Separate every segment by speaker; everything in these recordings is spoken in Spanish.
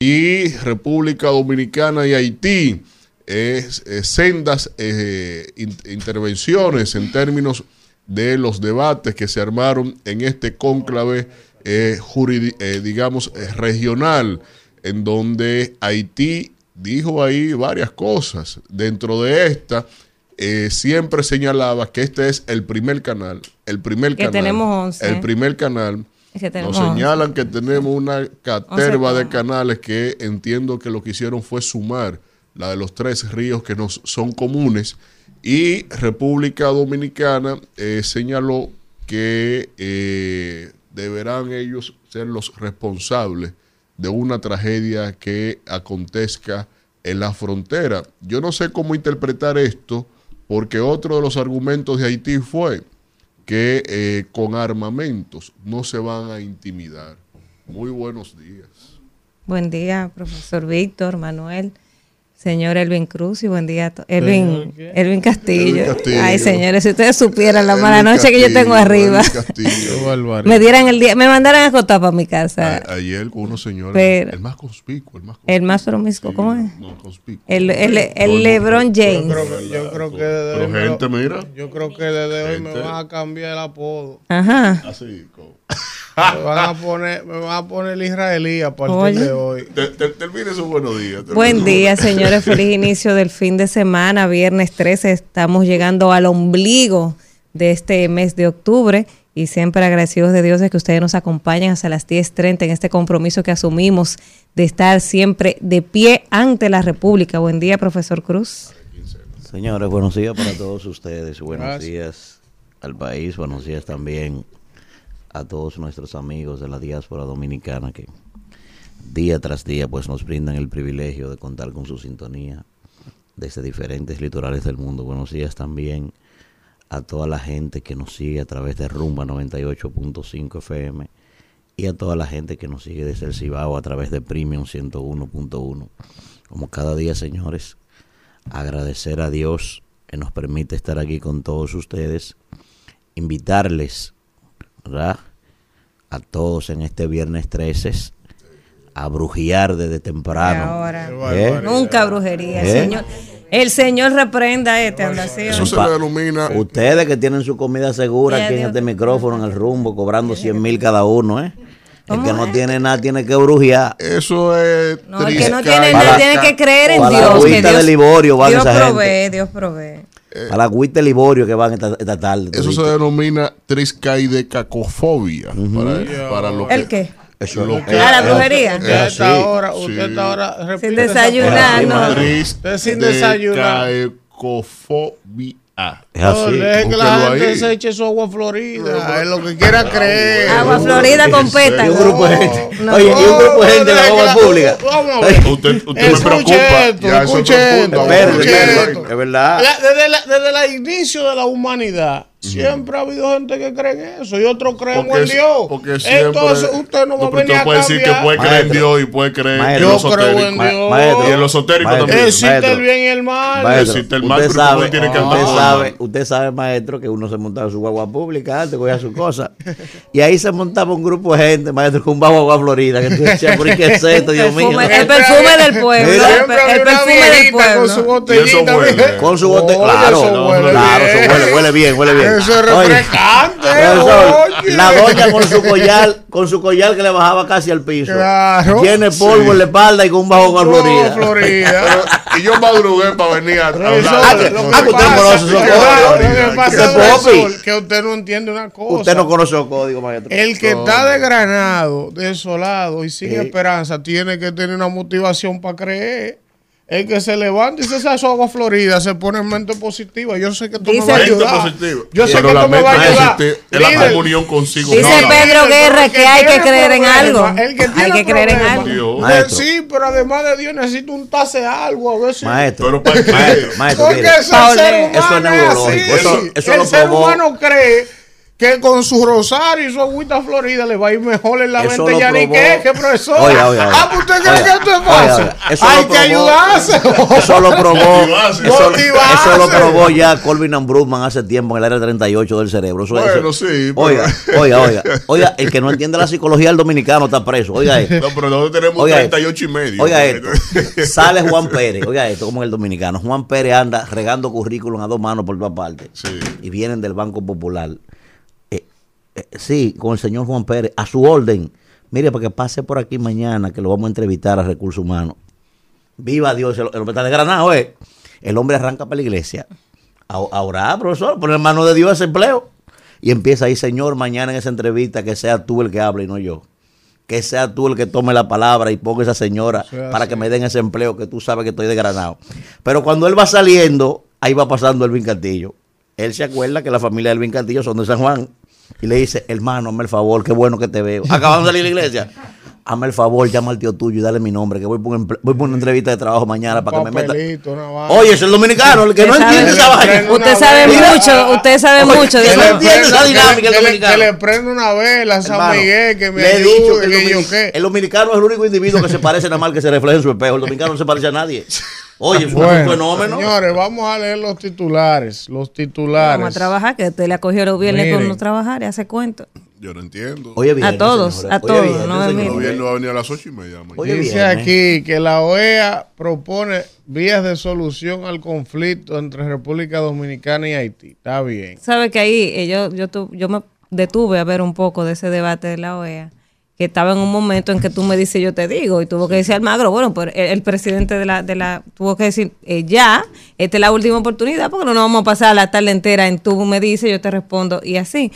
Speaker 1: y República Dominicana y Haití. Es, sendas eh, intervenciones en términos de los debates que se armaron en este cónclave, eh, eh, digamos, regional, en donde Haití dijo ahí varias cosas. Dentro de esta, siempre señalaba que este es el primer canal, el primer
Speaker 2: que tenemos
Speaker 1: el primer canal nos señalan que tenemos una caterva de canales que entiendo que lo que hicieron fue sumar la de los tres ríos que nos son comunes. Y República Dominicana eh, señaló que eh, deberán ellos ser los responsables de una tragedia que acontezca en la frontera. Yo no sé cómo interpretar esto, porque otro de los argumentos de Haití fue que eh, con armamentos no se van a intimidar. Muy buenos días.
Speaker 2: Buen día, profesor Víctor, Manuel. Señor Elvin Cruz y buen día. Elvin, Elvin Castillo. Ay, señores, si ustedes supieran la mala noche que yo tengo arriba. me dieran el día, me mandaran a acotar para mi casa.
Speaker 1: ayer con unos señores, el más conspicuo, el más
Speaker 2: conspicuo. El más promiscuo, ¿cómo es? No, conspicuo. El, el, el, LeBron James. Yo creo, que,
Speaker 3: yo creo que desde Pero gente, mira. Yo creo que desde hoy me van a cambiar el apodo.
Speaker 2: Ajá.
Speaker 1: Así, como
Speaker 3: me van a poner, me van a poner el israelí a partir de hoy.
Speaker 1: termine su buenos días.
Speaker 2: Buen día, señores. Feliz inicio del fin de semana. Viernes 13. Estamos llegando al ombligo de este mes de octubre. Y siempre agradecidos de Dios de que ustedes nos acompañen hasta las 10.30 en este compromiso que asumimos de estar siempre de pie ante la República. Buen día, profesor Cruz.
Speaker 4: Señores, buenos días para todos ustedes. Buenos días al país. Buenos días también a todos nuestros amigos de la diáspora dominicana que día tras día pues nos brindan el privilegio de contar con su sintonía desde diferentes litorales del mundo. Buenos días también a toda la gente que nos sigue a través de Rumba 98.5 FM y a toda la gente que nos sigue desde el Cibao a través de Premium 101.1. Como cada día, señores, agradecer a Dios que nos permite estar aquí con todos ustedes, invitarles a todos en este viernes 13 a brujear desde temprano.
Speaker 2: ¿Eh? Nunca brujería, ¿Eh? señor. El Señor reprenda este andación.
Speaker 1: Eso se le.
Speaker 4: Ustedes que tienen su comida segura aquí en este micrófono, en el rumbo, cobrando 100 mil cada uno, ¿eh? El que no tiene nada tiene que brujear.
Speaker 1: Eso es.
Speaker 2: No, el que no tiene nada tiene que creer en Dios.
Speaker 4: que Dios, de Liborio
Speaker 2: Dios provee, Dios provee.
Speaker 4: Eh, a la agüita Liborio que van esta, esta tarde.
Speaker 1: Eso se denomina triscaidecacofobia. Para, para lo
Speaker 2: ¿El qué?
Speaker 3: Eso
Speaker 2: lo que, a la brujería.
Speaker 3: Usted está ahora, usted está ahora
Speaker 2: sin desayunar, no.
Speaker 3: Sin desayunar.
Speaker 1: Ah,
Speaker 3: es así. No, deje que la gente se eche su agua florida. es lo que quiera creer.
Speaker 2: Agua florida con pétalos.
Speaker 4: Y un grupo de gente. Oye, y un grupo de gente de la agua pública.
Speaker 1: Usted, usted me preocupa.
Speaker 3: Esto, ya escuche esto,
Speaker 4: Es verdad.
Speaker 3: Desde el inicio de la humanidad Siempre ha habido gente que cree en eso y otros creen en Dios.
Speaker 1: Porque siempre, Entonces usted no va a venir a puede decir que puede creer en Dios y puede creer en
Speaker 3: Yo creo en Dios.
Speaker 1: y en los esotéricos también.
Speaker 3: Existe el bien y el mal.
Speaker 1: Maestro, Existe el mal,
Speaker 4: usted sabe, tiene que usted sabe, usted sabe, maestro, que uno se montaba su guagua pública antes, cogía su cosa. y ahí se montaba un grupo de gente, maestro, con un bajo agua florida. Que tú decías, ¿por qué es esto, Dios mío?
Speaker 2: El perfume del pueblo. El perfume del pueblo.
Speaker 3: Con su botellita.
Speaker 4: Con su botellita. Claro, claro, huele bien, huele bien.
Speaker 3: Eso es refrescante.
Speaker 4: la doña con su collar, con su collar que le bajaba casi al piso. Tiene polvo en la espalda y con un bajo con Florida.
Speaker 1: Florida. y yo madrugué para venir a hablar.
Speaker 4: Ah, usted
Speaker 3: conoce Que usted no entiende una cosa.
Speaker 4: Usted no conoce el código, maestro.
Speaker 3: El que está desgranado, desolado y sin esperanza tiene que tener una motivación para creer el que se levanta y se hace su agua florida se pone en mente positiva. Yo sé que tú me vas a ayudar. Yo sé que tú me vas a ayudar.
Speaker 1: Es la comunión consigo.
Speaker 2: Dice Pedro Guerra que hay que creer en algo. hay que creer en algo.
Speaker 3: Sí, pero además de Dios necesito un tase algo a ver si.
Speaker 4: Maestro.
Speaker 1: Pero para
Speaker 3: qué?
Speaker 4: Maestro,
Speaker 3: Porque ser humano es así. El ser humano cree que con su rosario y su agüita florida le va a ir mejor en la mente ya ni que, que profesor.
Speaker 4: Oye, oye,
Speaker 3: Ah, pues usted cree que esto pasa? Hay que ayudarse.
Speaker 4: Eso lo probó. Eso, eso, lo probó ya Colvin and Brugman hace tiempo en el área 38 del cerebro. Eso,
Speaker 1: bueno, sí.
Speaker 4: Oiga, oiga, oiga. Oiga, el que no entiende la psicología del dominicano está preso. Oiga esto.
Speaker 1: No, pero nosotros tenemos oiga 38 y medio.
Speaker 4: Oiga esto. Sale Juan Pérez. Oiga esto, como el dominicano. Juan Pérez anda regando currículum a dos manos por todas partes. Sí. Y vienen del Banco Popular. Eh, sí, con el señor Juan Pérez, a su orden Mire, para que pase por aquí mañana, que lo vamos a entrevistar a Recursos Humanos. Viva Dios, el, hombre está desgranado, ¿eh? El hombre arranca para la iglesia a, orar, profesor, poner mano de Dios ese empleo. Y empieza ahí, Señor, mañana en esa entrevista que sea tú el que hable y no yo. Que sea tú el que tome la palabra y ponga esa señora para que me den ese empleo que tú sabes que estoy desgranado. Pero cuando él va saliendo, ahí va pasando Elvin Castillo. Él se acuerda que la familia de Elvin Castillo son de San Juan y le dice, hermano, hazme el favor, qué bueno que te veo. Acabamos de salir de la iglesia. Hazme el favor, llama al tío tuyo y dale mi nombre, que voy por, voy por una entrevista de trabajo mañana para que me meta. Oye, es el dominicano, el que no entiende esa vaina.
Speaker 2: Usted sabe mucho, usted sabe mucho
Speaker 3: de no entiende esa dinámica el dominicano. Que le prende una vela a San Miguel, que me ayude, he dicho que, yo qué.
Speaker 4: El dominicano es el único individuo que se parece nada mal que se refleja en su espejo. El dominicano no se parece a nadie. Oye, fue un fenómeno.
Speaker 3: Señores, vamos a leer los titulares. Los titulares.
Speaker 2: Vamos a trabajar, que usted le acogió el viernes con no trabajar y hace cuento.
Speaker 1: Yo no entiendo.
Speaker 2: Oye, a todos, a todos. no
Speaker 1: el gobierno va a venir a las ocho y media.
Speaker 3: Dice aquí que la OEA propone vías de solución al conflicto entre República Dominicana y Haití. Está bien.
Speaker 2: Sabe que ahí eh, yo, yo, yo me detuve a ver un poco de ese debate de la OEA que estaba en un momento en que tú me dices yo te digo y tuvo que decir Almagro, bueno, pues el, presidente de la, de la, tuvo que decir eh, ya, esta es la última oportunidad porque no nos vamos a pasar la tarde entera en tú me dices, yo te respondo y así.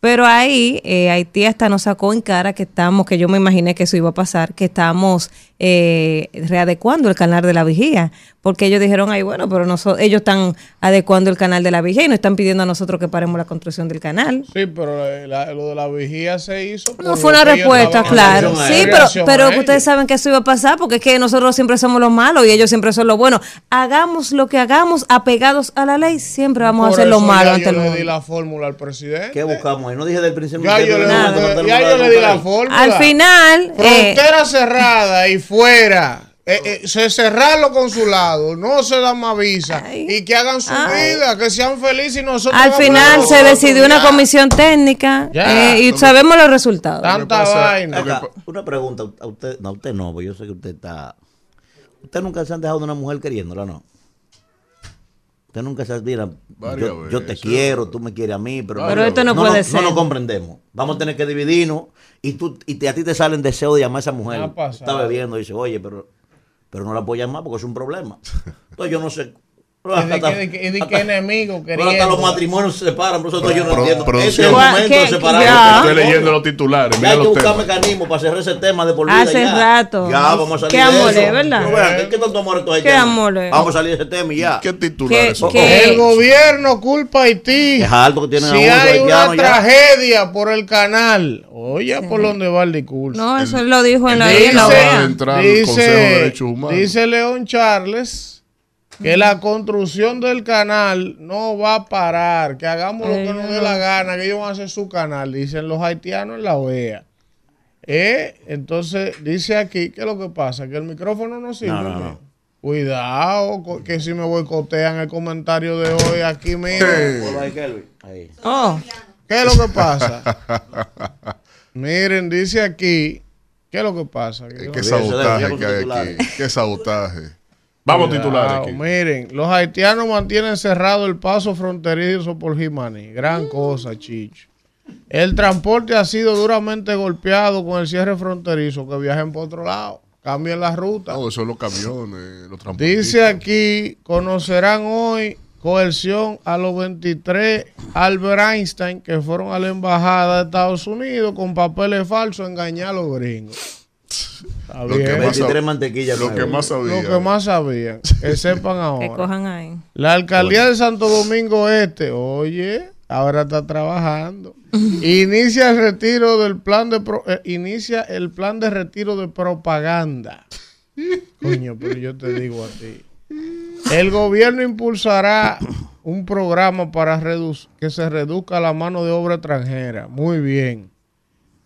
Speaker 2: Pero ahí eh, Haití hasta nos sacó en cara que estamos, que yo me imaginé que eso iba a pasar, que estamos eh, readecuando el canal de la vigía, porque ellos dijeron, ay, bueno, pero nosotros, ellos están adecuando el canal de la vigía y nos están pidiendo a nosotros que paremos la construcción del canal.
Speaker 3: Sí, pero lo de la vigía se hizo.
Speaker 2: No fue una respuesta, claro. Sí, pero, pero ustedes saben que eso iba a pasar, porque es que nosotros siempre somos los malos y ellos siempre son los buenos. Hagamos lo que hagamos, apegados a la ley, siempre vamos a hacer lo malo ante el mundo.
Speaker 3: Yo le di la fórmula al presidente.
Speaker 4: ¿Qué buscamos? No dije del principio.
Speaker 3: Ya, yo, le, yo le di la fórmula.
Speaker 2: Al final.
Speaker 3: Frontera eh, cerrada y fuera. Eh, eh, se cerrar los consulados, no se dan más visa y que hagan su vida, que sean felices y nosotros.
Speaker 2: Al final se decidió una comisión técnica eh, y sabemos los resultados.
Speaker 3: Tanta vaina.
Speaker 4: una pregunta, a usted, no, usted no, porque yo sé que usted está. ¿Usted nunca se han dejado de una mujer queriéndola, no? Usted nunca se mira, yo, yo, te quiero, tú me quieres a mí, pero,
Speaker 2: pero esto no, puede ser.
Speaker 4: No nos comprendemos. Vamos a tener que dividirnos y tú y a ti te salen deseos de llamar a esa mujer. Está bebiendo y dice, oye, pero, pero no la puedo llamar porque es un problema. Entonces yo no sé
Speaker 3: ¿Y de, qué enemigo
Speaker 4: Pero hasta los matrimonios se separan, por eso yo no entiendo.
Speaker 1: Ese es el momento de separar. Estoy leyendo los titulares.
Speaker 4: hay que buscar mecanismos para cerrar ese tema de por vida.
Speaker 2: Hace rato.
Speaker 4: Ya, vamos a salir
Speaker 2: ¿Qué amor es, verdad?
Speaker 4: ¿Qué tanto amor
Speaker 2: es ¿Qué amor
Speaker 4: Vamos a salir de ese tema y ya.
Speaker 1: ¿Qué titulares son?
Speaker 3: El gobierno culpa a Haití.
Speaker 4: Es alto que tienen
Speaker 3: Si hay una tragedia por el canal, oye, por donde va el discurso.
Speaker 2: No, eso lo dijo en la
Speaker 3: dice León Charles que la construcción del canal no va a parar, que hagamos lo que nos dé la gana, que ellos van a hacer su canal, dicen los haitianos en la OEA. Eh, entonces, dice aquí, ¿qué es lo que pasa? Que el micrófono no sirve. Cuidado, que si me boicotean el comentario de hoy aquí mismo. Oh. ¿Qué es lo que pasa? Miren, dice aquí, ¿qué es lo que pasa?
Speaker 1: ¿Qué sabotaje que hay aquí? ¿Qué sabotaje? Vamos a titular aquí.
Speaker 3: Miren, los haitianos mantienen cerrado el paso fronterizo por Jimaní. Gran cosa, Chicho. El transporte ha sido duramente golpeado con el cierre fronterizo. Que viajen por otro lado. Cambien la ruta.
Speaker 1: No, eso son los camiones, los
Speaker 3: Dice aquí, conocerán hoy coerción a los 23 Albert Einstein que fueron a la embajada de Estados Unidos con papeles falsos engañar a los gringos.
Speaker 1: Lo que, más lo que más sabían.
Speaker 3: Lo que más sabían. Que sepan ahora.
Speaker 2: que cojan ahí.
Speaker 3: La alcaldía de Santo Domingo Este, oye, ahora está trabajando. inicia el retiro del plan de eh, inicia el plan de retiro de propaganda. Coño, pero yo te digo a ti. El gobierno impulsará un programa para que se reduzca la mano de obra extranjera. Muy bien.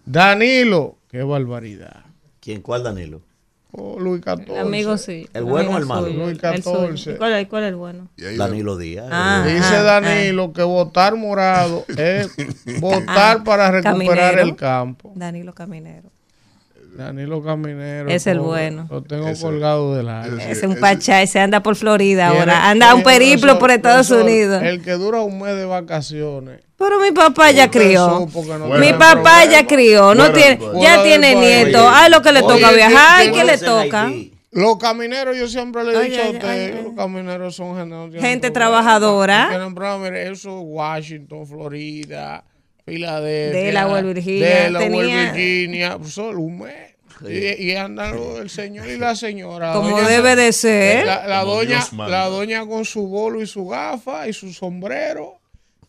Speaker 3: Danilo, qué barbaridad.
Speaker 4: ¿Quién? ¿Cuál Danilo?
Speaker 3: Oh, Luis XIV.
Speaker 2: El amigo sí.
Speaker 4: ¿El bueno o el malo?
Speaker 3: Luis XIV.
Speaker 2: ¿Cuál, ¿Cuál, es el bueno?
Speaker 4: Danilo Díaz.
Speaker 3: Ah, Dice Danilo que votar morado es votar ah, para recuperar el campo.
Speaker 2: Danilo Caminero.
Speaker 3: Danilo Caminero.
Speaker 2: Es el bueno.
Speaker 3: Lo tengo colgado del aire.
Speaker 2: Es un pachá y se anda por Florida ahora. Anda un periplo por Estados Unidos.
Speaker 3: El que dura un mes de vacaciones.
Speaker 2: Pero mi papá ya crió. mi papá ya crió. No tiene, ya tiene nieto. Ah, lo que le toca viajar. ¿Qué le toca?
Speaker 3: Los camineros, yo siempre le he dicho a usted, los camineros son
Speaker 2: gente, gente trabajadora.
Speaker 3: eso es Washington, Florida, Filadelfia,
Speaker 2: Delaware, Virginia,
Speaker 3: Delaware, Virginia, solo un mes. Y, y, andan el señor y la señora.
Speaker 2: Como debe de ser.
Speaker 3: La, doña, la doña con su bolo y su gafa y su sombrero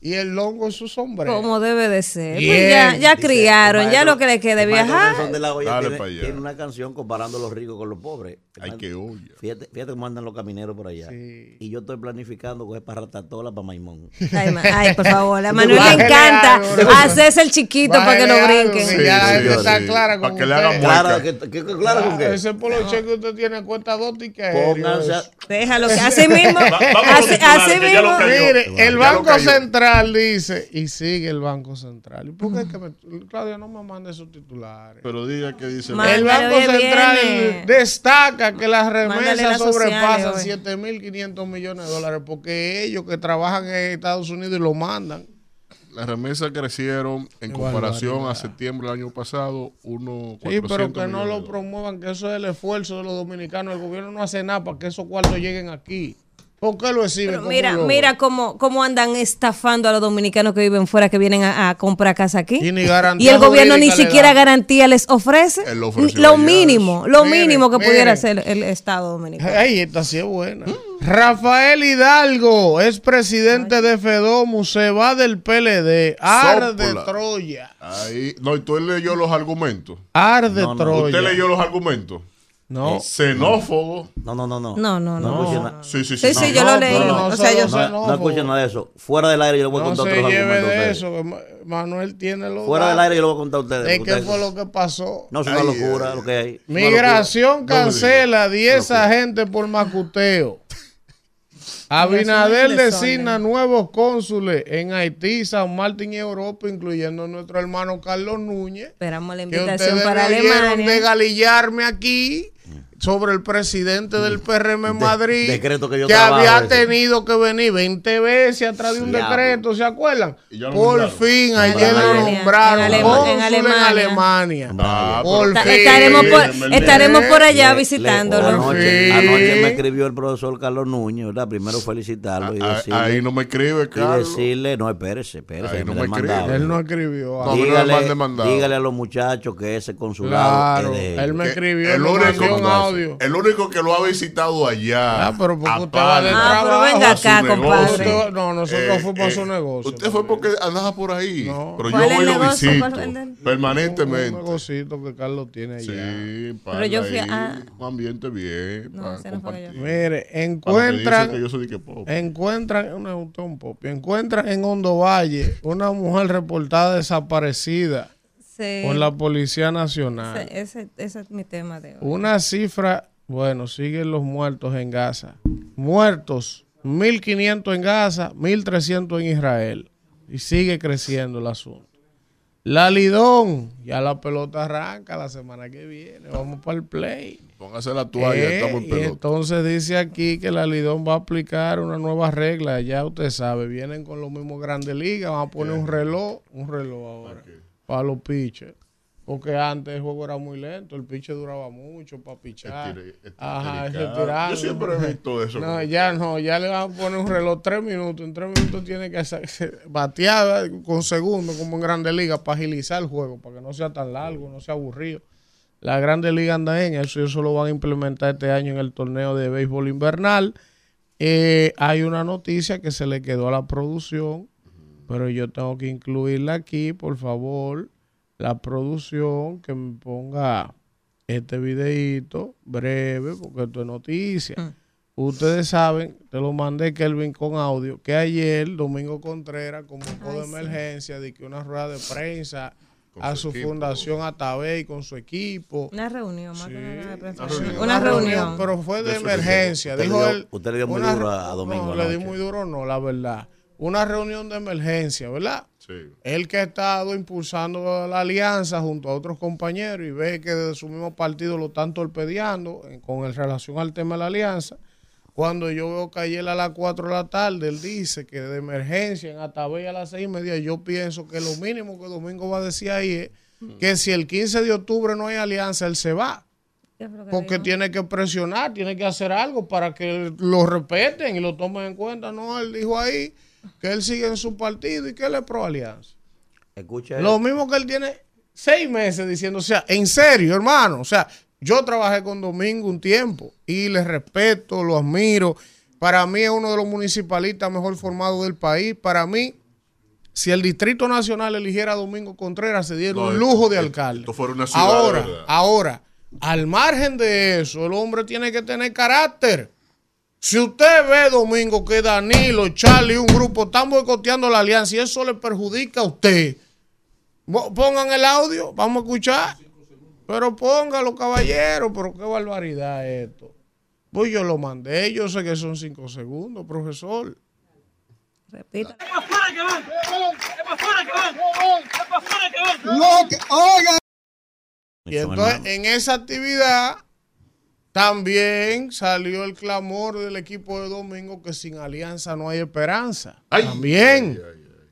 Speaker 3: y el longo en su sombrero.
Speaker 2: Como debe de ser. Pues ya, ya criaron, ya lo que le quede viajar.
Speaker 4: De la olla tiene, tiene, una canción comparando a los ricos con los pobres.
Speaker 1: Ay, qué olla.
Speaker 4: Fíjate, fíjate cómo andan los camineros por allá. Y yo estoy planificando coger para Ratatola para Maimón.
Speaker 2: Ay, ay, por favor. A Manuel le encanta hacerse el chiquito para que lo brinquen.
Speaker 3: Sí, ya está clara
Speaker 1: con Para que le hagan clara, ¿qué,
Speaker 4: clara con qué?
Speaker 3: Ese poloche que usted tiene cuenta dos tickets. Pónganse.
Speaker 2: Déjalo que así mismo. Así mismo.
Speaker 3: Mire, el Banco Central dice, y sigue el Banco Central. ¿Y por qué es que me, Claudia no me mande esos titulares?
Speaker 1: Pero diga que dice...
Speaker 3: el Banco Central destaca que las remesas sobrepasan 7.500 millones de dólares porque ellos que trabajan en Estados Unidos y lo mandan.
Speaker 1: Las remesas crecieron en comparación a septiembre del año pasado, uno
Speaker 3: Sí, pero que no lo promuevan, que eso es el esfuerzo de los dominicanos. El gobierno no hace nada para que esos cuartos lleguen aquí. ¿Por qué lo exhiben?
Speaker 2: Mira, mira cómo, cómo andan estafando a los dominicanos que viven fuera, que vienen a, comprar casa aquí. Y, el gobierno ni siquiera garantía les ofrece. Lo mínimo, lo mínimo que pudiera hacer el Estado dominicano.
Speaker 3: Ay, esta sí es buena. Rafael Hidalgo es presidente de FEDOMU, se va del PLD, arde Troya.
Speaker 1: Ahí, no, y tú leyó los argumentos.
Speaker 3: Arde Troya.
Speaker 1: Usted leyó los argumentos.
Speaker 3: No.
Speaker 1: Xenófobo.
Speaker 4: No, no, no, no.
Speaker 2: No, no, no.
Speaker 1: Sí, sí, sí.
Speaker 2: Sí, sí, yo lo leí.
Speaker 4: No,
Speaker 2: o sea, yo
Speaker 4: no, no escuchen nada de eso. Fuera del aire yo le voy a contar
Speaker 3: otros
Speaker 4: argumentos.
Speaker 3: de eso. Manuel tiene lo.
Speaker 4: Fuera del aire yo le voy a contar a ustedes.
Speaker 3: ¿De qué fue lo que pasó?
Speaker 4: No, es una locura lo que hay.
Speaker 3: Migración cancela 10 agentes por macuteo. Abinader designa nuevos cónsules en Haití, San Martín y Europa, incluyendo nuestro hermano Carlos Núñez.
Speaker 2: Esperamos la invitación para Alemania.
Speaker 3: de galillarme aquí sobre el presidente del PRM en Madrid
Speaker 4: decreto que, yo
Speaker 3: que había tenido que venir 20 veces atrás de un decreto, ¿se acuerdan? Por fin ayer lo nombraron en, Alemania.
Speaker 2: Ah, por fin. Estaremos por, estaremos por allá visitándolo.
Speaker 4: Anoche, anoche, me escribió el profesor Carlos Núñez, ¿verdad? Primero felicitarlo y
Speaker 1: ah, ah, decirle, ahí no me escribe, Carlos.
Speaker 4: Y decirle, no, espérese, espérese. Ahí
Speaker 3: no me escribe. Él no escribió.
Speaker 4: No, dígale, dígale a los muchachos que ese consulado
Speaker 3: claro, él me escribió. El único,
Speaker 1: el único que lo ha visitado allá.
Speaker 3: Ah, pero porque usted va de ah,
Speaker 2: pero venga acá, compadre.
Speaker 3: no, nosotros eh, fuimos a su eh, negocio.
Speaker 1: Usted fue porque andaba por ahí. Pero yo voy y lo visito. Permanentemente.
Speaker 3: Un negocito que Carlos tiene allá.
Speaker 1: Sí, para pero yo fui a... Un ambiente bien.
Speaker 3: No, Mire, encuentran. encuentran. un pop. Encuentran en Hondo Valle una mujer reportada desaparecida con la Policía Nacional.
Speaker 2: Ese, ese, es mi tema de hoy.
Speaker 3: Una cifra, bueno, siguen los muertos en Gaza. Muertos, 1.500 en Gaza, 1.300 en Israel. Y sigue creciendo el asunto. La Lidón, ya la pelota arranca la semana que viene. Vamos para el play.
Speaker 1: Póngase la toalla, eh, estamos en pelota.
Speaker 3: entonces dice aquí que la Lidón va a aplicar una nueva regla. Ya usted sabe, vienen con los mismos grandes ligas. Van a poner un reloj, un reloj ahora para los pitchers. Porque antes el juego era muy lento, el pitcher duraba mucho para pichar. Ajá.
Speaker 1: Yo siempre he visto eso.
Speaker 3: No, ya no, ya le van a poner un reloj tres minutos. En tres minutos tiene que batear con segundos, como en Grandes Ligas, para agilizar el juego, para que no sea tan largo, no sea aburrido. La Grandes Ligas anda en eso, eso lo van a implementar este año en el torneo de béisbol invernal. Eh, hay una noticia que se le quedó a la producción pero yo tengo que incluirla aquí, por favor, la producción que me ponga este videito breve, porque esto es noticia. Mm. Ustedes saben, te lo mandé Kelvin con audio, que ayer Domingo Contreras convocó de emergencia de que una rueda de prensa a su, fundación Atabey con su equipo.
Speaker 2: Una reunión, más una, reunión.
Speaker 3: Pero fue de, emergencia. Dijo él.
Speaker 4: Usted le dio muy duro a Domingo.
Speaker 3: No, le di muy duro, no, la verdad. Una reunión de emergencia, ¿verdad? Sí. Él que ha estado impulsando la alianza junto a otros compañeros y ve que desde su mismo partido lo están torpedeando con relación al tema de la alianza. Cuando yo veo que ayer a las 4 de la tarde él dice que de emergencia en Atabey a las 6 y media, yo pienso que lo mínimo que Domingo va a decir ahí es que si el 15 de octubre no hay alianza, él se va. Porque tiene que presionar, tiene que hacer algo para que lo respeten y lo tomen en cuenta. No, él dijo ahí que él sigue en su partido y que él es pro alianza.
Speaker 4: Escucha
Speaker 3: lo mismo que él tiene seis meses diciendo, o sea, en serio, hermano, o sea, yo trabajé con Domingo un tiempo y le respeto, lo admiro. Para mí es uno de los municipalistas mejor formados del país. Para mí, si el Distrito Nacional eligiera a Domingo Contreras, se diera un lujo de alcalde. ahora, ahora, al margen de eso, el hombre tiene que tener carácter. Si usted ve, Domingo, que Danilo, Charlie y un grupo están boicoteando la alianza y eso le perjudica a usted, pongan el audio, vamos a escuchar. Pero póngalo, caballero, pero qué barbaridad esto. Pues yo lo mandé, yo sé que son cinco segundos, profesor.
Speaker 2: Repita.
Speaker 3: Y entonces en esa actividad también salió el clamor del equipo de Domingo que sin alianza no hay esperanza. también.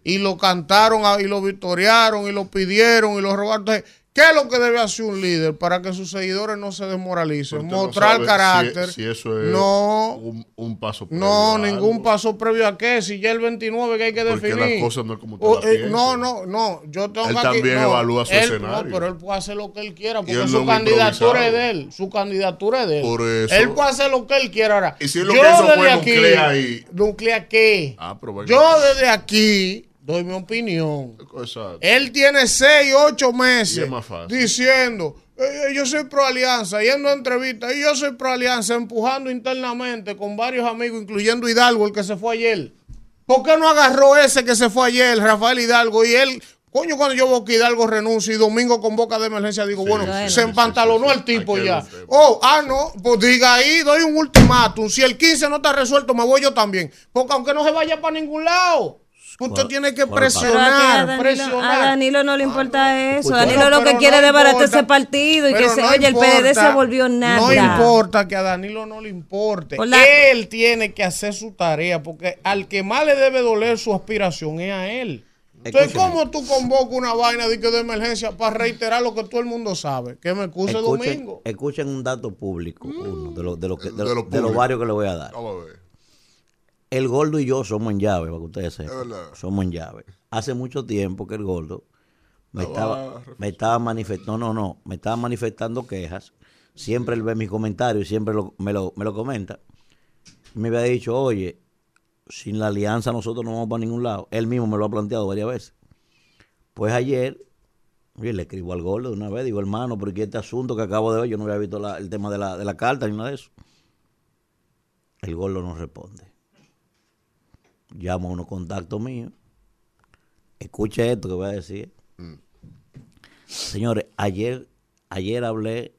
Speaker 3: y lo cantaron y lo victoriaron y lo pidieron y lo rogaron. ¿Qué es lo que debe hacer un líder para que sus seguidores no se desmoralicen? Mostrar carácter.
Speaker 1: Si, eso es no, un, paso
Speaker 3: previo. No, ningún paso previo a qué. Si ya el 29 que hay que definir. Porque
Speaker 1: las cosas no es como usted
Speaker 3: eh, No, no, no. Yo tengo
Speaker 1: él también evalúa su escenario.
Speaker 3: No, pero él puede hacer lo que él quiera porque su candidatura es de él. Su candidatura es de él.
Speaker 1: Por eso.
Speaker 3: Él puede hacer lo que él quiera ahora.
Speaker 1: ¿Y si lo yo que hizo fue aquí, nuclea
Speaker 3: qué?
Speaker 1: Ah, pero
Speaker 3: Yo desde aquí doy mi opinión. Él tiene seis, ocho meses diciendo, eh, eh, yo soy pro alianza, yendo a entrevistas, y yo soy pro alianza, empujando internamente con varios amigos, incluyendo Hidalgo, el que se fue ayer. ¿Por qué no agarró ese que se fue ayer, Rafael Hidalgo? Y él, coño, cuando yo veo que Hidalgo renuncia y Domingo con boca de emergencia, digo, bueno, se empantalonó el tipo ya. Oh, ah, no, pues diga ahí, doy un ultimátum. Si el 15 no está resuelto, me voy yo también. Porque aunque no se vaya para ningún lado. Usted tiene que presionar, a Danilo, A
Speaker 2: Danilo no le importa eso. Danilo lo que quiere es desbaratar ese partido y que se, oye, el PDD se volvió nada.
Speaker 3: No importa que a Danilo no le importe. Él tiene que hacer su tarea porque al que más le debe doler su aspiración es a él. Entonces, ¿cómo tú convocas una vaina de, de emergencia para reiterar lo que todo el mundo sabe? Que me excuse domingo.
Speaker 4: Escuchen un dato público, uno, de, lo, de, lo que, de, de los varios que le voy a dar. Vamos a ver. El gordo y yo somos en llave, para que ustedes sepan. Somos en llave. Hace mucho tiempo que el gordo me estaba, me estaba manifestando, no, no, no, me estaba manifestando quejas. Siempre él ve mis comentarios y siempre me, lo, me lo comenta. Me había dicho, oye, sin la alianza nosotros no vamos para ningún lado. Él mismo me lo ha planteado varias veces. Pues ayer, oye, le escribo al gordo de una vez, digo, hermano, porque este asunto que acabo de ver, yo no había visto el tema de la, de la carta ni nada de eso. El gordo no responde llamo a unos contactos míos. Escuche esto que voy a decir. Mm. Señores, ayer, ayer hablé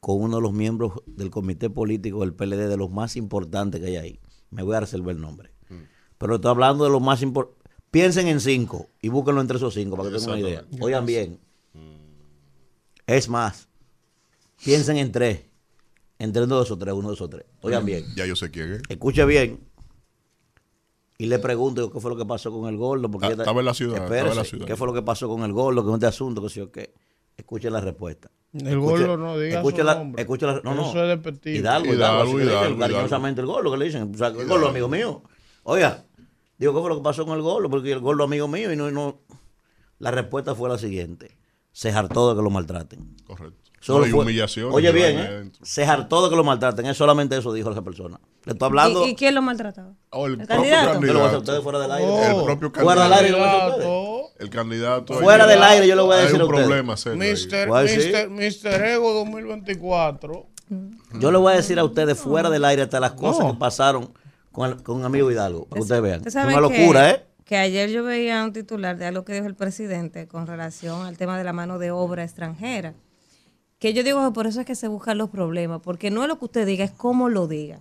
Speaker 4: con uno de los miembros del comité político del PLD, de los más importantes que hay ahí. Me voy a reservar el nombre. Mm. Pero estoy hablando de los más importantes. Piensen en cinco y búsquenlo entre esos cinco para que tengan una idea. Oigan bien. Mm. Es más, piensen en tres. Entre uno de esos tres, uno de esos tres. Oigan bien.
Speaker 1: Ya yo sé quién es.
Speaker 4: Escuche bien y le pregunto qué fue lo que pasó con el gordo. Porque
Speaker 1: ah, estaba, en la ciudad, estaba en la ciudad.
Speaker 4: ¿Qué fue lo que pasó con el gordo? ¿Qué es este asunto? Que sé yo qué. Escuche la respuesta.
Speaker 3: El gordo no diga
Speaker 4: escuche
Speaker 3: su
Speaker 4: la,
Speaker 3: nombre.
Speaker 4: Escuche la, no, no.
Speaker 3: Eso es despectivo.
Speaker 4: Hidalgo, Hidalgo, Hidalgo, cariñosamente el gordo que le dicen. O sea, el gordo amigo mío. Oiga, digo, ¿qué fue lo que pasó con el gordo? Porque el gordo amigo mío y no, no. La respuesta fue la siguiente. Se hartó de que lo maltraten.
Speaker 1: Correcto.
Speaker 4: Solo no, humillación. Oye bien, ¿eh? se hartó de que lo maltraten. Es solamente eso dijo esa persona. Le estoy hablando.
Speaker 2: ¿Y, quién lo maltrataba?
Speaker 1: Oh, el, candidato.
Speaker 4: Yo lo voy a hacer a ustedes fuera del aire.
Speaker 1: el propio candidato.
Speaker 4: Fuera del aire lo voy a hacer a ustedes.
Speaker 1: El candidato.
Speaker 4: Fuera del aire yo lo voy a decir a ustedes.
Speaker 1: Hay un problema
Speaker 3: serio. Mister, Ego 2024.
Speaker 4: Yo le voy a decir a ustedes fuera del aire hasta las cosas que pasaron con, con un amigo Hidalgo. Para que ustedes vean. Es una locura, ¿eh?
Speaker 2: que ayer yo veía un titular de algo que dijo el presidente con relación al tema de la mano de obra extranjera. Que yo digo, por eso es que se buscan los problemas, porque no es lo que usted diga, es cómo lo diga.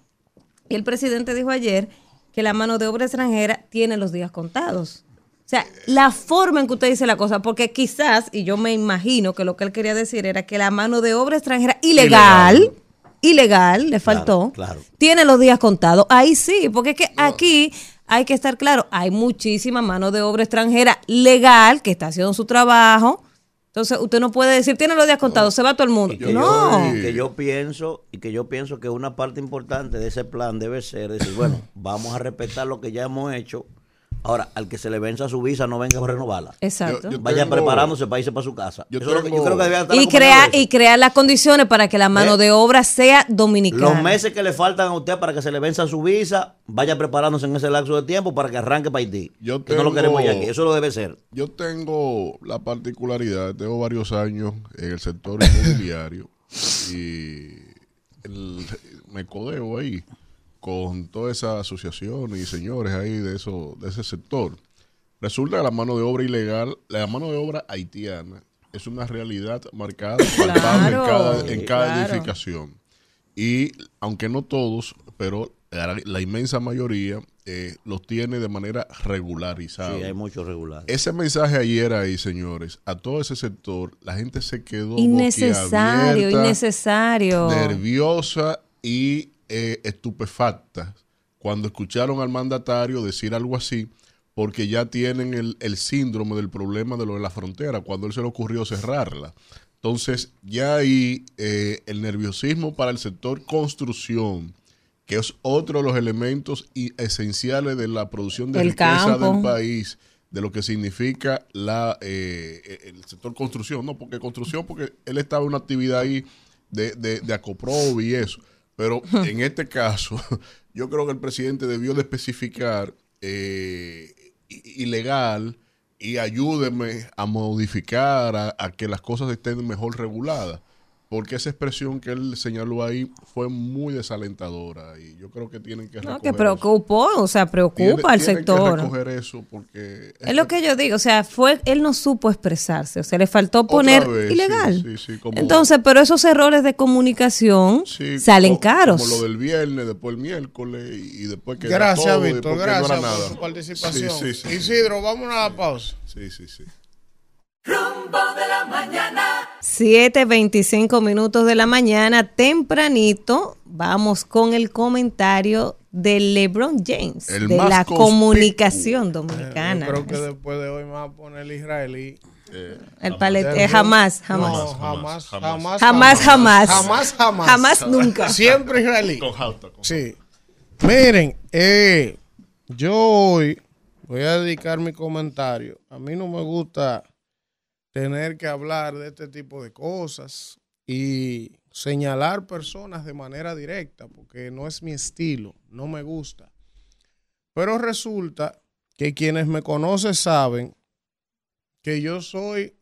Speaker 2: Y el presidente dijo ayer que la mano de obra extranjera tiene los días contados. O sea, la forma en que usted dice la cosa, porque quizás, y yo me imagino que lo que él quería decir era que la mano de obra extranjera ilegal, ilegal, le faltó, tiene los días contados. Ahí sí, porque es que aquí hay que estar claro, hay muchísima mano de obra extranjera legal que está haciendo su trabajo. Entonces, usted no puede decir, tiene los días contados, se va todo el mundo. no.
Speaker 4: que yo pienso, y que yo pienso que una parte importante de ese plan debe ser decir, bueno, vamos a respetar lo que ya hemos hecho Ahora, al que se le venza su visa, no venga a renovarla.
Speaker 2: Exacto.
Speaker 4: Vaya preparándose para irse para su casa.
Speaker 2: Yo, creo que estar y, crear, y crear las condiciones para que la mano ¿Eh? de obra sea dominicana.
Speaker 4: Los meses que le faltan a usted para que se le venza su visa, vaya preparándose en ese lapso de tiempo para que arranque para Haití. Yo que no lo queremos ya aquí. Eso lo debe ser.
Speaker 1: Yo tengo la particularidad, tengo varios años en el sector inmobiliario y me codeo ahí con todas esas asociaciones y señores ahí de eso, de ese sector. Resulta que la mano de obra ilegal, la mano de obra haitiana, es una realidad marcada, en cada, edificación. Y aunque no todos, pero la, inmensa mayoría eh, los tiene de manera regularizada.
Speaker 4: Sí, hay muchos regulares.
Speaker 1: Ese mensaje ayer ahí, señores, a todo ese sector, la gente se quedó
Speaker 2: innecesario, innecesario,
Speaker 1: nerviosa y eh, estupefactas cuando escucharon al mandatario decir algo así, porque ya tienen el, síndrome del problema de lo de la frontera, cuando él se le ocurrió cerrarla. Entonces, ya ahí eh, el nerviosismo para el sector construcción, que es otro de los elementos esenciales de la producción de riqueza del país, de lo que significa la eh, el sector construcción, no, porque construcción, porque él estaba en una actividad ahí de, de, de Acoprob y eso pero en este caso, yo creo que el presidente debió de especificar eh, ilegal y ayúdeme a modificar, a, que las cosas estén mejor reguladas porque esa expresión que él señaló ahí fue muy desalentadora y yo creo que tienen que
Speaker 2: no que preocupó o sea preocupa al sector
Speaker 1: que recoger eso porque
Speaker 2: es, lo que yo digo o sea fue él no supo expresarse o sea le faltó poner ilegal. entonces pero esos errores de comunicación salen caros
Speaker 1: como lo del viernes después el miércoles y después que
Speaker 3: gracias Víctor gracias por su participación. Isidro vamos a la pausa.
Speaker 1: Sí sí sí
Speaker 5: Rumbo de la mañana.
Speaker 2: 7.25 minutos de la mañana, tempranito, vamos con el comentario de LeBron James, de la comunicación dominicana.
Speaker 3: Eh, creo que después de hoy me va a poner el israelí.
Speaker 2: Eh, el palete, jamás, jamás.
Speaker 3: jamás,
Speaker 2: jamás, jamás, jamás, jamás, jamás, nunca.
Speaker 3: Siempre israelí. Sí. Miren, eh, yo hoy voy a dedicar mi comentario. A mí no me gusta tener que hablar de este tipo de cosas y señalar personas de manera directa, porque no es mi estilo, no me gusta. Pero resulta que quienes me conocen saben que yo soy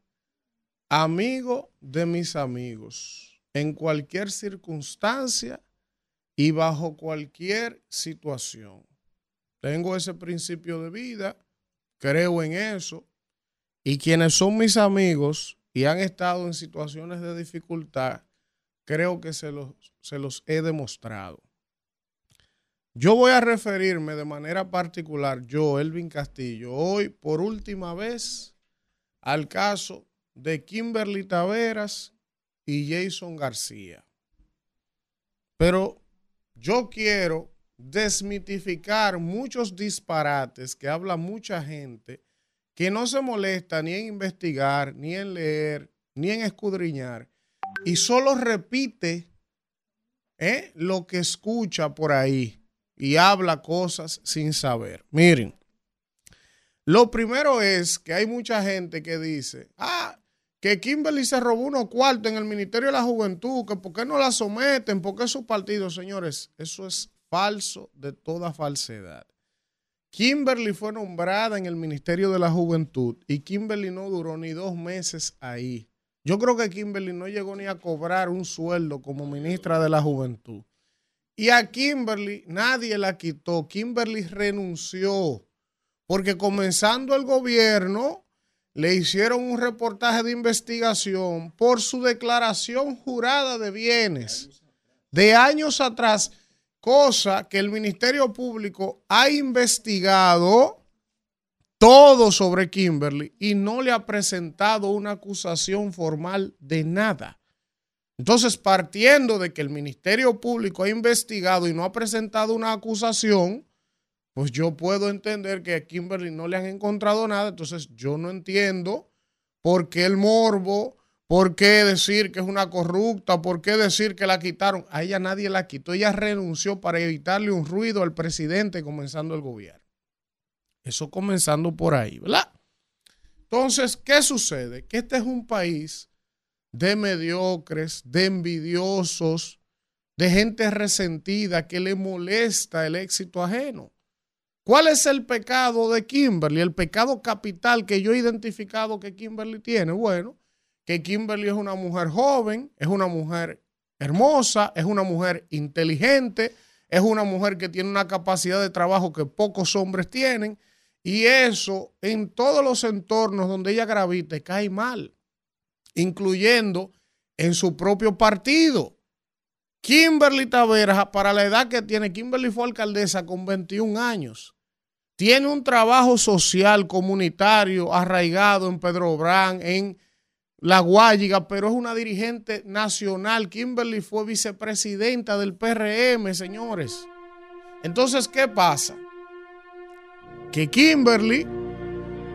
Speaker 3: amigo de mis amigos en cualquier circunstancia y bajo cualquier situación. Tengo ese principio de vida, creo en eso y quienes son mis amigos y han estado en situaciones de dificultad, creo que se los, he demostrado. Yo voy a referirme de manera particular, yo, Elvin Castillo, hoy por última vez al caso de Kimberly Taveras y Jason García. Pero yo quiero desmitificar muchos disparates que habla mucha gente que no se molesta ni en investigar, ni en leer, ni en escudriñar, y solo repite ¿eh? lo que escucha por ahí y habla cosas sin saber. Miren, lo primero es que hay mucha gente que dice, ah, que Kimberly se robó unos cuartos en el Ministerio de la Juventud, que por qué no la someten, por qué su partido, señores, eso es falso de toda falsedad. Kimberly fue nombrada en el Ministerio de la Juventud y Kimberly no duró ni dos meses ahí. Yo creo que Kimberly no llegó ni a cobrar un sueldo como ministra de la Juventud. Y a Kimberly nadie la quitó. Kimberly renunció porque comenzando el gobierno le hicieron un reportaje de investigación por su declaración jurada de bienes de años atrás, cosa que el Ministerio Público ha investigado todo sobre Kimberly y no le ha presentado una acusación formal de nada. Entonces, partiendo de que el Ministerio Público ha investigado y no ha presentado una acusación, pues yo puedo entender que a Kimberly no le han encontrado nada. Entonces, yo no entiendo por qué el morbo, por qué decir que es una corrupta, por qué decir que la quitaron. A ella nadie la quitó. Ella renunció para evitarle un ruido al presidente comenzando el gobierno. Eso comenzando por ahí, ¿verdad? Entonces, ¿qué sucede? Que este es un país de mediocres, de envidiosos, de gente resentida que le molesta el éxito ajeno. ¿Cuál es el pecado de Kimberly? El pecado capital que yo he identificado que Kimberly tiene. Bueno, que Kimberly es una mujer joven, es una mujer hermosa, es una mujer inteligente, es una mujer que tiene una capacidad de trabajo que pocos hombres tienen. Y eso en todos los entornos donde ella gravita cae mal incluyendo en su propio partido. Kimberly Taveras, para la edad que tiene, Kimberly fue alcaldesa con 21 años. Tiene un trabajo social, comunitario, arraigado en Pedro Brán, en La Guayiga, pero es una dirigente nacional. Kimberly fue vicepresidenta del PRM, señores. Entonces, ¿qué pasa? Que Kimberly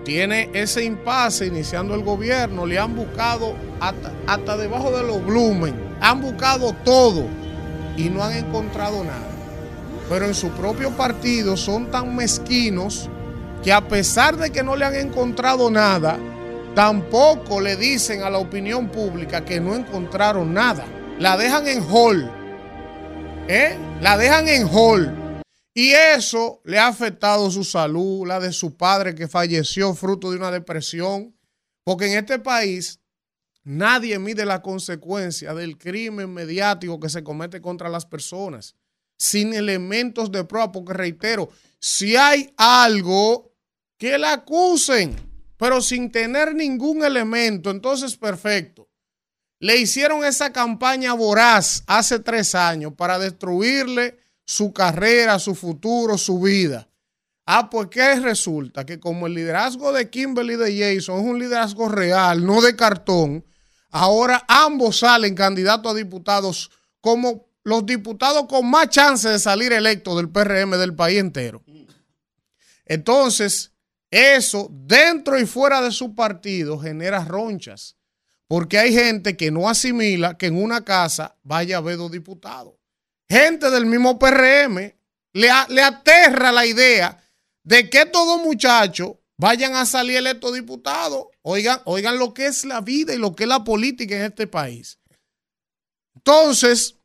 Speaker 3: tiene ese impasse iniciando el gobierno, le han buscado hasta, debajo de los blumen, han buscado todo y no han encontrado nada. Pero en su propio partido son tan mezquinos que a pesar de que no le han encontrado nada, tampoco le dicen a la opinión pública que no encontraron nada. La dejan en hall. ¿Eh? La dejan en hall. Y eso le ha afectado su salud, la de su padre que falleció fruto de una depresión. Porque en este país nadie mide la consecuencia del crimen mediático que se comete contra las personas sin elementos de prueba. Porque reitero, si hay algo que la acusen, pero sin tener ningún elemento, entonces perfecto. Le hicieron esa campaña voraz hace tres años para destruirle su carrera, su futuro, su vida. Ah, pues ¿qué resulta? Que como el liderazgo de Kimberly de Jason es un liderazgo real, no de cartón, ahora ambos salen candidatos a diputados como los diputados con más chance de salir electos del PRM del país entero. Entonces, eso dentro y fuera de su partido genera ronchas, porque hay gente que no asimila que en una casa vaya a haber dos diputados gente del mismo PRM le, aterra la idea de que todos muchachos vayan a salir electos diputados. Oigan, oigan lo que es la vida y lo que es la política en este país. Entonces,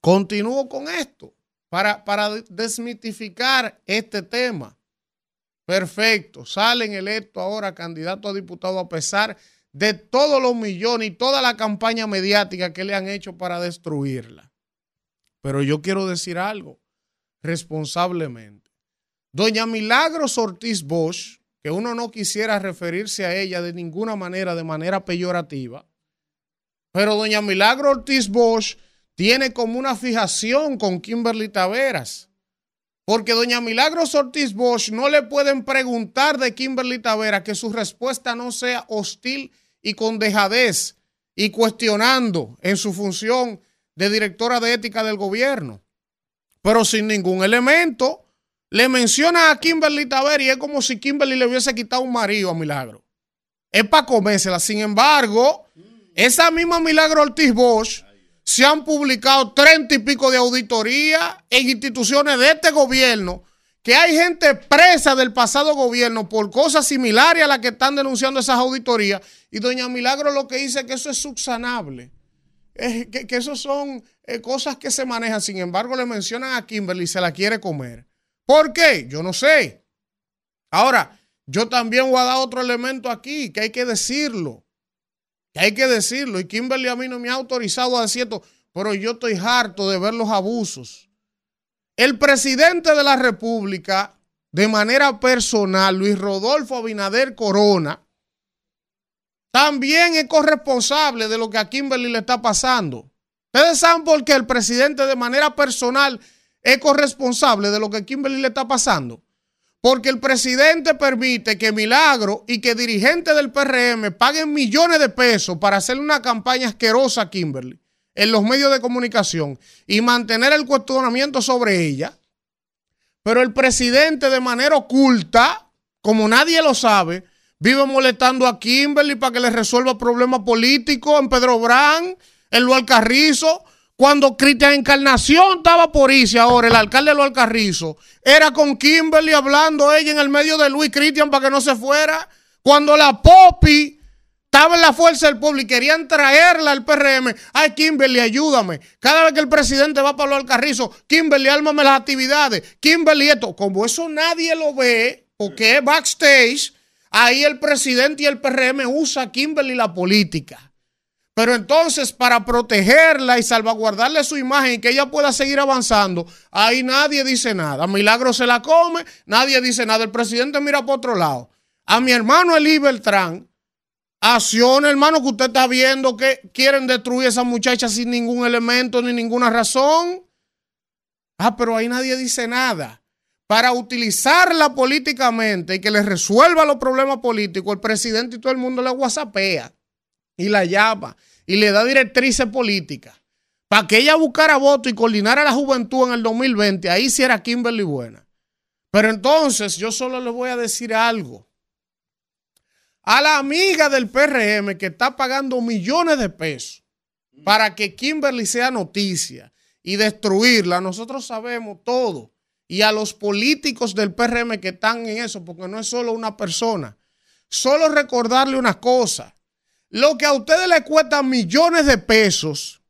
Speaker 3: continúo con esto para, para desmitificar este tema. Perfecto, salen electos ahora candidatos a diputados a pesar de todos los millones y toda la campaña mediática que le han hecho para destruirla. Pero yo quiero decir algo responsablemente. Doña Milagros Ortiz Bosch, que uno no quisiera referirse a ella de ninguna manera, de manera peyorativa, pero doña Milagros Ortiz Bosch tiene como una fijación con Kimberly Taveras. Porque doña Milagros Ortiz Bosch no le pueden preguntar de Kimberly Taveras que su respuesta no sea hostil y con dejadez y cuestionando en su función de directora de ética del gobierno, pero sin ningún elemento. Le menciona a Kimberly Taver y es como si Kimberly le hubiese quitado un marido a Milagro. Es para comérsela. Sin embargo, esa misma Milagro Ortiz Bosch se han publicado treinta y pico de auditorías en instituciones de este gobierno que hay gente presa del pasado gobierno por cosas similares a las que están denunciando esas auditorías. Y doña Milagro lo que dice es que eso es subsanable que, eso son eh, cosas que se manejan. Sin embargo, le mencionan a Kimberly y se la quiere comer. ¿Por qué? Yo no sé. Ahora, yo también voy a dar otro elemento aquí, que hay que decirlo. Que hay que decirlo. Y Kimberly a mí no me ha autorizado a decir esto, pero yo estoy harto de ver los abusos. El presidente de la República de manera personal, Luis Rodolfo Abinader Corona, también es corresponsable de lo que a Kimberly le está pasando. Ustedes saben por qué el presidente de manera personal es corresponsable de lo que a Kimberly le está pasando. Porque el presidente permite que Milagro y que dirigentes del PRM paguen millones de pesos para hacerle una campaña asquerosa a Kimberly en los medios de comunicación y mantener el cuestionamiento sobre ella. Pero el presidente de manera oculta, como nadie lo sabe, vive molestando a Kimberly para que le resuelva problemas políticos en Pedro Brán, en Lual Carrizo. Cuando Cristian Encarnación estaba por irse ahora, el alcalde de Lual Carrizo, era con Kimberly hablando ella en el medio de Luis Cristian para que no se fuera. Cuando la Popi estaba en la fuerza del pueblo y querían traerla al PRM. Ay, Kimberly, ayúdame. Cada vez que el presidente va para hablar carrizo, Kimberly, álmame las actividades. Kimberly, esto. Como eso nadie lo ve, porque es backstage, ahí el presidente y el PRM usa Kimberly la política. Pero entonces, para protegerla y salvaguardarle su imagen y que ella pueda seguir avanzando, ahí nadie dice nada. Milagro se la come, nadie dice nada. El presidente mira por otro lado. A mi hermano Eli Beltrán Acción, hermano, que usted está viendo que quieren destruir a esa muchacha sin ningún elemento ni ninguna razón. Ah, pero ahí nadie dice nada. Para utilizarla políticamente y que le resuelva los problemas políticos, el presidente y todo el mundo le whatsappea y la llama y le da directrices políticas. Para que ella buscara voto y coordinara la juventud en el 2020, ahí sí era Kimberly buena. Pero entonces yo solo le voy a decir algo a la amiga del PRM que está pagando millones de pesos para que Kimberly sea noticia y destruirla, nosotros sabemos todo. Y a los políticos del PRM que están en eso, porque no es solo una persona, solo recordarle una cosa. Lo que a ustedes les cuesta millones de pesos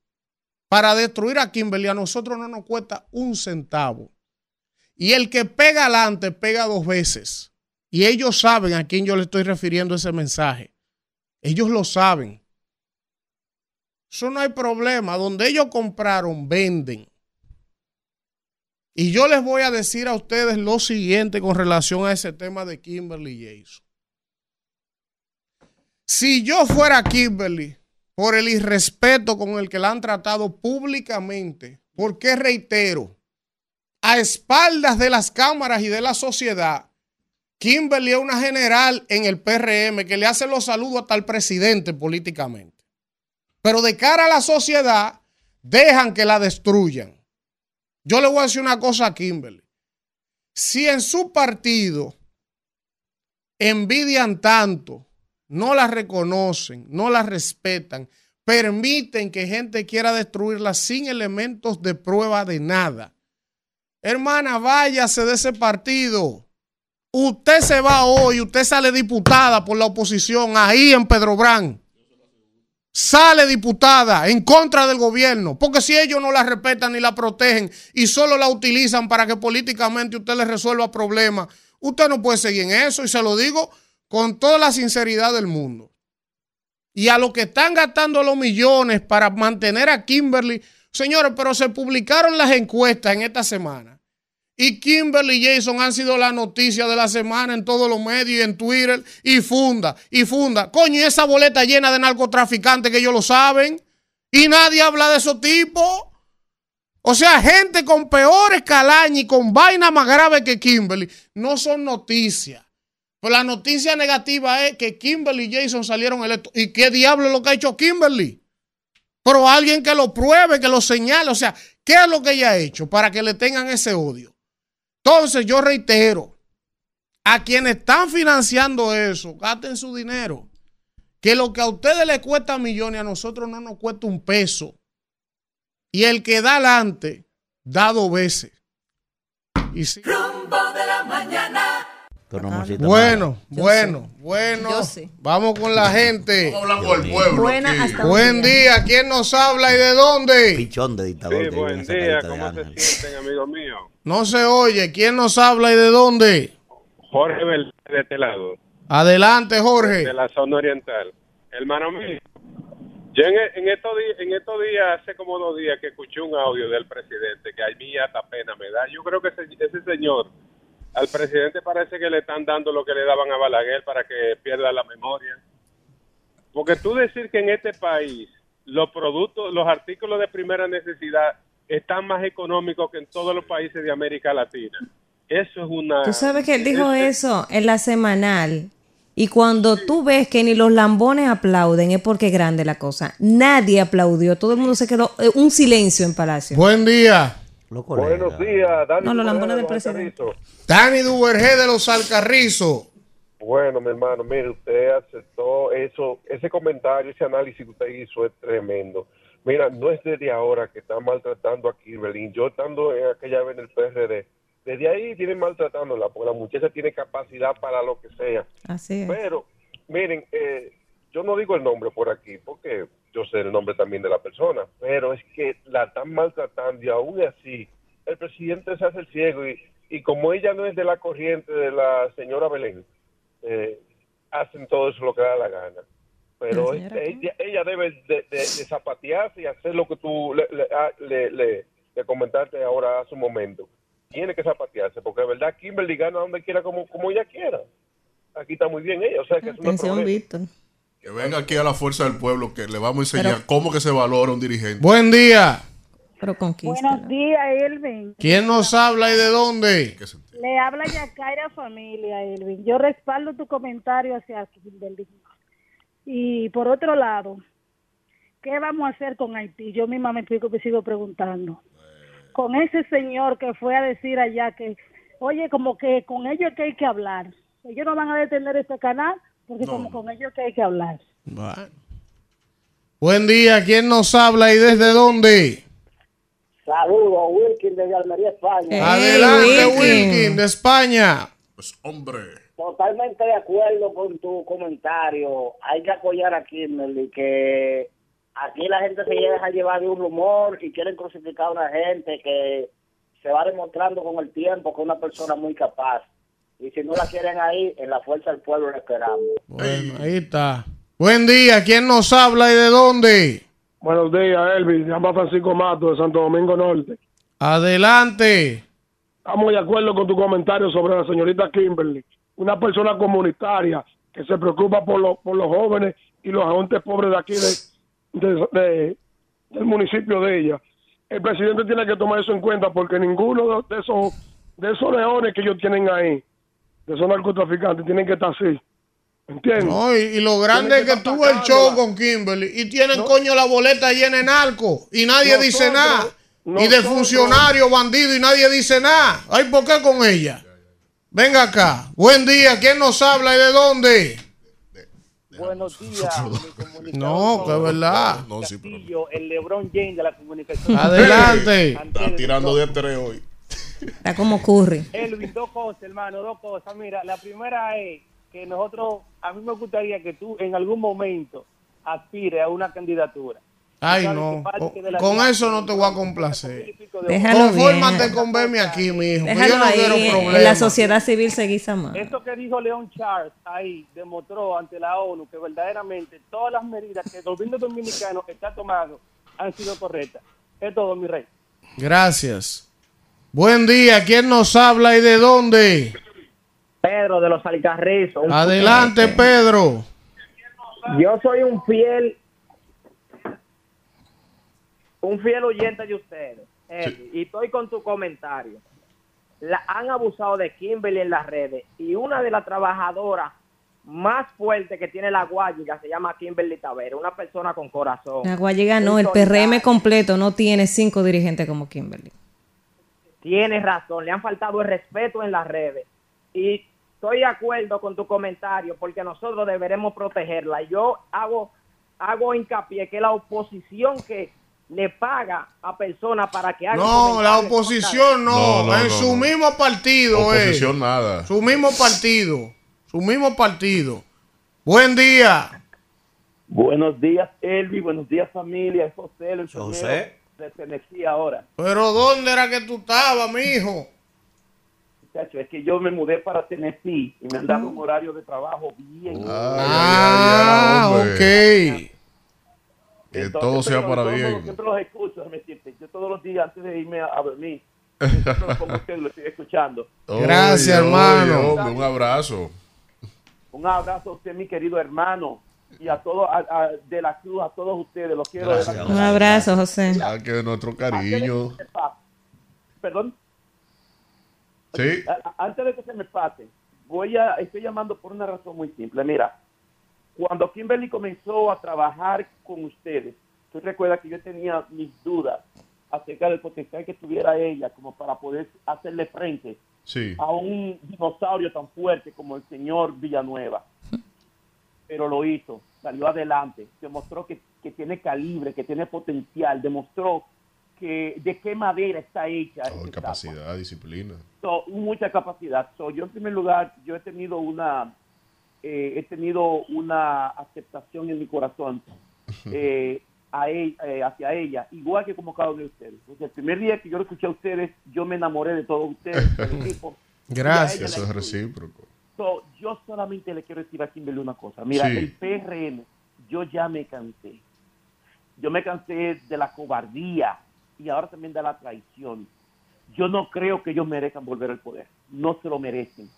Speaker 3: para destruir a Kimberly, a nosotros no nos cuesta un centavo. Y el que pega adelante pega dos veces. Y ellos saben a quién yo le estoy refiriendo ese mensaje. Ellos lo saben. Eso no hay problema. Donde ellos compraron, venden. Y yo les voy a decir a ustedes lo siguiente con relación a ese tema de Kimberly Jason. Si yo fuera Kimberly, por el irrespeto con el que la han tratado públicamente, porque reitero, a espaldas de las cámaras y de la sociedad, Kimberly es una general en el PRM que le hace los saludos hasta al presidente políticamente. Pero de cara a la sociedad, dejan que la destruyan. Yo le voy a decir una cosa a Kimberly. Si en su partido envidian tanto, no la reconocen, no la respetan, permiten que gente quiera destruirla sin elementos de prueba de nada. Hermana, váyase de ese partido. Usted se va hoy, usted sale diputada por la oposición ahí en Pedro Brán. Sale diputada en contra del gobierno, porque si ellos no la respetan ni la protegen y solo la utilizan para que políticamente usted le resuelva problemas, usted no puede seguir en eso y se lo digo con toda la sinceridad del mundo. Y a los que están gastando los millones para mantener a Kimberly, señores, pero se publicaron las encuestas en esta semana y Kimberly Jason han sido la noticia de la semana en todos los medios y en Twitter y funda y funda. Coño, y esa boleta llena de narcotraficantes que ellos lo saben y nadie habla de esos tipos. O sea, gente con peores calañas y con vaina más grave que Kimberly no son noticias. Pero la noticia negativa es que Kimberly y Jason salieron electos. ¿Y qué diablo es lo que ha hecho Kimberly? Pero alguien que lo pruebe, que lo señale. O sea, ¿qué es lo que ella ha hecho para que le tengan ese odio? Entonces yo reitero, a quienes están financiando eso, gasten su dinero. Que lo que a ustedes les cuesta millones, a nosotros no nos cuesta un peso. Y el que da adelante, da dos veces. Y
Speaker 5: Rumbo de la mañana.
Speaker 3: Bueno, bueno, bueno. Vamos con la gente. Buen día. ¿Quién nos habla y de dónde?
Speaker 4: Pichón de dictador.
Speaker 6: Sí, buen día. ¿Cómo se sienten, amigo mío?
Speaker 3: No se oye. ¿Quién nos habla y de dónde?
Speaker 6: Jorge de este lado.
Speaker 3: Adelante, Jorge.
Speaker 6: De la zona oriental. Hermano mío, yo en, estos días, en estos días, hace como dos días que escuché un audio del presidente que a mí hasta pena me da. Yo creo que ese, ese señor al presidente parece que le están dando lo que le daban a Balaguer para que pierda la memoria. Porque tú decir que en este país los productos, los artículos de primera necesidad están más económicos que en todos los países de América Latina. Eso es una...
Speaker 2: Tú sabes que él dijo eso en la semanal. Y cuando tú ves que ni los lambones aplauden, es porque es grande la cosa. Nadie aplaudió, todo el mundo se quedó, eh, un silencio en Palacio.
Speaker 3: Buen día.
Speaker 6: Buenos días, Dani.
Speaker 2: No, los
Speaker 6: Duvergé
Speaker 2: lambones
Speaker 6: de
Speaker 2: del
Speaker 6: los
Speaker 2: presidente.
Speaker 6: Alcarrizos.
Speaker 3: Dani Duvergé de los Alcarrizos.
Speaker 6: Bueno, mi hermano, mire, usted aceptó eso, ese comentario, ese análisis que usted hizo es tremendo. Mira, no es desde ahora que están maltratando a Kimberly. Yo estando en aquella vez en el PRD, desde ahí tienen maltratándola, porque la muchacha tiene capacidad para lo que sea.
Speaker 2: Así es.
Speaker 6: Pero, miren, eh, yo no digo el nombre por aquí, porque yo sé el nombre también de la persona, pero es que la están maltratando y aún así el presidente se hace el ciego y, y como ella no es de la corriente de la señora Belén, eh, hacen todo eso lo que da la gana. Pero
Speaker 2: La señora
Speaker 6: ella, ella debe de, de- de zapatearse y hacer lo que tú le, le, ah, le- comentaste ahora hace un momento. Tiene que zapatearse, porque de verdad Kimberly gana donde quiera como, como ella quiera. Aquí está muy bien ella, o sea que no es.
Speaker 2: Víctor.
Speaker 1: Que venga aquí a la fuerza del pueblo, que le vamos a enseñar
Speaker 2: Pero-
Speaker 1: cómo que se valora un dirigente.
Speaker 3: Buen día.
Speaker 2: Pero.
Speaker 7: Buenos días, Elvin.
Speaker 3: ¿Quién nos habla y de dónde?
Speaker 7: Le habla Yacaira Familia, Elvin. Yo respaldo tu comentario hacia Kimberly. Y por otro lado, ¿qué vamos a hacer con Haití? Yo misma me explico que sigo preguntando. Con ese señor que fue a decir allá que, oye, como que con ellos que hay que hablar. Ellos no van a detener este canal porque como con ellos que hay que hablar.
Speaker 3: Bueno. Buen día. ¿Quién nos habla y desde dónde?
Speaker 8: Saludos, Wilkin desde Almería, España.
Speaker 2: Eh.
Speaker 3: Adelante,
Speaker 2: Wilkin.
Speaker 3: Wilkin, de España.
Speaker 1: Pues hombre,
Speaker 8: Totalmente de acuerdo con tu comentario. Hay que apoyar a Kimberly, que aquí la gente se deja llevar de un rumor y quieren crucificar a una gente que se va demostrando con el tiempo que es una persona muy capaz. Y si no la quieren ahí, en la fuerza del pueblo la esperamos.
Speaker 3: Bueno, ahí está. Buen día. ¿Quién nos habla y de dónde?
Speaker 9: Buenos días, Elvis. Llama Francisco Mato de Santo Domingo Norte.
Speaker 3: Adelante.
Speaker 9: Estamos de acuerdo con tu comentario sobre la señorita Kimberly, una persona comunitaria que se preocupa por, los por los jóvenes y los agentes pobres de aquí de, de- de- del municipio de ella. El presidente tiene que tomar eso en cuenta porque ninguno de esos de esos leones que ellos tienen ahí, de esos narcotraficantes, tienen que estar así. ¿Entiendes?
Speaker 3: No, y, y lo grande es que tuvo el show con Kimberly y tienen coño la boleta llena de narco y nadie dice
Speaker 9: Nosotros-
Speaker 3: nada. Y de funcionario, bandido y nadie dice nada. Ay, ¿por qué con ella? Venga acá. Buen día. ¿Quién nos habla y de dónde?
Speaker 8: Buenos días, mi
Speaker 3: No, que es verdad.
Speaker 1: no, sí, pero
Speaker 8: Castillo, el LeBron James de la comunicación.
Speaker 3: Adelante.
Speaker 1: están tirando de tres hoy.
Speaker 2: Está como Curry.
Speaker 8: Elvin, dos cosas, hermano, dos cosas. Mira, la primera es que nosotros, a mí me gustaría que tú en algún momento aspires a una candidatura.
Speaker 3: Ay, no. Con, eso no te voy a complacer.
Speaker 2: Déjalo
Speaker 3: Confórmate
Speaker 2: bien.
Speaker 3: con verme aquí, mi hijo. que yo
Speaker 2: Déjalo
Speaker 3: no
Speaker 2: ahí.
Speaker 3: quiero
Speaker 2: En la
Speaker 3: problemas.
Speaker 2: sociedad civil se guisa más.
Speaker 8: Eso que dijo León Charles ahí demostró ante la ONU que verdaderamente todas las medidas que el gobierno dominicano está tomando han sido correctas. Es todo, mi rey.
Speaker 3: Gracias. Buen día. ¿Quién nos habla y de dónde?
Speaker 8: Pedro de los Alcarrizos.
Speaker 3: Adelante, Pedro.
Speaker 8: Yo soy un fiel, un fiel oyente de ustedes. Eddie, Y estoy con tu comentario. La, han abusado de Kimberly en las redes y una de las trabajadoras más fuertes que tiene la Guayiga se llama Kimberly Tavera, una persona con corazón.
Speaker 2: La Guayiga no, el PRM completo no tiene cinco dirigentes como Kimberly.
Speaker 8: Tienes razón, le han faltado el respeto en las redes. Y estoy de acuerdo con tu comentario porque nosotros deberemos protegerla. Yo hago, hago hincapié que la oposición que le paga a personas para que hagan
Speaker 3: No, la oposición no.
Speaker 1: No, no,
Speaker 3: en
Speaker 1: no,
Speaker 3: su
Speaker 1: no.
Speaker 3: mismo partido, eh.
Speaker 1: Oposición nada.
Speaker 3: Su mismo partido. Su mismo partido. Buen día.
Speaker 10: Buenos días, Elvi. Buenos días, familia. Es José, el
Speaker 4: José.
Speaker 10: De Tennessee ahora.
Speaker 3: Pero ¿dónde era que tú estabas, mijo?
Speaker 10: Muchacho, es que yo me mudé para Tennessee y me han dado un horario de trabajo bien.
Speaker 3: Ah,
Speaker 1: hombre.
Speaker 3: ok.
Speaker 1: Que
Speaker 10: Entonces,
Speaker 1: todo sea
Speaker 10: pero
Speaker 1: para
Speaker 10: todos-
Speaker 1: bien.
Speaker 10: Siempre los escucho, déjame decirte. Yo todos los días antes de irme a, a dormir, como usted lo estoy escuchando.
Speaker 3: Gracias,
Speaker 1: Oye,
Speaker 3: hermano.
Speaker 1: oye, hombre, un abrazo.
Speaker 10: Un abrazo a usted, mi querido hermano, y a todos, a- a- de la Cruz, a todos ustedes. Los quiero.
Speaker 1: Gracias.
Speaker 2: Un abrazo, José.
Speaker 1: Ah, que nuestro cariño.
Speaker 10: Perdón.
Speaker 1: Sí.
Speaker 10: Antes de que se me pase, voy a, estoy llamando por una razón muy simple. Mira, cuando Kimberly comenzó a trabajar con ustedes, tú recuerdas que yo tenía mis dudas acerca del potencial que tuviera ella como para poder hacerle frente
Speaker 1: Sí.
Speaker 10: a un dinosaurio tan fuerte como el señor Villanueva. Pero lo hizo, salió adelante, demostró que, que tiene calibre, que tiene potencial, demostró que de qué madera está hecha.
Speaker 1: Oh,
Speaker 10: estatua.
Speaker 1: capacidad, disciplina.
Speaker 10: So, mucha capacidad. So, yo en primer lugar, yo he tenido una, eh, he tenido una aceptación en mi corazón eh, a e- eh, hacia ella, igual que como cada uno de ustedes. Desde el primer día que yo lo escuché a ustedes, yo me enamoré de todos ustedes, del.
Speaker 3: Gracias.
Speaker 1: Eso es recíproco.
Speaker 10: So, yo solamente le quiero decir a Kimberly una cosa. Mira,
Speaker 1: Sí.
Speaker 10: el PRM, yo ya me cansé. Yo me cansé de la cobardía y ahora también de la traición. Yo no creo que ellos merezcan volver al poder. No se lo merecen.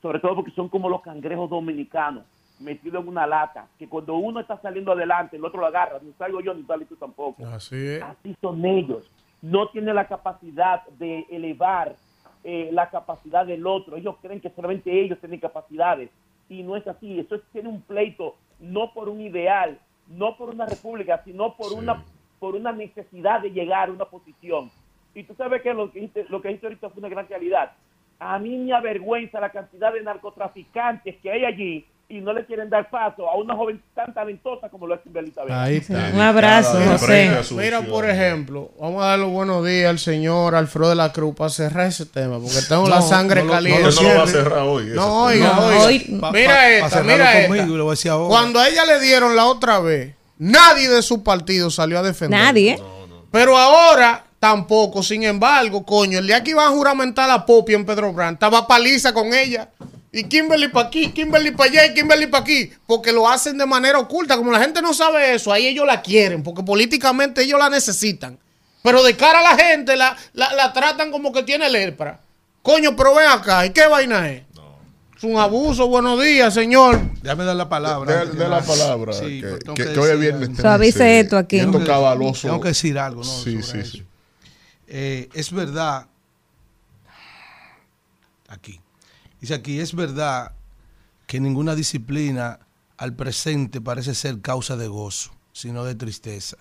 Speaker 10: Sobre todo porque son como los cangrejos dominicanos, metidos en una lata, que cuando uno está saliendo adelante, el otro lo agarra. Ni salgo yo, ni sales tú tampoco.
Speaker 3: Así es.
Speaker 10: Así son ellos. No tienen la capacidad de elevar eh, la capacidad del otro. Ellos creen que solamente ellos tienen capacidades. Y no es así. Eso es- tiene un pleito, no por un ideal, no por una república, sino por,
Speaker 1: Sí.
Speaker 10: una, por una necesidad de llegar a una posición. Y tú sabes que lo que dijiste, lo que ahorita fue una gran realidad. A mí me avergüenza la cantidad de narcotraficantes que hay allí y no le quieren dar paso a una joven tan talentosa como lo es Kimberly Tavera.
Speaker 3: Ahí está.
Speaker 2: Un abrazo,
Speaker 1: de
Speaker 2: José.
Speaker 3: Mira, por ejemplo, vamos a dar los buenos días al señor Alfredo de la Cruz para cerrar ese tema, porque tengo la
Speaker 11: No,
Speaker 3: sangre
Speaker 11: no
Speaker 3: caliente.
Speaker 1: No lo va a cerrar hoy.
Speaker 3: No, oiga,
Speaker 2: No,
Speaker 3: oiga.
Speaker 2: hoy-
Speaker 11: Pa-
Speaker 3: mira
Speaker 11: pa- pa
Speaker 3: esta,
Speaker 11: cerrarlo
Speaker 3: mira
Speaker 11: conmigo
Speaker 3: esta.
Speaker 11: y lo voy a decir ahora.
Speaker 3: Cuando a ella le dieron la otra vez, nadie de su partido salió a defender.
Speaker 2: Nadie.
Speaker 3: Pero ahora tampoco, sin embargo, coño, el día que iban a juramentar a Popi en Pedro Brand, estaba paliza con ella. Y Kimberly para aquí, Kimberly para allá y Kimberly para aquí. Porque lo hacen de manera oculta. Como la gente no sabe eso, ahí ellos la quieren. Porque políticamente ellos la necesitan. Pero de cara a la gente la, la, la tratan como que tiene lepra. Coño, pero ven acá. ¿Y qué vaina es? Es un abuso. Buenos días, señor.
Speaker 11: Déjame dar la palabra.
Speaker 1: De, de la palabra.
Speaker 11: Sí,
Speaker 1: que,
Speaker 11: pues
Speaker 1: que-
Speaker 11: que
Speaker 1: que hoy es viernes.
Speaker 2: Suavice
Speaker 1: 13,
Speaker 2: esto aquí.
Speaker 11: Tengo. Tengo que decir algo, ¿no?
Speaker 1: Sí,
Speaker 11: sobre
Speaker 1: sí,
Speaker 11: eso.
Speaker 1: sí.
Speaker 11: Eh, es verdad, aquí, dice aquí, es verdad que ninguna disciplina al presente parece ser causa de gozo, sino de tristeza,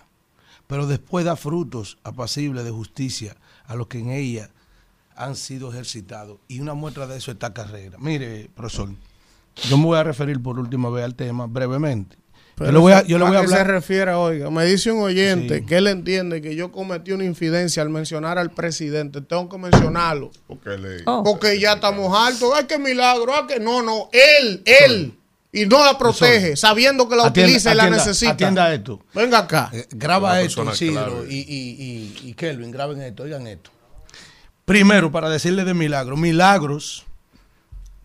Speaker 11: pero después da frutos apacibles de justicia a los que en ella han sido ejercitados. Y una muestra de eso está carrera. Mire, profesor, yo me voy a referir por última vez al tema brevemente. Yo le voy a, yo le voy a
Speaker 3: qué se refiere, oiga? Me dice un oyente
Speaker 11: Sí.
Speaker 3: que él entiende que yo cometí una infidencia al mencionar al presidente. Tengo que mencionarlo.
Speaker 1: Porque le-
Speaker 2: Oh.
Speaker 3: Porque ya estamos altos. Ay, qué milagro. Ay, que no, no. Él, él. Y no la protege, sabiendo que la
Speaker 11: Atienda-
Speaker 3: utiliza y la
Speaker 11: atienda-
Speaker 3: necesita.
Speaker 11: Atienda esto.
Speaker 3: Venga acá.
Speaker 11: Eh, graba
Speaker 1: Una
Speaker 11: esto, Isidro
Speaker 1: clave.
Speaker 11: y, y, y, y Kelvin, graben esto, oigan esto. Primero, para decirle de Milagros, Milagros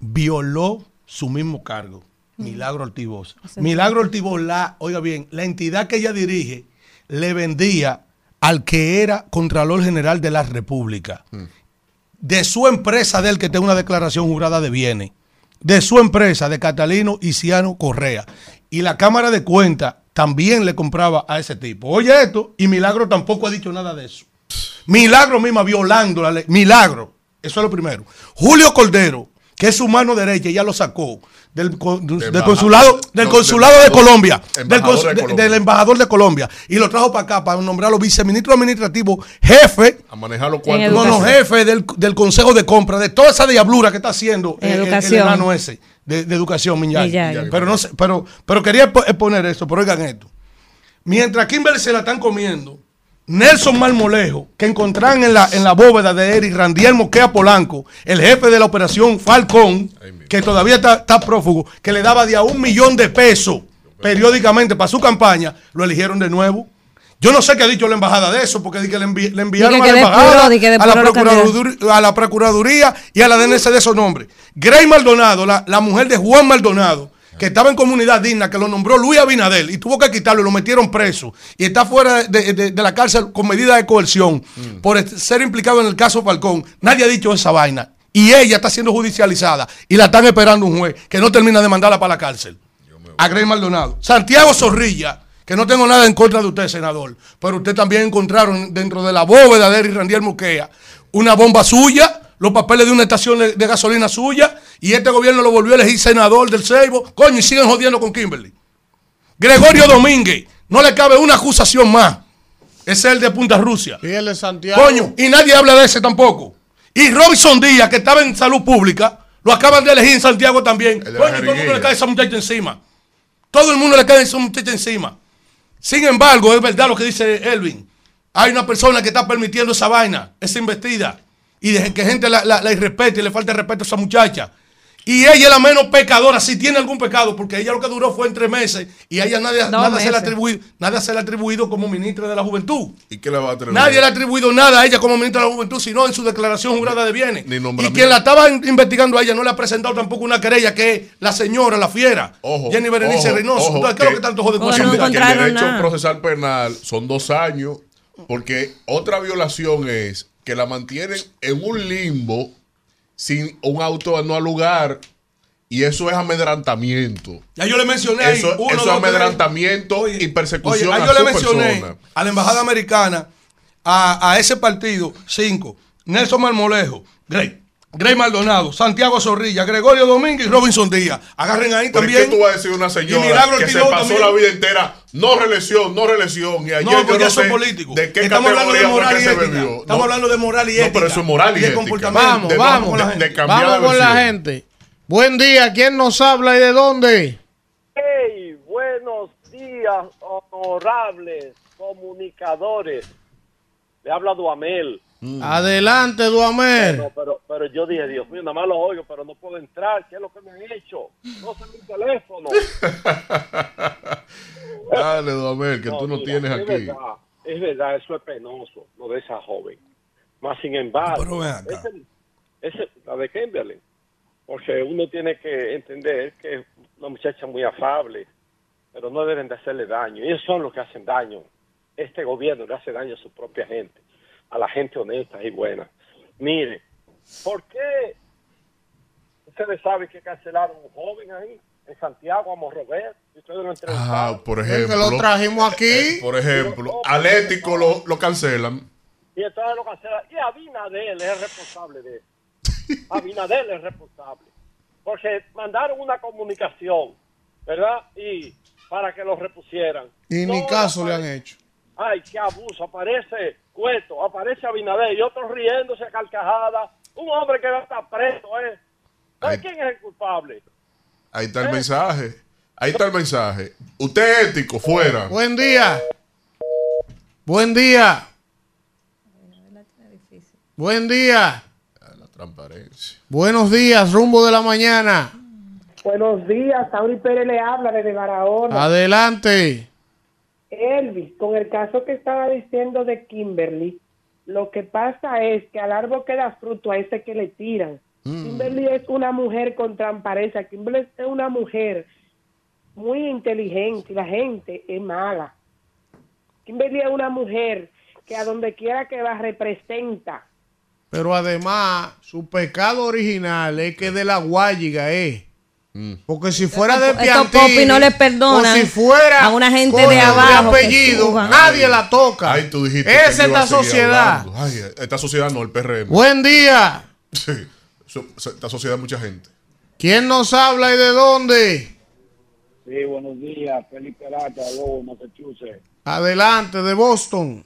Speaker 11: violó su mismo cargo. Milagro Ortivosa. Milagro Ortivosa, la, oiga bien, la entidad que ella dirige le vendía al que era Contralor General de la República. De su empresa de él, que tenga una declaración jurada de bienes. De su empresa, de Catalino Isiano Correa. Y la Cámara de Cuentas también le compraba a ese tipo. Oye esto, y Milagro tampoco ha dicho nada de eso. Milagro misma violando la ley. Milagro. Eso es lo primero. Julio Cordero, que es su mano derecha, ya lo sacó del, consulado, del
Speaker 1: no,
Speaker 11: consulado
Speaker 1: del
Speaker 11: de Colombia, del,
Speaker 1: embajador
Speaker 11: cons-
Speaker 1: de
Speaker 11: de-
Speaker 1: Colombia.
Speaker 11: del embajador de Colombia, y lo trajo para acá para nombrarlo viceministro administrativo, jefe
Speaker 1: a manejar los cuartos.
Speaker 11: no, no, jefe del, del Consejo de Compra, de toda esa diablura que está haciendo
Speaker 2: En
Speaker 11: eh, el- el, enano ese, de, de educación, Miñay.
Speaker 2: Miñay.
Speaker 11: Pero, no sé, pero, pero quería po- exponer esto, pero oigan esto. Mientras Kimberly se la están comiendo, Nelson Marmolejo, que encontraron en la, en la bóveda de Eric Randiel Moquea Polanco, el jefe de la operación Falcón, que todavía está, está prófugo, que le daba de a un millón de pesos periódicamente para su campaña, lo eligieron de nuevo. Yo no sé qué ha dicho la embajada de eso, porque di que le, envi- le enviaron
Speaker 2: que
Speaker 11: a la embajada, a la, procuraduría, a la Procuraduría y a la DNC de esos nombres. Grey Maldonado, la, la mujer de Juan Maldonado, que estaba en comunidad digna, que lo nombró Luis Abinadel y tuvo que quitarlo y lo metieron preso y está fuera de, de- de la cárcel con medida de coerción
Speaker 1: Mm.
Speaker 11: por ser implicado en el caso Falcón. Nadie ha dicho esa vaina. Y ella está siendo judicializada y la están esperando un juez que no termina de mandarla para la cárcel. A Grey Maldonado. Santiago Zorrilla, que no tengo nada en contra de usted, senador, pero usted también encontraron dentro de la bóveda de Randiel Muquea una bomba suya, los papeles de una estación de, gasolina suya, y este gobierno lo volvió a elegir senador del Seibo. Coño, y siguen jodiendo con Kimberly. Gregorio Domínguez, no le cabe una acusación más. Ese es el de Punta Rusia.
Speaker 3: Y el de Santiago.
Speaker 11: Coño, y nadie habla de ese tampoco. Y Robinson Díaz, que estaba en salud pública, lo acaban de elegir en Santiago también. Coño, y todo el mundo le cae esa muchacha encima. Todo el mundo le cae esa muchacha encima. Sin embargo, es verdad lo que dice Elvin. Hay una persona que está permitiendo esa vaina, esa investida. Y de que gente la, la, la irrespete y le falta respeto a esa muchacha. Y ella es la menos pecadora, si tiene algún pecado, porque ella lo que duró fue en tres meses y a ella nadie, se le atribuido, nada se le ha atribuido como ministra de la Juventud.
Speaker 1: ¿Y qué le va a atribuir?
Speaker 11: Nadie le ha atribuido nada a ella como ministra de la Juventud, sino en su declaración jurada de bienes.
Speaker 1: Ni
Speaker 11: y quien la estaba in- investigando a ella no le ha presentado tampoco una querella que es la señora, la fiera,
Speaker 1: Ojo,
Speaker 11: Jenny Berenice
Speaker 1: ojo,
Speaker 11: Reynoso.
Speaker 1: ojo,
Speaker 11: Entonces, ¿qué es lo que tanto jode con esa
Speaker 2: no
Speaker 1: el derecho
Speaker 2: nada.
Speaker 1: procesal penal son dos años, porque otra violación es que la mantienen en un limbo sin un auto no al lugar, y eso es amedrentamiento.
Speaker 11: Ya yo le mencioné
Speaker 1: Eso,
Speaker 11: uno,
Speaker 1: eso es
Speaker 11: dos, tres.
Speaker 1: amedrentamiento y persecución
Speaker 11: Oye,
Speaker 1: a
Speaker 11: yo le
Speaker 1: su
Speaker 11: mencioné
Speaker 1: persona.
Speaker 11: a la embajada americana, a, a ese partido, cinco, Nelson Marmolejo, Grey, Grey Maldonado, Santiago Zorrilla, Gregorio Domínguez y Robinson Díaz. Agarren ahí
Speaker 1: ¿Por
Speaker 11: también.
Speaker 1: qué tú vas a decir a una señora que se pasó
Speaker 11: también.
Speaker 1: la vida entera, no reelección, no reelección, y ayer
Speaker 11: No,
Speaker 1: yo
Speaker 11: porque
Speaker 1: no
Speaker 11: eso
Speaker 1: sé
Speaker 11: es político.
Speaker 1: de qué
Speaker 11: Estamos hablando de moral y ética.
Speaker 1: bebió.
Speaker 11: Estamos
Speaker 1: No,
Speaker 11: hablando de moral y
Speaker 1: No,
Speaker 11: ética.
Speaker 1: pero eso es moral y
Speaker 11: de
Speaker 1: ética.
Speaker 11: comportamiento.
Speaker 3: Vamos,
Speaker 1: de-
Speaker 3: vamos.
Speaker 1: de- de cambiar
Speaker 3: vamos
Speaker 1: de
Speaker 3: con la gente. Buen día. ¿Quién nos habla y de dónde?
Speaker 12: Hey, buenos días, honorables comunicadores. Le habla Duamel.
Speaker 3: Adelante, Duamel.
Speaker 12: Pero, pero, pero yo dije, Dios mío, nada más lo oigo, pero no puedo entrar. ¿Qué es lo que me han hecho? No sé mi teléfono.
Speaker 1: Dale, Domel, que
Speaker 12: No,
Speaker 1: tú no
Speaker 12: mira,
Speaker 1: tienes
Speaker 12: es
Speaker 1: aquí.
Speaker 12: Verdad, es verdad, eso es penoso, lo de esa joven. Más sin embargo,
Speaker 11: Pero ven acá.
Speaker 12: ese- ese- la de Kimberly, porque uno tiene que entender que es una muchacha muy afable, pero no deben de hacerle daño. Ellos son los que hacen daño. Este gobierno le hace daño a su propia gente, a la gente honesta y buena. Mire, ¿por qué ustedes saben que cancelaron un joven ahí en Santiago, a Morrover? Y ustedes lo entrevistaron.
Speaker 1: Ah, por ejemplo.
Speaker 3: lo trajimos aquí.
Speaker 1: eh, por ejemplo, Atlético lo, lo cancelan.
Speaker 12: Y entonces lo cancela. Y Abinadel es el responsable de eso. Abinadel es responsable. Porque mandaron una comunicación, ¿verdad? Y para que lo repusieran.
Speaker 3: Y ni
Speaker 12: No
Speaker 3: caso le han hecho.
Speaker 12: Ay, qué abuso. Aparece Cueto, aparece Abinadel y otros riéndose a carcajadas. Un hombre que va a estar preso, ¿eh? ¿Sabe
Speaker 1: Ay.
Speaker 12: quién es el culpable?
Speaker 1: Ahí está el mensaje. Ahí está el mensaje. Usted es ético, fuera.
Speaker 3: Buen día. Buen día. Buen día.
Speaker 1: La transparencia.
Speaker 3: Buenos días, rumbo de la mañana.
Speaker 13: Buenos días, Sauri Pérez le habla desde Barahona.
Speaker 3: Adelante.
Speaker 13: Elvis, con el caso que estaba diciendo de Kimberly, lo que pasa es que al árbol queda fruto a ese que le tiran. Kimberly es una mujer con transparencia. Kimberly es una mujer muy inteligente y la gente es mala. Kimberly es una mujer que a donde quiera que va representa.
Speaker 3: Pero además, su pecado original es que de la guayiga es. Porque si fuera de
Speaker 2: Estos
Speaker 3: Piantini,
Speaker 2: no le perdonan
Speaker 3: o si fuera
Speaker 2: a una gente
Speaker 3: coño
Speaker 2: de abajo
Speaker 3: apellido, nadie la toca.
Speaker 1: Ay, tú dijiste.
Speaker 3: Es esta sociedad.
Speaker 1: Ay, esta sociedad no, el PRM.
Speaker 3: Buen día.
Speaker 1: Sí. Esta sociedad, mucha gente.
Speaker 3: ¿Quién nos habla y de dónde?
Speaker 14: Sí, buenos días. Felipe Rata, Lobo, Massachusetts.
Speaker 3: Adelante, de Boston.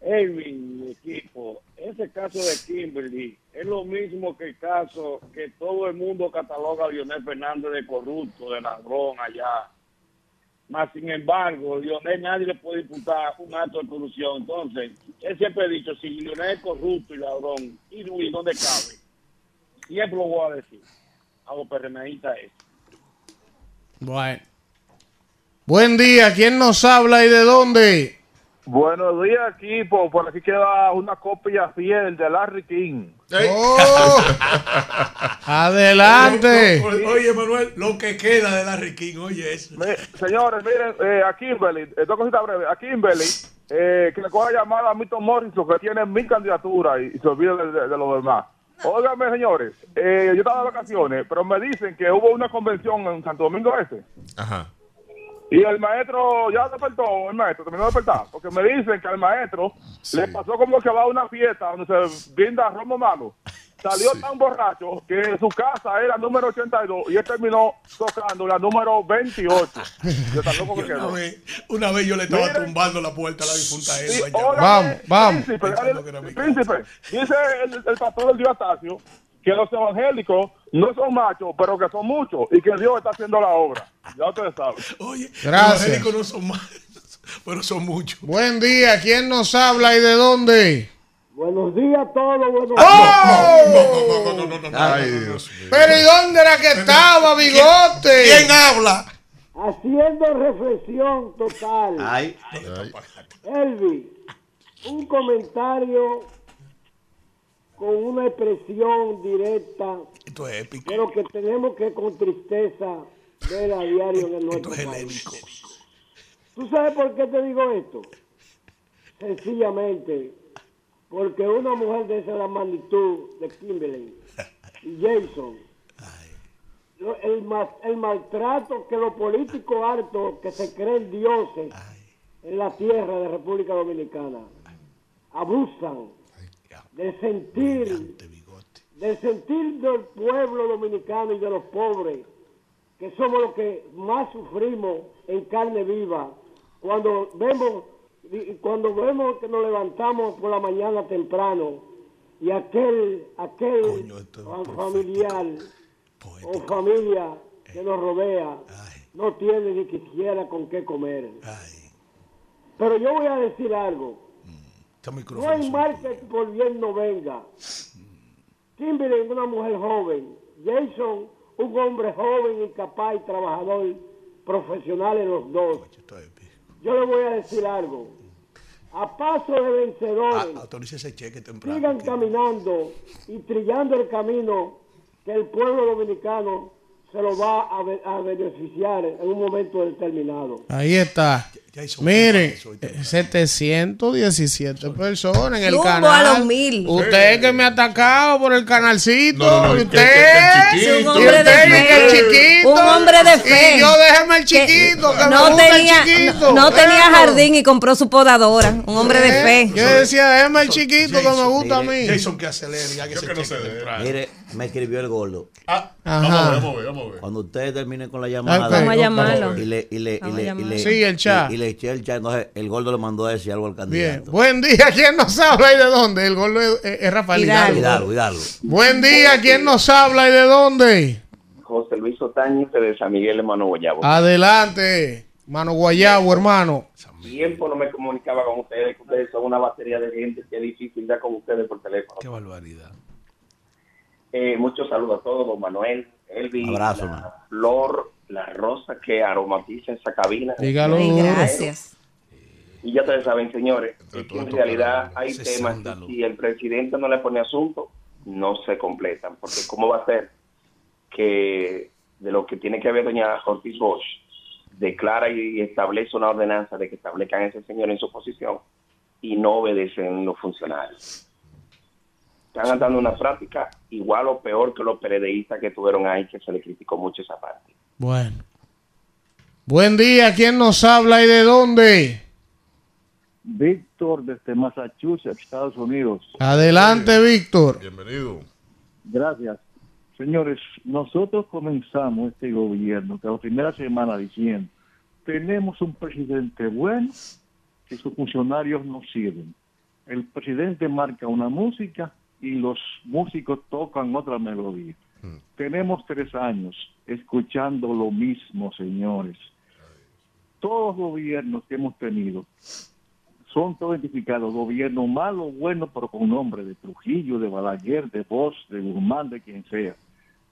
Speaker 14: Elvin, mi equipo, ese caso de Kimberly es lo mismo que el caso que todo el mundo cataloga a Lionel Fernández de corrupto, de ladrón allá. Más sin embargo, Lionel nadie le puede imputar un acto de corrupción. Entonces, él siempre ha dicho, si Lionel es corrupto y ladrón, ¿y Luis dónde cabe? Siempre lo voy a decir. A los es.
Speaker 3: Bueno. Buen día, ¿quién nos habla y de dónde?
Speaker 15: Buenos días, equipo. Por aquí queda una copia fiel de Larry King.
Speaker 3: Oh. Adelante.
Speaker 11: Oye, Manuel, lo que queda de Larry King, oye eso.
Speaker 15: Señores, miren, eh, a Kimberly, eh, dos cositas breves. A Kimberly, eh, que le coja llamada a Milton Morrison, que tiene mil candidaturas y, y se olvida de, de, de los demás. Óigame, señores, eh, yo estaba de vacaciones, pero me dicen que hubo una convención en Santo Domingo Este.
Speaker 1: Ajá.
Speaker 15: Y el maestro ya despertó, el maestro terminó de despertar, porque me dicen que al maestro le pasó como que va a una fiesta donde se brinda romo malo. Salió tan borracho que su casa era número 82 y él terminó tocando la número 28. De tan loco que
Speaker 11: Una
Speaker 15: quedó.
Speaker 11: vez, una vez yo le estaba
Speaker 15: Miren.
Speaker 11: tumbando la puerta a la difunta
Speaker 15: Sí,
Speaker 11: Elba.
Speaker 15: óigame,
Speaker 3: Vamos, vamos.
Speaker 15: Príncipe, príncipe, dice el, el pastor del Diostacio que los evangélicos no son machos, pero que son muchos y que Dios está haciendo la obra. Ya ustedes saben.
Speaker 11: Oye,
Speaker 3: Gracias.
Speaker 11: los evangélicos no son más, pero son muchos.
Speaker 3: Buen día. ¿Quién nos habla y de dónde?
Speaker 16: Buenos días a todos. Buenos
Speaker 3: ¡Oh!
Speaker 1: Ay, Dios mío.
Speaker 3: Pero ¿y dónde era que estaba, bigote?
Speaker 11: ¿Quién habla?
Speaker 16: Haciendo reflexión total.
Speaker 4: Ay,
Speaker 16: Elvi, un comentario con una expresión directa,
Speaker 11: Esto es épico.
Speaker 16: pero que tenemos que con tristeza ver a diario en nuestro
Speaker 11: Esto es
Speaker 16: país.
Speaker 11: helénico.
Speaker 16: ¿Tú sabes por qué te digo esto? Sencillamente, porque una mujer de esa la magnitud de Kimberly y Jason, lo- el, ma- el maltrato que los políticos hartos que se creen dioses en la tierra de República Dominicana abusan del sentir, del sentir del pueblo dominicano y de los pobres, que somos los que más sufrimos en carne viva. Cuando vemos cuando vemos que nos levantamos por la mañana temprano y aquel aquel fa- familiar o familia que nos rodea no tiene ni siquiera con qué comer. Pero yo voy a decir algo. No hay mal que por bien no venga. Kimberly una mujer joven. Jason, un hombre joven y capaz y trabajador, profesional en los dos. Yo le voy a decir algo. A paso de vencedores,
Speaker 11: Ah, Autorice ese cheque temprano.
Speaker 16: sigan caminando y trillando el camino que el pueblo dominicano se lo va a, a beneficiar en un momento determinado.
Speaker 3: Ahí está. Miren, eh, 717 personas en el
Speaker 2: Rumbo
Speaker 3: canal.
Speaker 2: a los mil.
Speaker 3: Usted que me ha atacado por el canalcito.
Speaker 1: No,
Speaker 3: usted.
Speaker 1: que- que el
Speaker 2: Es un hombre de
Speaker 3: usted
Speaker 2: fe.
Speaker 3: chiquito.
Speaker 2: Un hombre de fe.
Speaker 3: Y yo déjeme el chiquito. Que, me
Speaker 2: no
Speaker 3: gusta
Speaker 2: tenía,
Speaker 3: el chiquito.
Speaker 2: no, no tenía jardín y compró su podadora. Un hombre de fe.
Speaker 3: Yo decía, déjeme el chiquito que me gusta a mí.
Speaker 11: Jason que acelere
Speaker 4: mire, me escribió el gordo.
Speaker 3: Ajá.
Speaker 1: Vamos a ver, vamos a ver, vamos a ver.
Speaker 4: Cuando ustedes terminen con la llamada,
Speaker 3: Vamos a
Speaker 2: llamarlo.
Speaker 4: Y le, y le, y le, y
Speaker 2: llamarlo.
Speaker 4: le,
Speaker 3: Sí, el chat.
Speaker 4: Y, y le el chat. Entonces, el gordo le mandó a decir algo al
Speaker 3: Bien.
Speaker 4: candidato.
Speaker 3: Buen día. ¿Quién nos habla y de dónde? El gol es, es Rafael Hidalgo.
Speaker 4: Hidalgo, Hidalgo.
Speaker 3: Buen día. ¿Quién nos habla y de dónde?
Speaker 17: José Luis Otañez de San Miguel de Mano Guayabo.
Speaker 3: Adelante. Mano Guayabo, hermano.
Speaker 17: Tiempo no me comunicaba con ustedes, que ustedes son una batería de gente que es difícil ya con ustedes por teléfono.
Speaker 11: Qué barbaridad.
Speaker 17: Eh, muchos saludos a todos, don Manuel, Elvi,
Speaker 4: Abrazo,
Speaker 17: la
Speaker 4: man.
Speaker 17: flor, la rosa que aromatiza esa cabina.
Speaker 3: Dígalo.
Speaker 2: Gracias.
Speaker 17: Y ya ustedes saben, señores, es que en realidad hay temas que si el presidente no le pone asunto, no se completan. Porque ¿cómo va a ser que de lo que tiene que ver doña Ortiz Bosch declara y establece una ordenanza de que establezcan a ese señor en su posición y no obedecen los funcionarios? Están dando una práctica igual o peor que los PRDistas que tuvieron ahí, que se le criticó mucho esa parte.
Speaker 3: Bueno. Buen día. ¿Quién nos habla y de dónde?
Speaker 18: Víctor desde Massachusetts, Estados Unidos.
Speaker 3: Adelante, Víctor.
Speaker 1: Bienvenido.
Speaker 18: Gracias. Señores, nosotros comenzamos este gobierno, que la primera semana diciendo, tenemos un presidente bueno que sus funcionarios no sirven. El presidente marca una música y los músicos tocan otra melodía. Tenemos tres años escuchando lo mismo, señores. Todos los gobiernos que hemos tenido son todos identificados, gobierno malo, bueno, pero con nombre de Trujillo, de Balaguer, de Bosch, de Guzmán, de quien sea.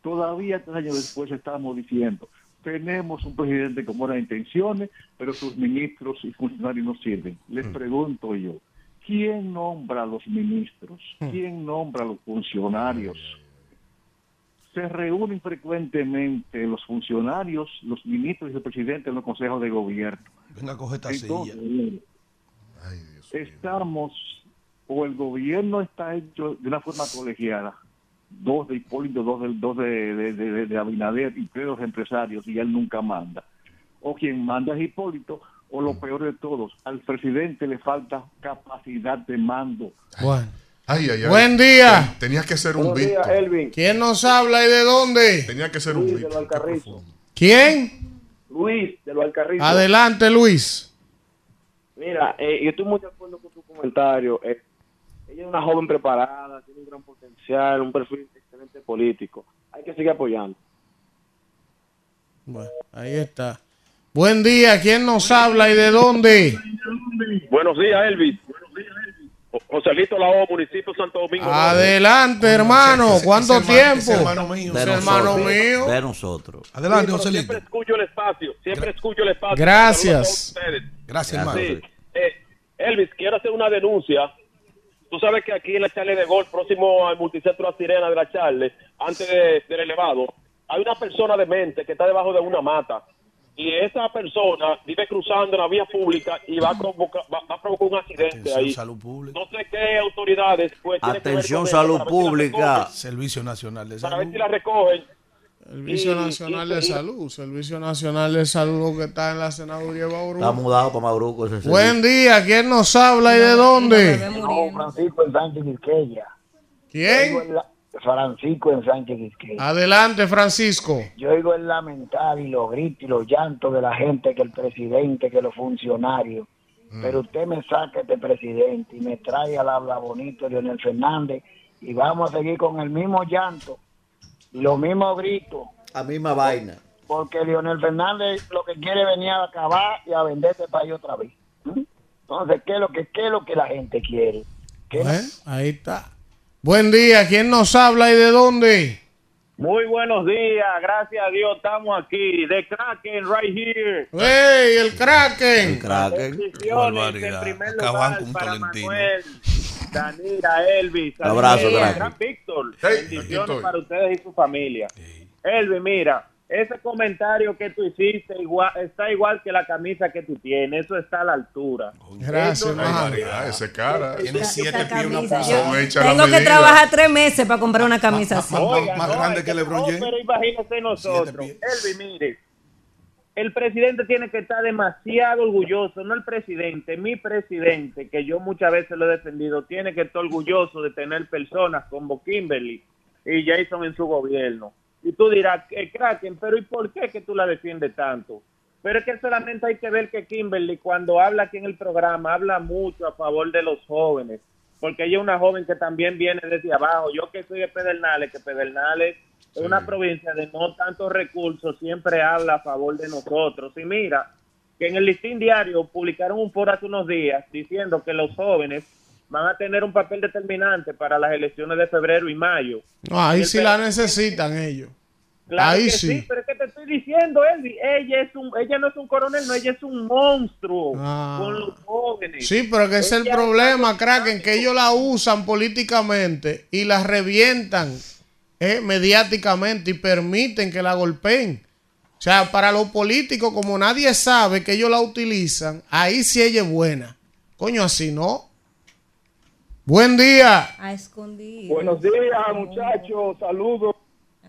Speaker 18: Todavía tres años después estamos diciendo, tenemos un presidente con buenas intenciones, pero sus ministros y funcionarios no sirven. Les pregunto yo, ¿quién nombra a los ministros? ¿Quién nombra a los funcionarios? Se reúnen frecuentemente los funcionarios, los ministros y el presidente en los consejos de gobierno.
Speaker 11: Venga, coge esta
Speaker 18: Entonces,
Speaker 11: silla.
Speaker 18: estamos, o el gobierno está hecho de una forma colegiada, dos de Hipólito, dos de, dos de, de, de- de Abinader y tres de los empresarios, y él nunca manda. O quien manda es Hipólito, o lo peor de todos, al presidente le falta capacidad de mando.
Speaker 3: Bueno.
Speaker 1: Ay, ay, ay.
Speaker 3: Buen día.
Speaker 1: Ten- Tenía que ser un
Speaker 3: Buenos días,
Speaker 1: Víctor.
Speaker 3: Elvin. ¿Quién nos habla y de dónde?
Speaker 1: Tenía que ser un
Speaker 19: Luis de los
Speaker 1: Víctor.
Speaker 19: Alcarrizos.
Speaker 3: ¿Quién?
Speaker 19: Luis de los Alcarrizos.
Speaker 3: Adelante, Luis.
Speaker 19: Mira, eh, yo estoy muy de acuerdo con tu comentario. Eh, ella es una joven preparada, tiene un gran potencial, un perfil excelente político. Hay que seguir apoyando.
Speaker 3: Bueno, ahí está. Buen día. ¿Quién nos habla y de dónde?
Speaker 15: Buenos días, Elvis. Jo- Joselito Lao, municipio de Santo Domingo.
Speaker 3: Adelante, hermano. ¿Cuánto tiempo?
Speaker 11: hermano mío.
Speaker 3: Ese hermano mío.
Speaker 4: De nosotros.
Speaker 11: Adelante, Joselito.
Speaker 15: Siempre escucho el espacio, siempre escucho el espacio.
Speaker 3: Gracias.
Speaker 11: Gracias, hermano.
Speaker 15: Sí. Eh, Elvis, quiero hacer una denuncia. Tú sabes que aquí en la Charle de Golf, próximo al multicentro La Sirena de la Charle, antes de- del elevado, hay una persona demente que está debajo de una mata. Y esa persona vive cruzando la vía pública y va a provocar, va, va a provocar un accidente ahí.
Speaker 11: salud pública.
Speaker 15: No sé qué autoridades. Pues, que
Speaker 4: Atención,
Speaker 15: eso
Speaker 4: salud
Speaker 15: para ver si la
Speaker 4: pública.
Speaker 15: recogen,
Speaker 11: Servicio Nacional de
Speaker 15: Para ver
Speaker 11: Salud.
Speaker 15: si la recogen.
Speaker 3: Servicio
Speaker 15: Y-
Speaker 3: Nacional
Speaker 15: y-
Speaker 3: de
Speaker 15: y-
Speaker 3: Salud. Servicio Nacional de Salud lo que está en la senaduría de Bauru.
Speaker 4: Está mudado para Mauruco ese
Speaker 3: Buen día. ¿Quién nos habla y de dónde?
Speaker 20: No, Francisco en Sánchez Quisqueya.
Speaker 3: ¿Quién?
Speaker 20: Francisco en Sánchez Quisqueya.
Speaker 3: Adelante, Francisco.
Speaker 20: Yo oigo el lamentar y los gritos y los llantos de la gente, que el presidente, que los funcionarios. Pero usted me saca este presidente y me trae al habla bonito Leonel Fernández y vamos a seguir con el mismo llanto los mismos gritos.
Speaker 4: La misma vaina.
Speaker 20: Porque Leonel Fernández lo que quiere es venir a acabar y a vender este país otra vez. ¿Mm? Entonces, ¿qué es lo que, qué es lo que la gente quiere? ¿Qué
Speaker 3: Bueno, ahí está. Buen día. ¿Quién nos habla y de dónde?
Speaker 10: Muy buenos días, gracias a Dios estamos aquí. The Kraken right here.
Speaker 3: ¡Ey, el Kraken!
Speaker 4: El Kraken.
Speaker 10: Bendiciones en primer lugar para Manuel, Danira, Elvis,
Speaker 4: Un abrazo, Kraken.
Speaker 10: Víctor. Bendiciones para ustedes y su familia. Elvis, mira, ese comentario que tú hiciste igual, está igual que la camisa que tú tienes. Eso está a la altura.
Speaker 3: Gracias.
Speaker 1: María, ese cara.
Speaker 11: Tiene siete pies una
Speaker 2: Tengo que trabajar tres meses para comprar una camisa así.
Speaker 11: Más, grande que LeBron James.
Speaker 10: Pero imagínese nosotros. Elvis, mire. El presidente tiene que estar demasiado orgulloso, no el presidente, mi presidente, que yo muchas veces lo he defendido, tiene que estar orgulloso de tener personas como Kimberly y Jason en su gobierno. Y tú dirás, eh, Kraken, pero ¿y por qué que tú la defiendes tanto? Pero es que solamente hay que ver que Kimberly cuando habla aquí en el programa habla mucho a favor de los jóvenes, porque ella es una joven que también viene desde abajo. Yo que soy de Pedernales, que Pedernales es una provincia de no tantos recursos, siempre habla a favor de nosotros. Y mira, que en el listín diario publicaron un foro hace unos días diciendo que los jóvenes van a tener un papel determinante para las elecciones de febrero y mayo.
Speaker 3: No, ahí sí la necesitan ellos.
Speaker 10: Claro
Speaker 3: Ahí
Speaker 10: que
Speaker 3: sí.
Speaker 10: sí. pero es que te estoy diciendo, Elvi, ella es un, ella no es un coronel, no, ella es un monstruo
Speaker 3: Ah.
Speaker 10: con los jóvenes.
Speaker 3: Sí, pero que es el problema, Kraken, que ellos la usan políticamente y la revientan eh, mediáticamente y permiten que la golpeen. O sea, para los políticos, como nadie sabe que ellos la utilizan, ahí sí ella es buena. Coño, así no. Buen día.
Speaker 2: A escondido.
Speaker 21: Buenos días, muchachos. Saludos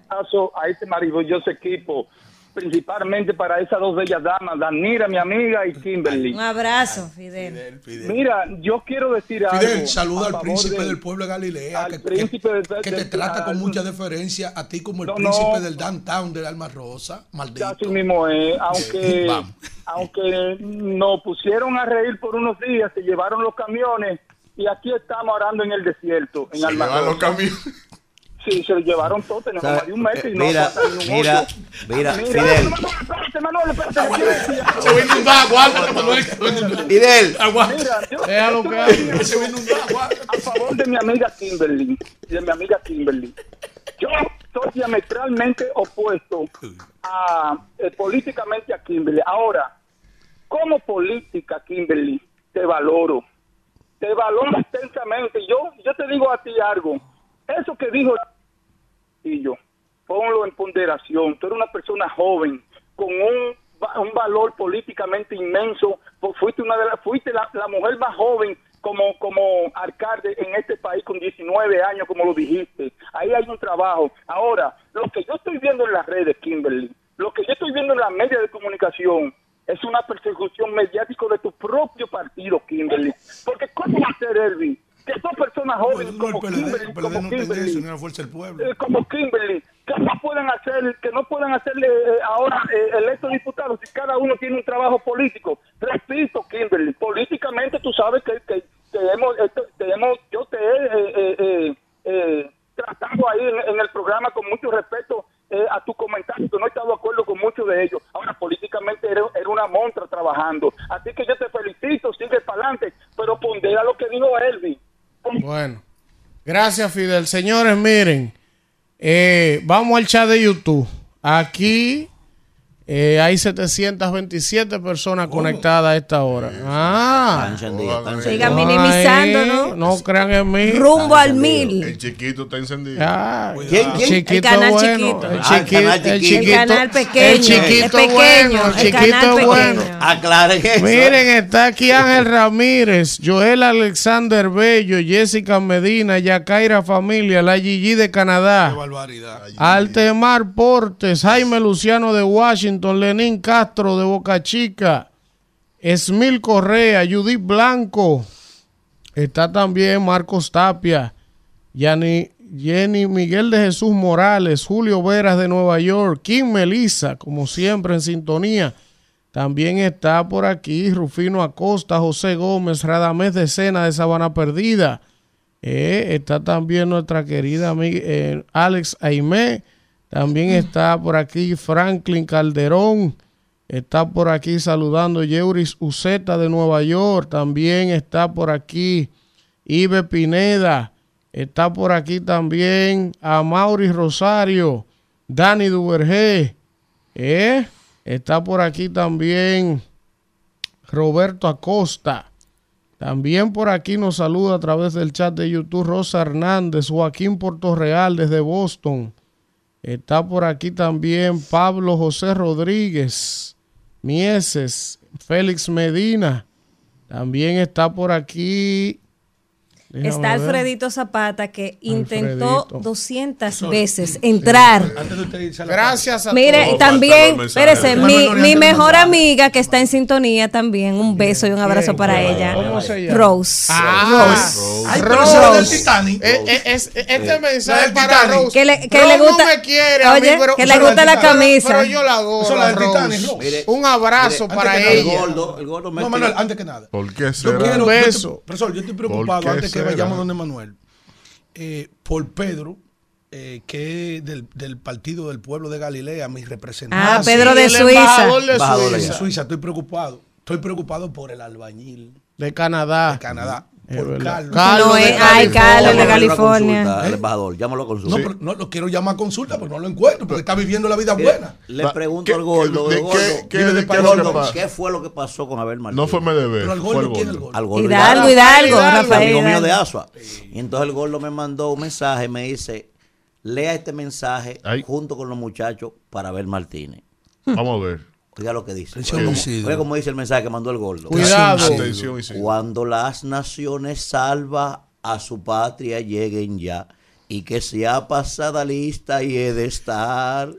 Speaker 21: Abrazo a este maravilloso equipo, principalmente para esas dos bellas damas, Danira, mi amiga, y Kimberly.
Speaker 2: Un abrazo, Fidel.
Speaker 21: Mira, yo quiero decir algo.
Speaker 11: Fidel, saluda al príncipe
Speaker 21: del-
Speaker 11: del pueblo de Galilea,
Speaker 21: al
Speaker 11: que, que-
Speaker 21: príncipe de-
Speaker 11: que
Speaker 21: de-
Speaker 11: te trata con mucha deferencia a ti como el
Speaker 21: No,
Speaker 11: príncipe
Speaker 21: no.
Speaker 11: del downtown del Alma Rosa, maldito.
Speaker 21: Así mismo es, aunque, aunque nos pusieron a reír por unos días, se llevaron los camiones y aquí estamos arando en el desierto, en
Speaker 1: Se
Speaker 21: Alma
Speaker 1: llevan los camiones.
Speaker 21: Sí, se lo llevaron todo, tenemos más de un mes y
Speaker 4: Eh,
Speaker 21: no
Speaker 4: mira, mira, mira,
Speaker 21: Mira,
Speaker 4: Fidel.
Speaker 21: Espérate, Manuel, espérate.
Speaker 3: Se vino un agua, aguántate, Manuel.
Speaker 4: Fidel.
Speaker 21: Mira, yo-
Speaker 3: Déjalo que
Speaker 21: estoy
Speaker 3: hable.
Speaker 21: haciendo a favor de mi amiga Kimberly, de mi amiga Kimberly. Yo estoy diametralmente opuesto a, eh, políticamente a Kimberly. Ahora, como política, Kimberly, te valoro. Te valoro extensamente. Yo, yo te digo a ti algo. Eso que dijo y yo, ponlo en ponderación. Tú eres una persona joven con un, un valor políticamente inmenso. Fu- Fuiste una de las, fuiste la, la mujer más joven como como alcalde en este país con 19 años, como lo dijiste. Ahí hay un trabajo. Ahora, lo que yo estoy viendo en las redes, Kimberly, lo que yo estoy viendo en las medios de comunicación es una persecución mediática de tu propio partido, Kimberly. Porque ¿cómo va a ser, Elvin? Que dos personas jóvenes como Kimberly, como Kimberly, eh, como Kimberly, que no pueden hacer, que no pueden hacerle eh, ahora eh, electos diputados si cada uno tiene un trabajo político. Repito, Kimberly, políticamente tú sabes que, que, que hemos, te hemos- yo te he eh, eh, eh, eh, tratado ahí en, en el programa con mucho respeto eh, a tu comentario, que no he estado de acuerdo con muchos de ellos. Ahora, políticamente eres, eres una montra trabajando. Así que yo te felicito, sigue para adelante, pero pondera lo que dijo Elvin.
Speaker 3: Bueno, gracias Fidel. Señores, miren, eh, vamos al chat de YouTube. Aquí eh, hay 727 personas conectadas a esta hora. Ah,
Speaker 2: Sigan minimizando, ¿no?
Speaker 3: No crean en mí.
Speaker 2: Rumbo al mil.
Speaker 1: El chiquito está encendido.
Speaker 3: Ah,
Speaker 1: ¿Quién,
Speaker 3: el
Speaker 1: quién?
Speaker 3: chiquito
Speaker 2: El canal
Speaker 3: bueno,
Speaker 2: chiquito.
Speaker 3: El
Speaker 2: Ah,
Speaker 3: chiquito,
Speaker 1: el canal
Speaker 3: el
Speaker 1: chiquito.
Speaker 3: chiquito,
Speaker 2: El canal pequeño,
Speaker 3: el chiquito
Speaker 2: el pequeño,
Speaker 3: bueno, el chiquito
Speaker 2: canal pequeño.
Speaker 3: bueno.
Speaker 4: Aclaren eso.
Speaker 3: Miren, está aquí Ángel Ramírez, Joel Alexander Bello, Jessica Medina, Yacaira Familia, la Gigi de Canadá. Altemar Portes, Jaime Luciano de Washington, Lenín Castro de Boca Chica, Esmil Correa, Judith Blanco, está también Marcos Tapia, Yani- Jenny Miguel de Jesús Morales, Julio Veras de Nueva York, Kim Melissa, como siempre en sintonía. También está por aquí Rufino Acosta, José Gómez, Radamés de Sena de Sabana Perdida. Eh, está también nuestra querida amiga eh, Alex Aimé. También está por aquí Franklin Calderón. Está por aquí saludando Yeuris Uceta de Nueva York. También está por aquí Ibe Pineda. Está por aquí también a Mauri Rosario, Dani Duvergé. ¿eh? Está por aquí también Roberto Acosta. También por aquí nos saluda a través del chat de YouTube Rosa Hernández, Joaquín Portorreal desde Boston. Está por aquí también Pablo José Rodríguez, Mieses, Félix Medina. También está por aquí.
Speaker 2: Está. Alfredito Zapata que intentó
Speaker 3: Alfredito.
Speaker 2: 200 veces entrar.
Speaker 3: Gracias a
Speaker 2: Mire,
Speaker 3: todos.
Speaker 2: y también, espérese, mi, mejor amiga que está en sintonía también, un beso y un abrazo para ella.
Speaker 3: ¿Cómo se llama?
Speaker 2: Rose.
Speaker 3: Ah,
Speaker 2: Rose.
Speaker 3: Ay,
Speaker 2: Rose.
Speaker 3: del Titanic. Eh, eh, es- este mensaje
Speaker 11: del
Speaker 3: para
Speaker 11: Titanic.
Speaker 3: Rose.
Speaker 2: Que le- que
Speaker 3: Rose
Speaker 2: le gusta-
Speaker 3: no me quiere a mí,
Speaker 2: Oye,
Speaker 3: pero-
Speaker 2: que le gusta la camisa.
Speaker 3: Pero yo la adoro.
Speaker 11: Es la
Speaker 3: a Rose.
Speaker 11: Titanic, Rose.
Speaker 4: Mire,
Speaker 3: Un abrazo
Speaker 4: mire,
Speaker 3: para
Speaker 4: antes
Speaker 3: ella.
Speaker 4: El gordo, el gordo me
Speaker 11: No, Manuel, antes que nada.
Speaker 1: ¿Por qué será?
Speaker 3: Un
Speaker 11: yo
Speaker 3: beso.
Speaker 11: estoy- profesor, yo estoy
Speaker 1: ¿Por
Speaker 11: preocupado antes que
Speaker 1: será?
Speaker 11: vayamos donde Manuel. Eh, por Pedro, eh, que es del, del Partido del Pueblo de Galilea, mi representante.
Speaker 2: Ah, Pedro de Suiza.
Speaker 3: de
Speaker 4: Embajador
Speaker 11: de
Speaker 3: Suiza.
Speaker 11: Suiza, estoy preocupado. Estoy preocupado por el albañil
Speaker 3: De Canadá.
Speaker 11: de Canadá. Por
Speaker 3: verdad.
Speaker 11: Carlos.
Speaker 3: Carlos
Speaker 2: No es- ay. Carlos de California.
Speaker 4: consulta, El embajador, llámalo a
Speaker 11: No,
Speaker 4: consulta.
Speaker 11: pero no lo quiero llamar a consulta porque no lo encuentro, porque está viviendo la vida
Speaker 4: Mire,
Speaker 11: buena.
Speaker 4: Le pregunto
Speaker 1: ¿qué-
Speaker 4: al gordo,
Speaker 1: qué-
Speaker 4: fue lo que pasó con Abel Martínez?
Speaker 1: No fue Medebé,
Speaker 11: Pero al gordo, ¿quién es el
Speaker 1: gordo.
Speaker 11: gordo?
Speaker 4: Al gordo
Speaker 2: Hidalgo,
Speaker 4: Hidalgo,
Speaker 2: Hidalgo. Rafael.
Speaker 4: amigo mío de. Asua. Y entonces el gordo me mandó un mensaje y me dice, lea este mensaje
Speaker 1: Ay.
Speaker 4: junto con los muchachos para Abel Martínez.
Speaker 1: Vamos a ver.
Speaker 4: Oiga lo que dice. Oiga, oiga cómo dice el mensaje que mandó el gordo.
Speaker 3: Cuidado.
Speaker 4: Cuando las naciones salva a su patria lleguen ya y que sea pasada lista y he de estar.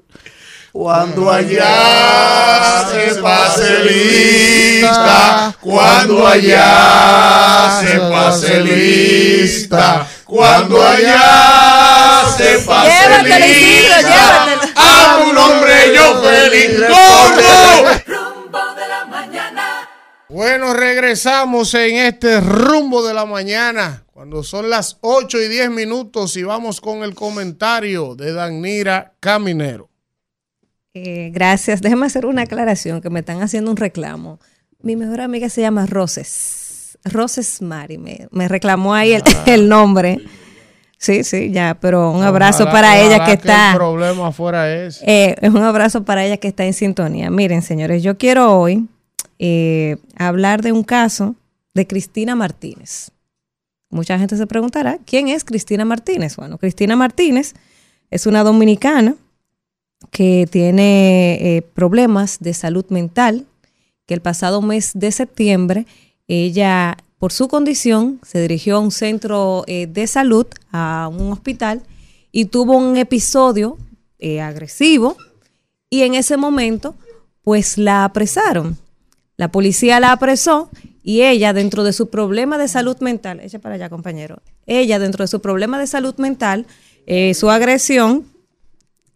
Speaker 4: Cuando allá se pase lista, cuando allá se pase lista, cuando allá se pase
Speaker 2: Llévatelo, Isidro, llévatelo.
Speaker 4: A un hombre yo feliz. ¡Gordo!
Speaker 3: Bueno, regresamos en este rumbo de la mañana, cuando son las 8 y 10 minutos y vamos con el comentario de Danira Caminero.
Speaker 2: Eh, gracias. Déjame hacer una aclaración que me están haciendo un reclamo. Mi mejor amiga se llama Roses. Roses Mari. Me, me reclamó ahí el, el nombre. Sí, sí, ya, pero un abrazo para ella que, está.
Speaker 3: El problema fuera es.
Speaker 2: Eh, es un abrazo para ella que está en sintonía. Miren, señores, yo quiero hoy eh, hablar de un caso de Cristina Martínez. Mucha gente se preguntará, ¿quién es Cristina Martínez? Bueno, Cristina Martínez es una dominicana que tiene eh, problemas de salud mental, que el pasado mes de septiembre ella, por su condición, se dirigió a un centro eh, de salud, a un hospital, y tuvo un episodio eh, agresivo y en ese momento, pues la apresaron. La policía la apresó y ella, dentro de su problema de salud mental, echa para allá, compañero, ella, dentro de su problema de salud mental, su agresión,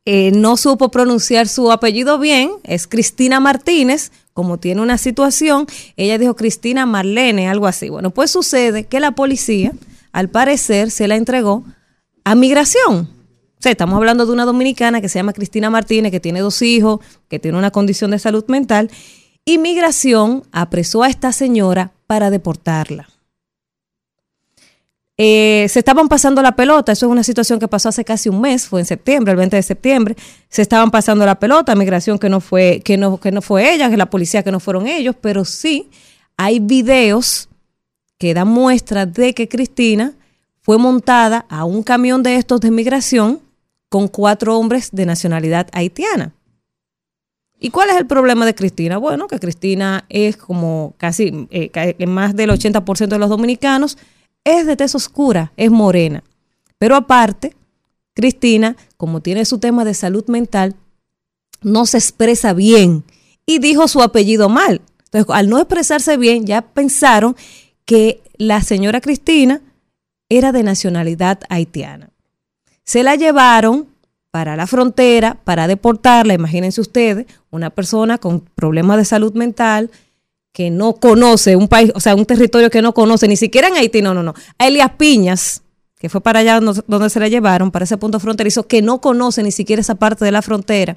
Speaker 2: eh, no supo pronunciar su apellido bien, es Cristina Martínez, como tiene una situación, ella dijo Cristina Marlene, algo así. Bueno, pues sucede que la policía, al parecer, se la entregó a migración. O sea, estamos hablando de una dominicana que se llama Cristina Martínez, que tiene dos hijos, que tiene una condición de salud mental, y migración apresó a esta señora para deportarla. Eh, se estaban pasando la pelota, eso es una situación que pasó hace casi un mes, fue en septiembre, el 20 de septiembre, se estaban pasando la pelota, migración que no fue, que no, que no fue ella, que la policía que no fueron ellos, pero sí hay videos que dan muestra de que Cristina fue montada a un camión de estos de migración con cuatro hombres de nacionalidad haitiana. ¿Y cuál es el problema de Cristina? Bueno, que Cristina es como casi eh, más del 80% de los dominicanos, es de tez oscura, es morena. Pero aparte, Cristina, como tiene su tema de salud mental, no se expresa bien y dijo su apellido mal. Entonces, al no expresarse bien, ya pensaron que la señora Cristina era de nacionalidad haitiana. Se la llevaron para la frontera, para deportarla, imagínense ustedes, una persona con problemas de salud mental, que no conoce un país, o sea, un territorio que no conoce, ni siquiera en Haití, no, no, no. A Elias Piñas, que fue para allá donde se la llevaron, para ese punto fronterizo, que no conoce ni siquiera esa parte de la frontera.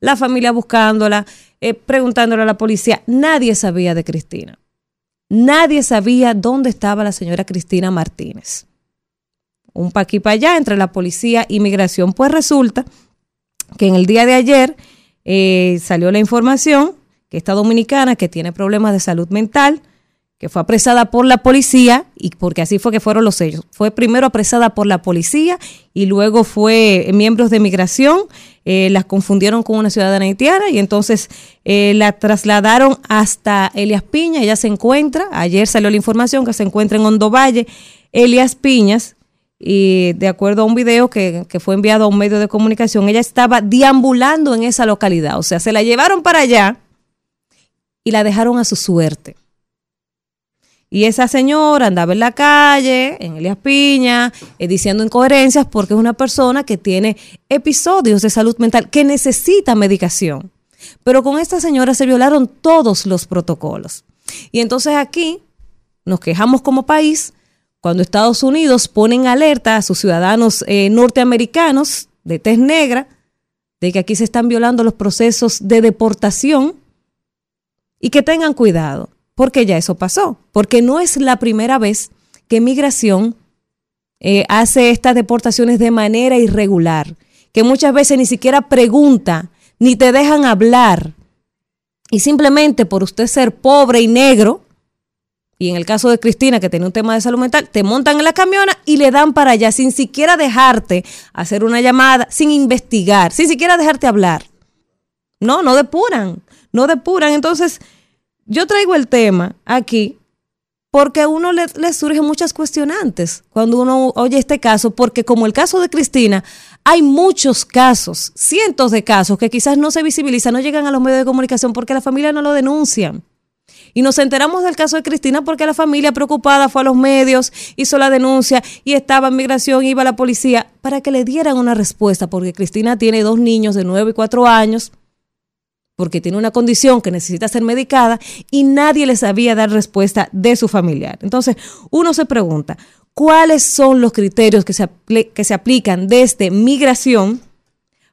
Speaker 2: La familia buscándola, eh, preguntándole a la policía. Nadie sabía de Cristina. Nadie sabía dónde estaba la señora Cristina Martínez. Un pa' aquí para allá entre la policía y migración. Pues resulta que en el día de ayer eh, salió la información que esta dominicana que tiene problemas de salud mental, que fue apresada por la policía, y porque así fue que fueron los sellos. Fue primero apresada por la policía y luego fue miembros de migración, eh, la confundieron con una ciudadana haitiana y entonces eh, la trasladaron hasta Elias Piña. Ella se encuentra, ayer salió la información que se encuentra en Hondo Valle, Elias Piñas, y de acuerdo a un video que, que, fue enviado a un medio de comunicación, ella estaba deambulando en esa localidad, o sea, se la llevaron para allá y la dejaron a su suerte. Y esa señora andaba en la calle, en Elias Piña, eh, diciendo incoherencias porque es una persona que tiene episodios de salud mental, que necesita medicación. Pero con esta señora se violaron todos los protocolos. Y entonces aquí nos quejamos como país cuando Estados Unidos pone en alerta a sus ciudadanos eh, norteamericanos de tez negra de que aquí se están violando los procesos de deportación y que tengan cuidado, porque ya eso pasó, porque no es la primera vez que migración eh, hace estas deportaciones de manera irregular, que muchas veces ni siquiera pregunta, ni te dejan hablar, y simplemente por usted ser pobre y negro, y en el caso de Cristina, que tiene un tema de salud mental, te montan en la camiona y le dan para allá, sin siquiera dejarte hacer una llamada, sin investigar, sin siquiera dejarte hablar. No, no depuran no depuran. Entonces, yo traigo el tema aquí porque a uno le, surgen muchas cuestionantes cuando uno oye este caso, porque como el caso de Cristina, hay muchos casos, cientos de casos que quizás no se visibilizan, no llegan a los medios de comunicación porque la familia no lo denuncian. Y nos enteramos del caso de Cristina porque la familia preocupada fue a los medios, hizo la denuncia y estaba en migración, iba a la policía para que le dieran una respuesta, porque Cristina tiene dos niños de 9 y 4 años porque tiene una condición que necesita ser medicada y nadie le sabía dar respuesta de su familiar. Entonces, uno se pregunta, ¿cuáles son los criterios que se, que se aplican desde migración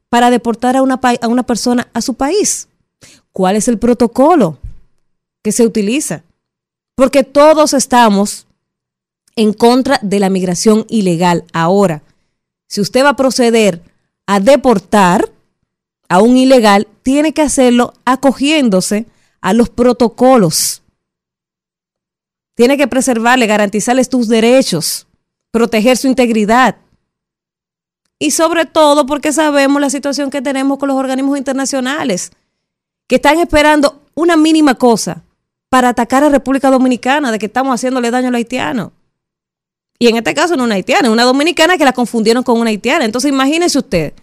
Speaker 2: para deportar a una, a una persona a su país? ¿Cuál es el protocolo que se utiliza? Porque todos estamos en contra de la migración ilegal. Ahora, si usted va a proceder a deportar a un ilegal, tiene que hacerlo acogiéndose a los protocolos. Tiene que preservarle, garantizarle tus derechos, proteger su integridad. Y sobre todo porque sabemos la situación que tenemos con los organismos internacionales, que están esperando una mínima cosa para atacar a República Dominicana, de que estamos haciéndole daño a los haitianos. Y en este caso no una haitiana, una dominicana que la confundieron con una haitiana. Entonces imagínese usted,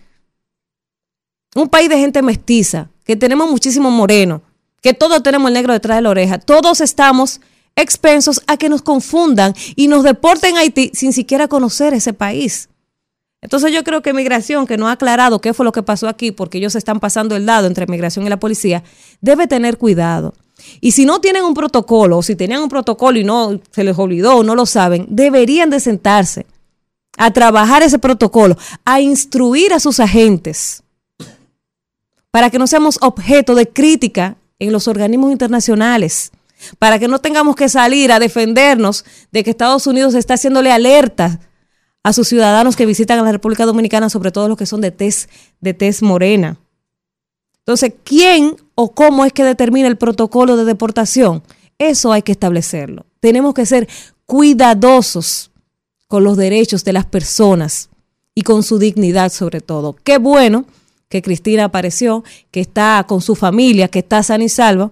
Speaker 2: un país de gente mestiza, que tenemos muchísimos morenos, que todos tenemos el negro detrás de la oreja, todos estamos expensos a que nos confundan y nos deporten a Haití sin siquiera conocer ese país. Entonces yo creo que migración, que no ha aclarado qué fue lo que pasó aquí, porque ellos están pasando el dado entre migración y la policía, debe tener cuidado. Y si no tienen un protocolo, o si tenían un protocolo y no se les olvidó o no lo saben, deberían de sentarse a trabajar ese protocolo, a instruir a sus agentes para que no seamos objeto de crítica en los organismos internacionales, para que no tengamos que salir a defendernos de que Estados Unidos está haciéndole alerta a sus ciudadanos que visitan a la República Dominicana, sobre todo los que son de tez, de tez morena. Entonces, ¿quién o cómo es que determina el protocolo de deportación? Eso hay que establecerlo. Tenemos que ser cuidadosos con los derechos de las personas y con su dignidad sobre todo. Qué bueno que Cristina apareció, que está con su familia, que está sana y salva,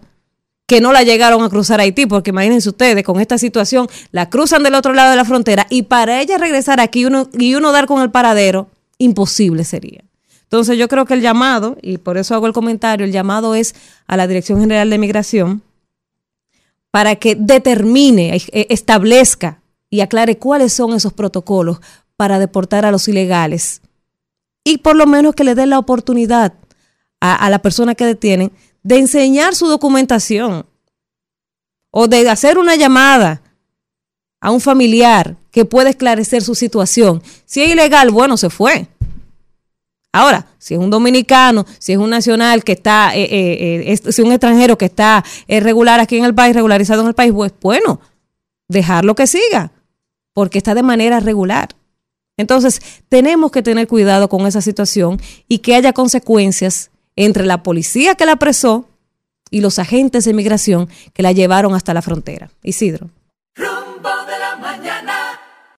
Speaker 2: que no la llegaron a cruzar a Haití, porque imagínense ustedes, con esta situación, la cruzan del otro lado de la frontera y para ella regresar aquí uno, y uno dar con el paradero, imposible sería. Entonces yo creo que el llamado, y por eso hago el comentario, el llamado es a la Dirección General de Migración para que determine, e, establezca y aclare cuáles son esos protocolos para deportar a los ilegales y por lo menos que le dé la oportunidad a, a la persona que detienen de enseñar su documentación o de hacer una llamada a un familiar que pueda esclarecer su situación. Si es ilegal, bueno, se fue. Ahora, si es un dominicano, si es un nacional que está, eh, eh, eh, si es un extranjero que está regular aquí en el país, regularizado en el país, pues bueno, dejarlo que siga, porque está de manera regular. Entonces, tenemos que tener cuidado con esa situación y que haya consecuencias entre la policía que la apresó y los agentes de migración que la llevaron hasta la frontera. Isidro.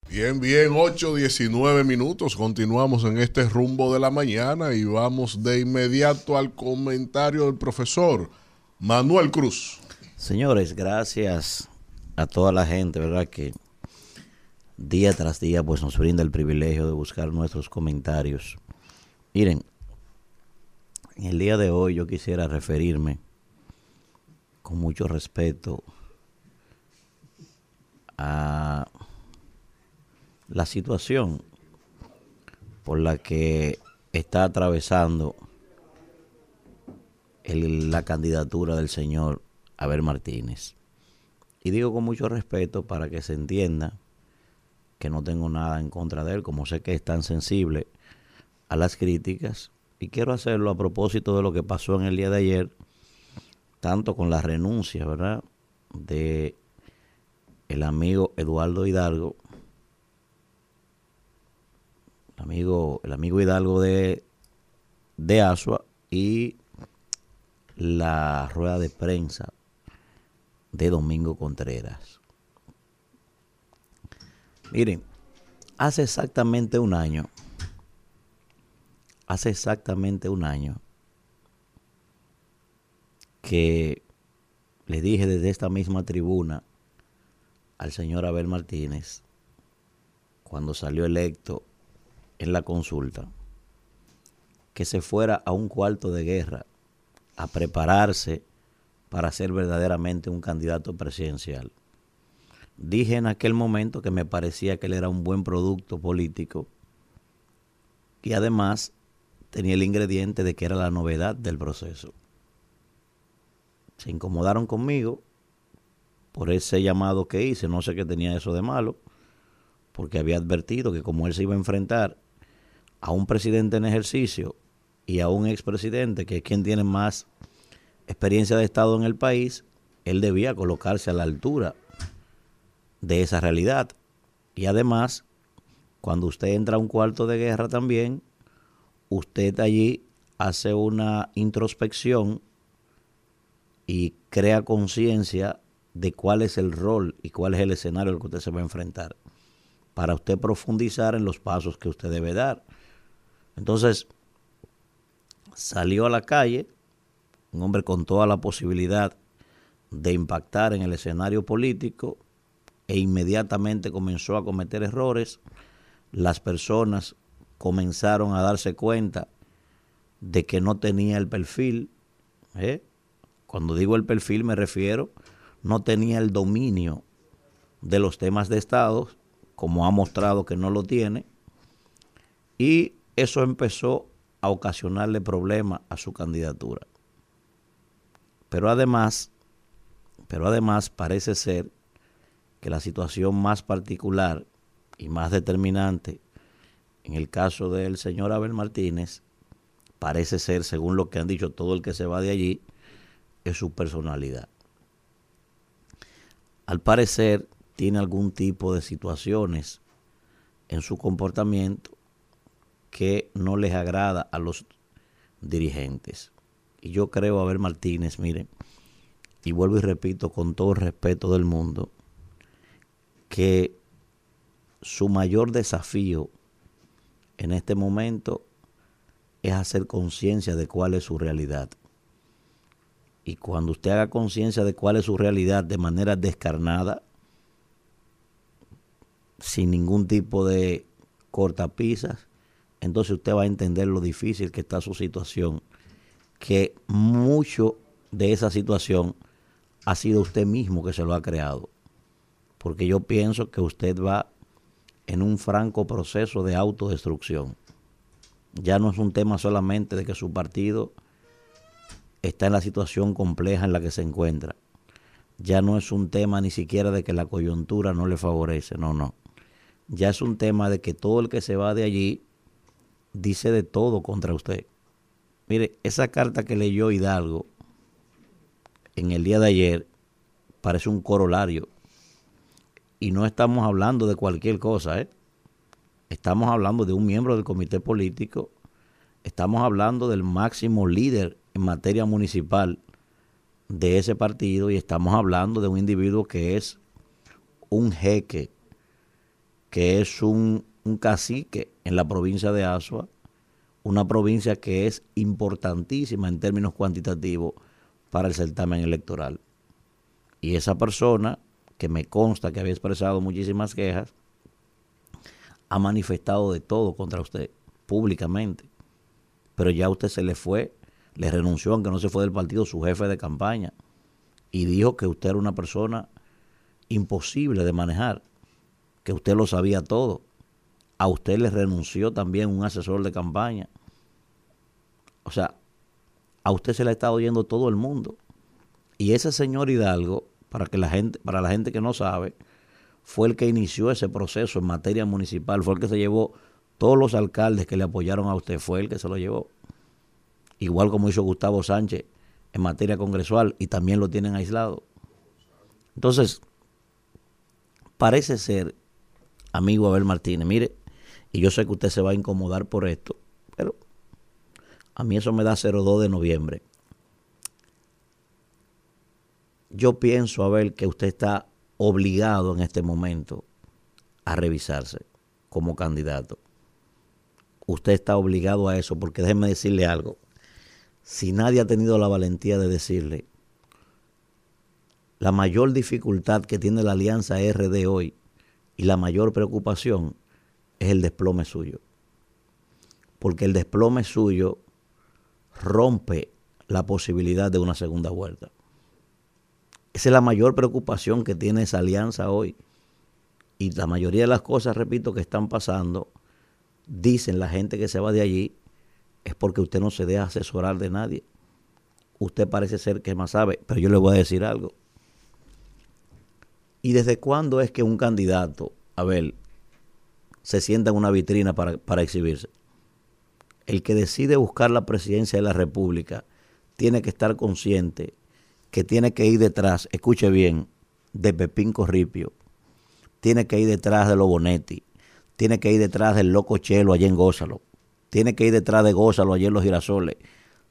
Speaker 1: Bien, bien, 8, 19 minutos. Continuamos en este rumbo de la mañana y vamos de inmediato al comentario del profesor Manuel Cruz.
Speaker 4: Señores, gracias a toda la gente, ¿verdad? Que día tras día pues nos brinda el privilegio de buscar nuestros comentarios. Miren, en el día de hoy yo quisiera referirme con mucho respeto a la situación por la que está atravesando la candidatura del señor Abel Martínez. Y digo con mucho respeto para que se entienda que no tengo nada en contra de él, como sé que es tan sensible a las críticas. Y quiero hacerlo a propósito de lo que pasó en el día de ayer, tanto con la renuncia, ¿verdad?, de el amigo Eduardo Hidalgo amigo, el amigo Hidalgo de, de Asua y la rueda de prensa de Domingo Contreras. Miren, hace exactamente un año, hace exactamente un año que le dije desde esta misma tribuna al señor Abel Martínez, cuando salió electo en la consulta que se fuera a un cuarto de guerra a prepararse para ser verdaderamente un candidato presidencial. Dije en aquel momento que me parecía que él era un buen producto político y además tenía el ingrediente de que era la novedad del proceso. Se incomodaron conmigo por ese llamado que hice, no sé qué tenía eso de malo, porque había advertido que como él se iba a enfrentar a un presidente en ejercicio y a un expresidente, que es quien tiene más experiencia de Estado en el país, él debía colocarse a la altura de esa realidad. Y además, cuando usted entra a un cuarto de guerra también, usted allí hace una introspección y crea conciencia de cuál es el rol y cuál es el escenario al que usted se va a enfrentar, para usted profundizar en los pasos que usted debe dar. Entonces, salió a la calle, un hombre con toda la posibilidad de impactar en el escenario político e inmediatamente comenzó a cometer errores. Las personas comenzaron a darse cuenta de que no tenía el perfil. ¿eh? Cuando digo el perfil me refiero, no tenía el dominio de los temas de Estado, como ha mostrado que no lo tiene, y eso empezó a ocasionarle problemas a su candidatura. Pero además, pero además parece ser que la situación más particular y más determinante en el caso del señor Abel Martínez parece ser, según lo que han dicho todo el que se va de allí, es su personalidad. Al parecer tiene algún tipo de situaciones en su comportamiento que no les agrada a los dirigentes. Y yo creo, Abel Martínez, miren, y vuelvo y repito con todo el respeto del mundo, que su mayor desafío en este momento es hacer conciencia de cuál es su realidad. Y cuando usted haga conciencia de cuál es su realidad de manera descarnada, sin ningún tipo de cortapisas, entonces usted va a entender lo difícil que está su situación, que mucho de esa situación ha sido usted mismo que se lo ha creado. Porque yo pienso que usted va en un franco proceso de autodestrucción. Ya no es un tema solamente de que su partido está en la situación compleja en la que se encuentra. Ya no es un tema ni siquiera de que la coyuntura no le favorece, no, no. Ya es un tema de que todo el que se va de allí dice de todo contra usted. Mire, esa carta que leyó Hidalgo en el día de ayer parece un corolario. Y no estamos hablando de cualquier cosa, ¿eh? Estamos hablando de un miembro del comité político, estamos hablando del máximo líder en materia municipal de ese partido y estamos hablando de un individuo que es un jeque, que es un, un cacique en la provincia de Asua, una provincia que es importantísima en términos cuantitativos para el certamen electoral. Y esa persona, que me consta que había expresado muchísimas quejas, ha manifestado de todo contra usted, públicamente. Pero ya usted se le fue, le renunció, aunque no se fue del partido, su jefe de campaña. Y dijo que usted era una persona imposible de manejar, que usted lo sabía todo. A usted le renunció también un asesor de campaña. O sea, a usted se le ha estado oyendo todo el mundo. Y ese señor Hidalgo, para que la gente, para la gente que no sabe, fue el que inició ese proceso en materia municipal, fue el que se llevó todos los alcaldes que le apoyaron a usted, fue el que se lo llevó. Igual como hizo Gustavo Sánchez en materia congresual y también lo tienen aislado. Entonces, parece ser, amigo Abel Martínez, mire, y yo sé que usted se va a incomodar por esto, pero a mí eso me da 02 de noviembre. Yo pienso, Abel, que usted está obligado en este momento a revisarse como candidato. Usted está obligado a eso porque déjeme decirle algo. Si nadie ha tenido la valentía de decirle, la mayor dificultad que tiene la alianza RD hoy y la mayor preocupación es el desplome suyo. Porque el desplome suyo rompe la posibilidad de una segunda vuelta. Esa es la mayor preocupación que tiene esa alianza hoy. Y la mayoría de las cosas, repito, que están pasando, dicen la gente que se va de allí, es porque usted no se deja asesorar de nadie. Usted parece ser que más sabe, pero yo le voy a decir algo. ¿Y desde cuándo es que un candidato, a ver, se sienta en una vitrina para, para exhibirse? El que decide buscar la presidencia de la República tiene que estar consciente que tiene que ir detrás, escuche bien, de Pepín Corripio. tiene que ir detrás de los Bonetti, tiene que ir detrás del loco Chelo allá en Gózalo, tiene que ir detrás de Gózalo allá en los girasoles.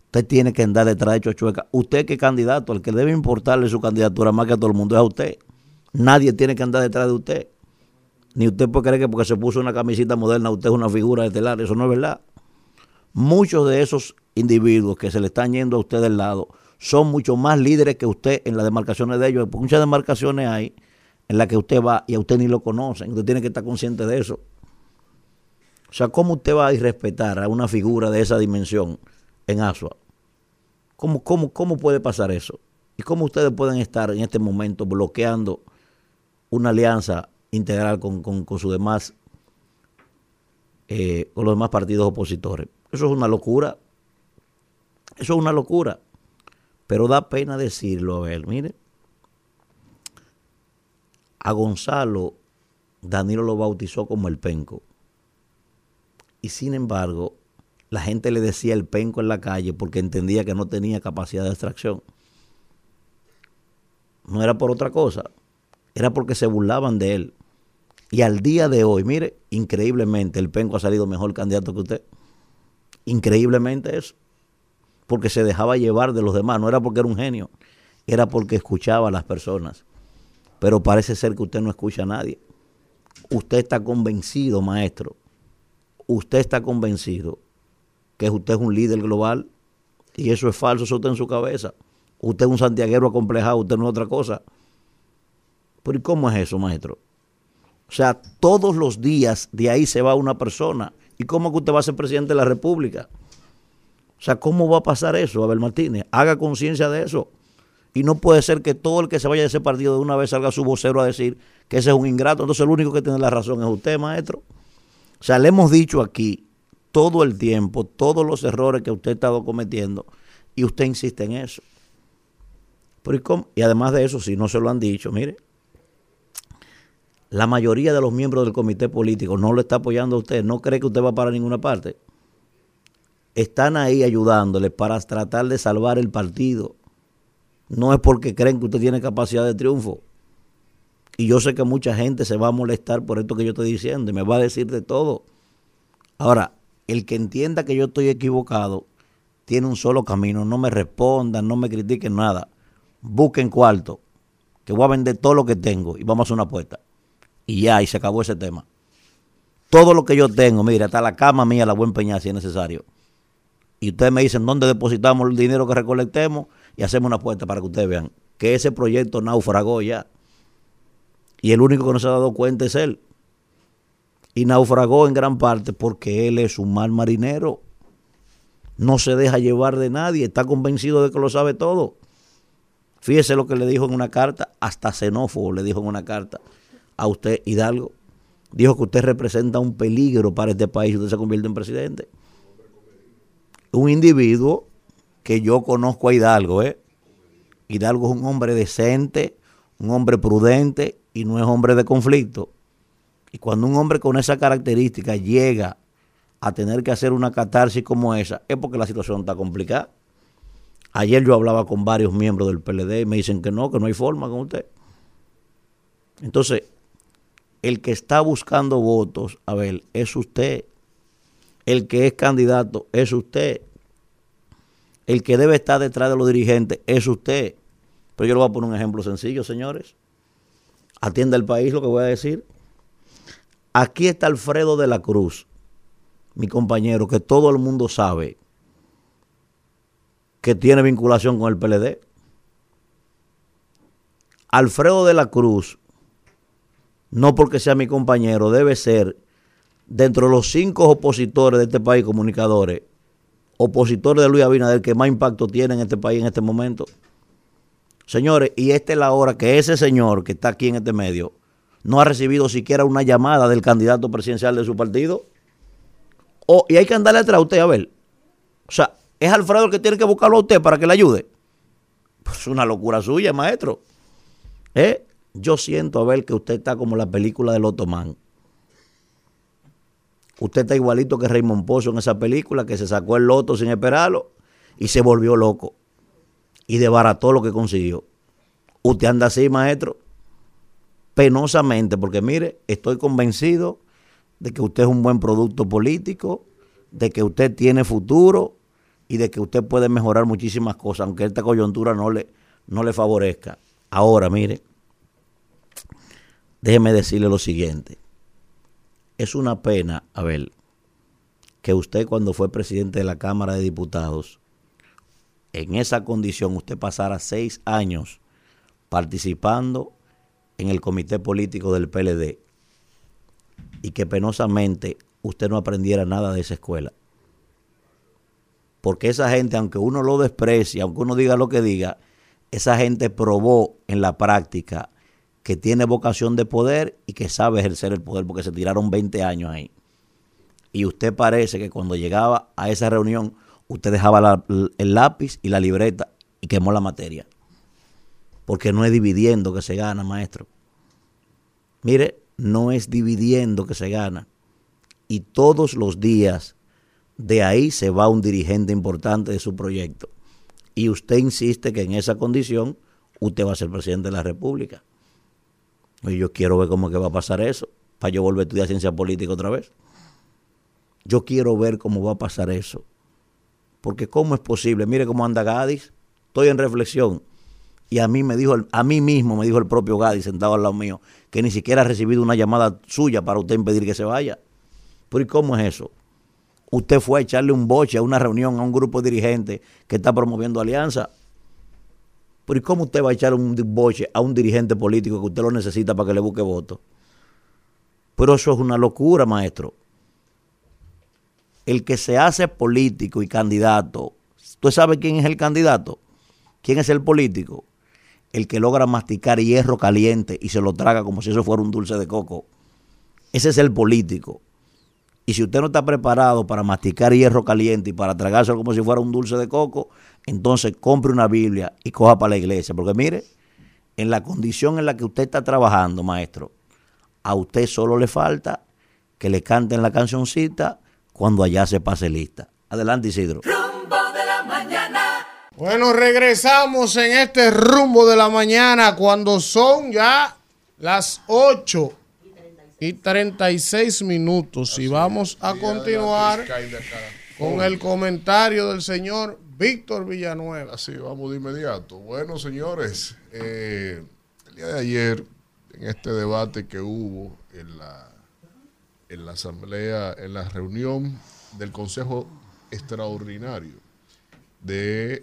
Speaker 4: Usted tiene que andar detrás de Chochueca. Usted que candidato, el que debe importarle su candidatura más que a todo el mundo es a usted. Nadie tiene que andar detrás de usted. Ni usted puede creer que porque se puso una camisita moderna usted es una figura estelar. Eso no es verdad. Muchos de esos individuos que se le están yendo a usted del lado son mucho más líderes que usted en las demarcaciones de ellos. Muchas demarcaciones hay en las que usted va y a usted ni lo conocen. Usted tiene que estar consciente de eso. O sea, ¿cómo usted va a irrespetar a una figura de esa dimensión en Asua? ¿Cómo, cómo, cómo puede pasar eso? ¿Y cómo ustedes pueden estar en este momento bloqueando una alianza integral con, con, con sus demás, eh, con los demás partidos opositores? Eso es una locura. Eso es una locura. Pero da pena decirlo, a ver, mire. A Gonzalo, Danilo lo bautizó como el penco. Y sin embargo, la gente le decía el penco en la calle porque entendía que no tenía capacidad de extracción. No era por otra cosa, era porque se burlaban de él. Y al día de hoy, mire, increíblemente el penco ha salido mejor candidato que usted. Increíblemente eso porque se dejaba llevar de los demás, no era porque era un genio, era porque escuchaba a las personas. Pero parece ser que usted no escucha a nadie. Usted está convencido, maestro, usted está convencido que usted es un líder global y eso es falso, eso está en su cabeza. Usted es un santiaguero acomplejado, usted no es otra cosa. Pero ¿y cómo es eso, maestro? O sea, todos los días de ahí se va una persona. ¿Y cómo que usted va a ser presidente de la República? O sea, ¿cómo va a pasar eso, Abel Martínez? Haga conciencia de eso. Y no puede ser que todo el que se vaya de ese partido de una vez salga su vocero a decir que ese es un ingrato. Entonces el único que tiene la razón es usted, maestro. O sea, le hemos dicho aquí todo el tiempo, todos los errores que usted ha estado cometiendo y usted insiste en eso. Pero y, y además de eso, si no se lo han dicho, mire, la mayoría de los miembros del comité político no lo está apoyando a usted, no cree que usted va para ninguna parte están ahí ayudándole para tratar de salvar el partido. No es porque creen que usted tiene capacidad de triunfo. Y yo sé que mucha gente se va a molestar por esto que yo estoy diciendo y me va a decir de todo. Ahora, el que entienda que yo estoy equivocado tiene un solo camino. No me respondan, no me critiquen nada. Busquen cuarto, que voy a vender todo lo que tengo y vamos a hacer una apuesta. Y ya, y se acabó ese tema. Todo lo que yo tengo, mira, hasta la cama mía la voy a empeñar si es necesario y ustedes me dicen dónde depositamos el dinero que recolectemos y hacemos una apuesta para que ustedes vean que ese proyecto naufragó ya. Y el único que no se ha dado cuenta es él. Y naufragó en gran parte porque él es un mal marinero. No se deja llevar de nadie, está convencido de que lo sabe todo. Fíjese lo que le dijo en una carta, hasta xenófobo le dijo en una carta a usted, Hidalgo. Dijo que usted representa un peligro para este país y usted se convierte en presidente un individuo que yo conozco a Hidalgo, ¿eh? Hidalgo es un hombre decente, un hombre prudente y no es hombre de conflicto. Y cuando un hombre con esa característica llega a tener que hacer una catarsis como esa, es porque la situación está complicada. Ayer yo hablaba con varios miembros del PLD y me dicen que no, que no hay forma con usted. Entonces, el que está buscando votos, a ver, es usted. El que es candidato es usted. El que debe estar detrás de los dirigentes es usted. Pero yo le voy a poner un ejemplo sencillo, señores. Atienda el país lo que voy a decir. Aquí está Alfredo de la Cruz, mi compañero, que todo el mundo sabe que tiene vinculación con el PLD. Alfredo de la Cruz, no porque sea mi compañero, debe ser dentro de los cinco opositores de este país, comunicadores, opositor de Luis Abinader que más impacto tiene en este país en este momento. Señores, y esta es la hora que ese señor que está aquí en este medio no ha recibido siquiera una llamada del candidato presidencial de su partido. y hay que andarle atrás a usted a ver. O sea, es Alfredo el que tiene que buscarlo a usted para que le ayude. Pues es una locura suya, maestro. ¿Eh? Yo siento a ver que usted está como la película del Otomán. Usted está igualito que Raymond Pozo en esa película, que se sacó el loto sin esperarlo y se volvió loco. Y desbarató lo que consiguió. Usted anda así, maestro. penosamente, porque mire, estoy convencido de que usted es un buen producto político, de que usted tiene futuro y de que usted puede mejorar muchísimas cosas, aunque esta coyuntura no le, no le favorezca. Ahora, mire, déjeme decirle lo siguiente. Es una pena, a ver, que usted cuando fue presidente de la Cámara de Diputados, en esa condición usted pasara seis años participando en el comité político del PLD y que penosamente usted no aprendiera nada de esa escuela. Porque esa gente, aunque uno lo desprecie, aunque uno diga lo que diga, esa gente probó en la práctica que tiene vocación de poder y que sabe ejercer el poder, porque se tiraron 20 años ahí. Y usted parece que cuando llegaba a esa reunión, usted dejaba el lápiz y la libreta y quemó la materia. Porque no es dividiendo que se gana, maestro. Mire, no es dividiendo que se gana. Y todos los días de ahí se va un dirigente importante de su proyecto. Y usted insiste que en esa condición usted va a ser presidente de la República. Y yo quiero ver cómo que va a pasar eso, para yo volver a estudiar ciencia política otra vez. Yo quiero ver cómo va a pasar eso. Porque cómo es posible, mire cómo anda Gadis, estoy en reflexión. Y a mí me dijo, a mí mismo me dijo el propio Gadis sentado al lado mío, que ni siquiera ha recibido una llamada suya para usted impedir que se vaya. Pero ¿y cómo es eso? Usted fue a echarle un boche a una reunión a un grupo dirigente que está promoviendo alianza. Pero ¿y cómo usted va a echar un boche a un dirigente político que usted lo necesita para que le busque voto? Pero eso es una locura, maestro. El que se hace político y candidato, ¿usted sabe quién es el candidato? ¿Quién es el político? El que logra masticar hierro caliente y se lo traga como si eso fuera un dulce de coco. Ese es el político. Y si usted no está preparado para masticar hierro caliente y para tragárselo como si fuera un dulce de coco, entonces compre una Biblia y coja para la iglesia. Porque mire, en la condición en la que usted está trabajando, maestro, a usted solo le falta que le canten la cancioncita cuando allá se pase lista. Adelante, Isidro.
Speaker 3: Rumbo de la mañana. Bueno, regresamos en este rumbo de la mañana cuando son ya las 8 y 36 minutos. Y vamos a continuar con el comentario del señor Víctor Villanueva.
Speaker 1: Así vamos de inmediato. Bueno, señores, eh, el día de ayer, en este debate que hubo en la, en la asamblea, en la reunión del Consejo Extraordinario de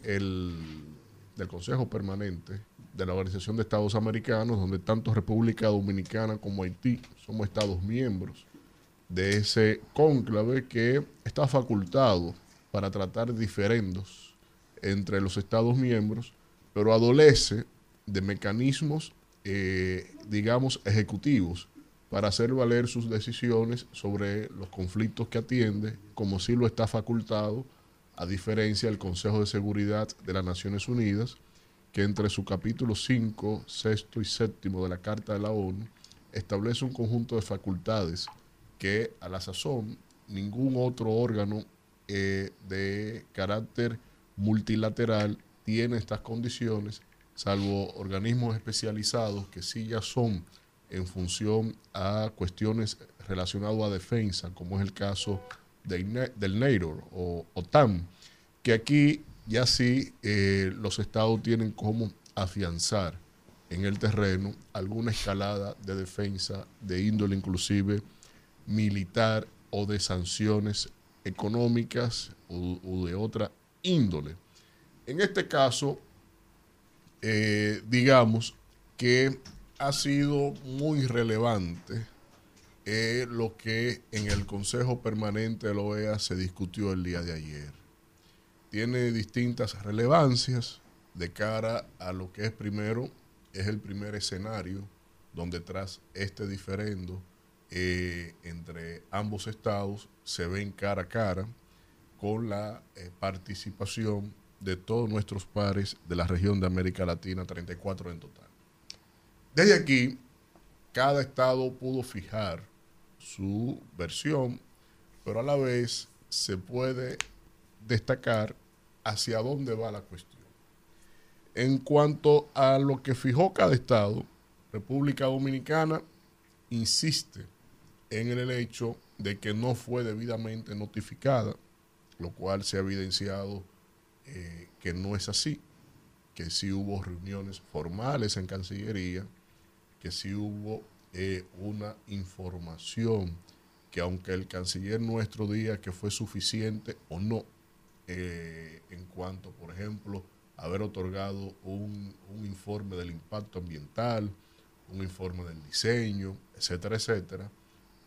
Speaker 1: del Consejo Permanente de la Organización de Estados Americanos, donde tanto República Dominicana como Haití somos Estados miembros de ese cónclave que está facultado para tratar diferendos entre los Estados miembros, pero adolece de mecanismos, eh, digamos, ejecutivos para hacer valer sus decisiones sobre los conflictos que atiende, como si lo está facultado, a diferencia del Consejo de Seguridad de las Naciones Unidas, que entre su capítulo 5, sexto y séptimo de la Carta de la ONU establece un conjunto de facultades que a la sazón ningún otro órgano eh, de carácter multilateral tiene estas condiciones, salvo organismos especializados que sí ya son en función a cuestiones relacionadas a defensa, como es el caso del NATOR o OTAN, que aquí ya sí eh, los estados tienen como afianzar en el terreno alguna escalada de defensa de índole inclusive militar o de sanciones económicas o, de otra índole. En este caso, eh, digamos que ha sido muy relevante eh, lo que en el Consejo Permanente de la OEA se discutió el día de ayer tiene distintas relevancias de cara a lo que es primero, es el primer escenario donde tras este diferendo eh, entre ambos estados se ven cara a cara con la eh, participación de todos nuestros pares de la región de América Latina, 34 en total. Desde aquí, cada estado pudo fijar su versión, pero a la vez se puede destacar hacia dónde va la cuestión. En cuanto a lo que fijó cada estado, República Dominicana insiste en el hecho de que no fue debidamente notificada, lo cual se ha evidenciado eh, que no es así, que sí hubo reuniones formales en Cancillería, que sí hubo eh, una información que aunque el canciller nuestro diga que fue suficiente o no, eh, en cuanto, por ejemplo, haber otorgado un, un informe del impacto ambiental, un informe del diseño, etcétera, etcétera,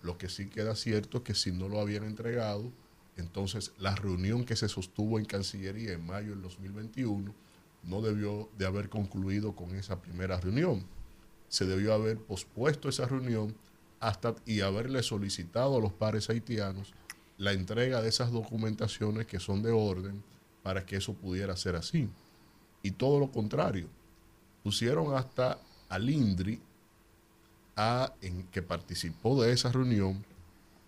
Speaker 1: lo que sí queda cierto es que si no lo habían entregado, entonces la reunión que se sostuvo en Cancillería en mayo del 2021 no debió de haber concluido con esa primera reunión. Se debió haber pospuesto esa reunión hasta y haberle solicitado a los pares haitianos la entrega de esas documentaciones que son de orden para que eso pudiera ser así. Y todo lo contrario, pusieron hasta al INDRI, a, en, que participó de esa reunión,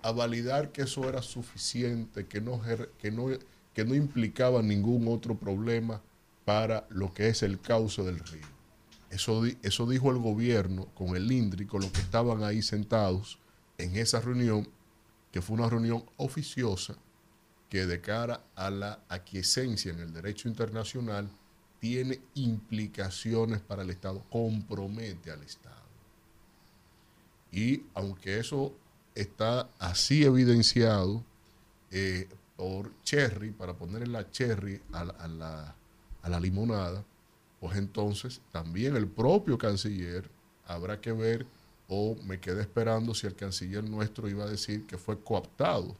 Speaker 1: a validar que eso era suficiente, que no, que no, que no implicaba ningún otro problema para lo que es el cauce del río. Eso, eso dijo el gobierno con el INDRI, con los que estaban ahí sentados en esa reunión, que fue una reunión oficiosa que de cara a la aquiescencia en el derecho internacional tiene implicaciones para el Estado, compromete al Estado. Y aunque eso está así evidenciado eh, por Cherry, para ponerle la Cherry a la, a la limonada, pues entonces también el propio canciller habrá que ver o me quedé esperando si el canciller nuestro iba a decir que fue cooptado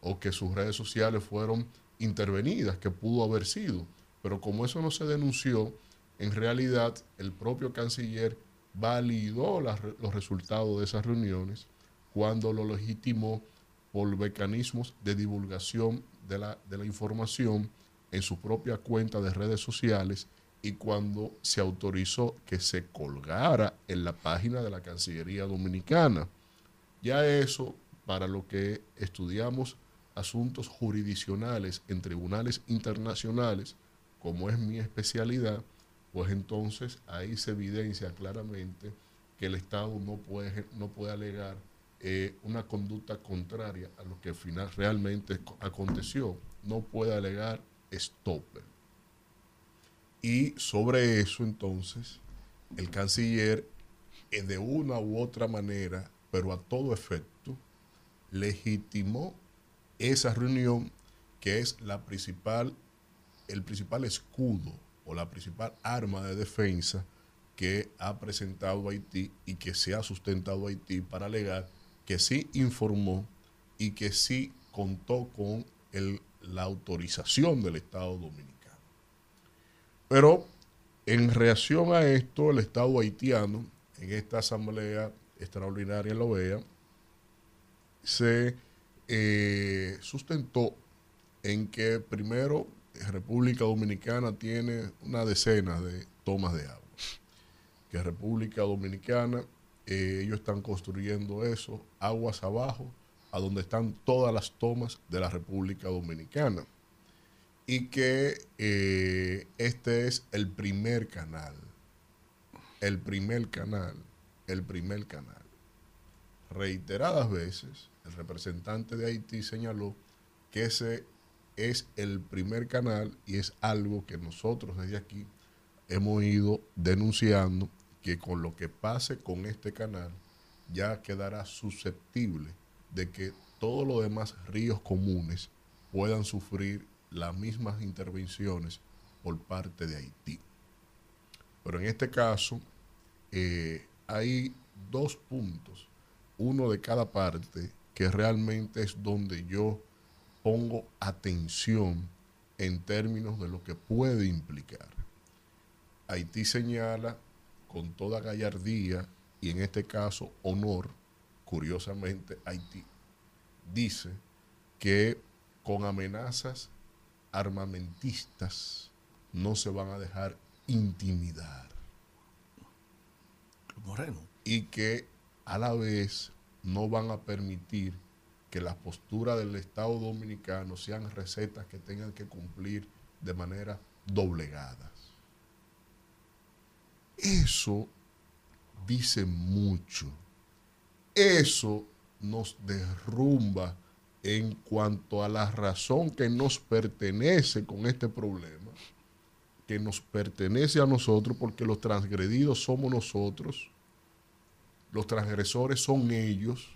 Speaker 1: o que sus redes sociales fueron intervenidas, que pudo haber sido. Pero como eso no se denunció, en realidad el propio canciller validó los resultados de esas reuniones cuando lo legitimó por mecanismos de divulgación de la, de la información en su propia cuenta de redes sociales y cuando se autorizó que se colgara en la página de la Cancillería Dominicana. Ya eso, para lo que estudiamos asuntos jurisdiccionales en tribunales internacionales, como es mi especialidad, pues entonces ahí se evidencia claramente que el Estado no puede, no puede alegar eh, una conducta contraria a lo que al final realmente aconteció. No puede alegar stopper. Y sobre eso entonces el canciller de una u otra manera, pero a todo efecto, legitimó esa reunión que es la principal, el principal escudo o la principal arma de defensa que ha presentado Haití y que se ha sustentado Haití para alegar que sí informó y que sí contó con el, la autorización del Estado Dominicano. Pero en reacción a esto, el Estado haitiano, en esta asamblea extraordinaria en la OEA, se eh, sustentó en que primero República Dominicana tiene una decena de tomas de agua. Que República Dominicana, eh, ellos están construyendo eso aguas abajo, a donde están todas las tomas de la República Dominicana. Y que eh, este es el primer canal. El primer canal. El primer canal. Reiteradas veces, el representante de Haití señaló que ese es el primer canal y es algo que nosotros desde aquí hemos ido denunciando que con lo que pase con este canal ya quedará susceptible de que todos los demás ríos comunes puedan sufrir las mismas intervenciones por parte de Haití. Pero en este caso eh, hay dos puntos, uno de cada parte, que realmente es donde yo pongo atención en términos de lo que puede implicar. Haití señala con toda gallardía y en este caso honor, curiosamente Haití dice que con amenazas armamentistas no se van a dejar intimidar.
Speaker 11: Moreno.
Speaker 1: Y que a la vez no van a permitir que las posturas del Estado dominicano sean recetas que tengan que cumplir de manera doblegadas. Eso dice mucho. Eso nos derrumba en cuanto a la razón que nos pertenece con este problema, que nos pertenece a nosotros porque los transgredidos somos nosotros, los transgresores son ellos,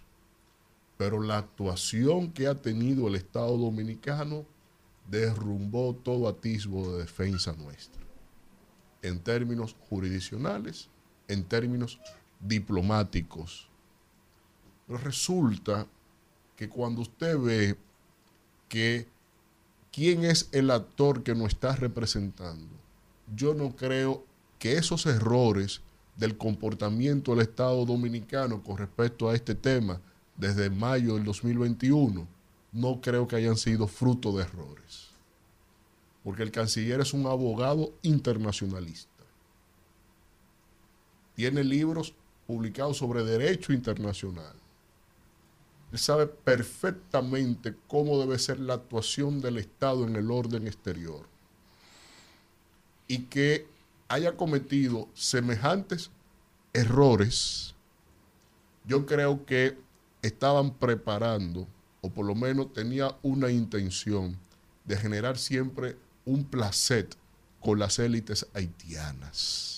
Speaker 1: pero la actuación que ha tenido el Estado dominicano derrumbó todo atisbo de defensa nuestra, en términos jurisdiccionales, en términos diplomáticos. Pero resulta que cuando usted ve que quién es el actor que nos está representando, yo no creo que esos errores del comportamiento del Estado dominicano con respecto a este tema desde mayo del 2021, no creo que hayan sido fruto de errores. Porque el canciller es un abogado internacionalista. Tiene libros publicados sobre derecho internacional. Él sabe perfectamente cómo debe ser la actuación del Estado en el orden exterior. Y que haya cometido semejantes errores, yo creo que estaban preparando, o por lo menos tenía una intención de generar siempre un placer con las élites haitianas.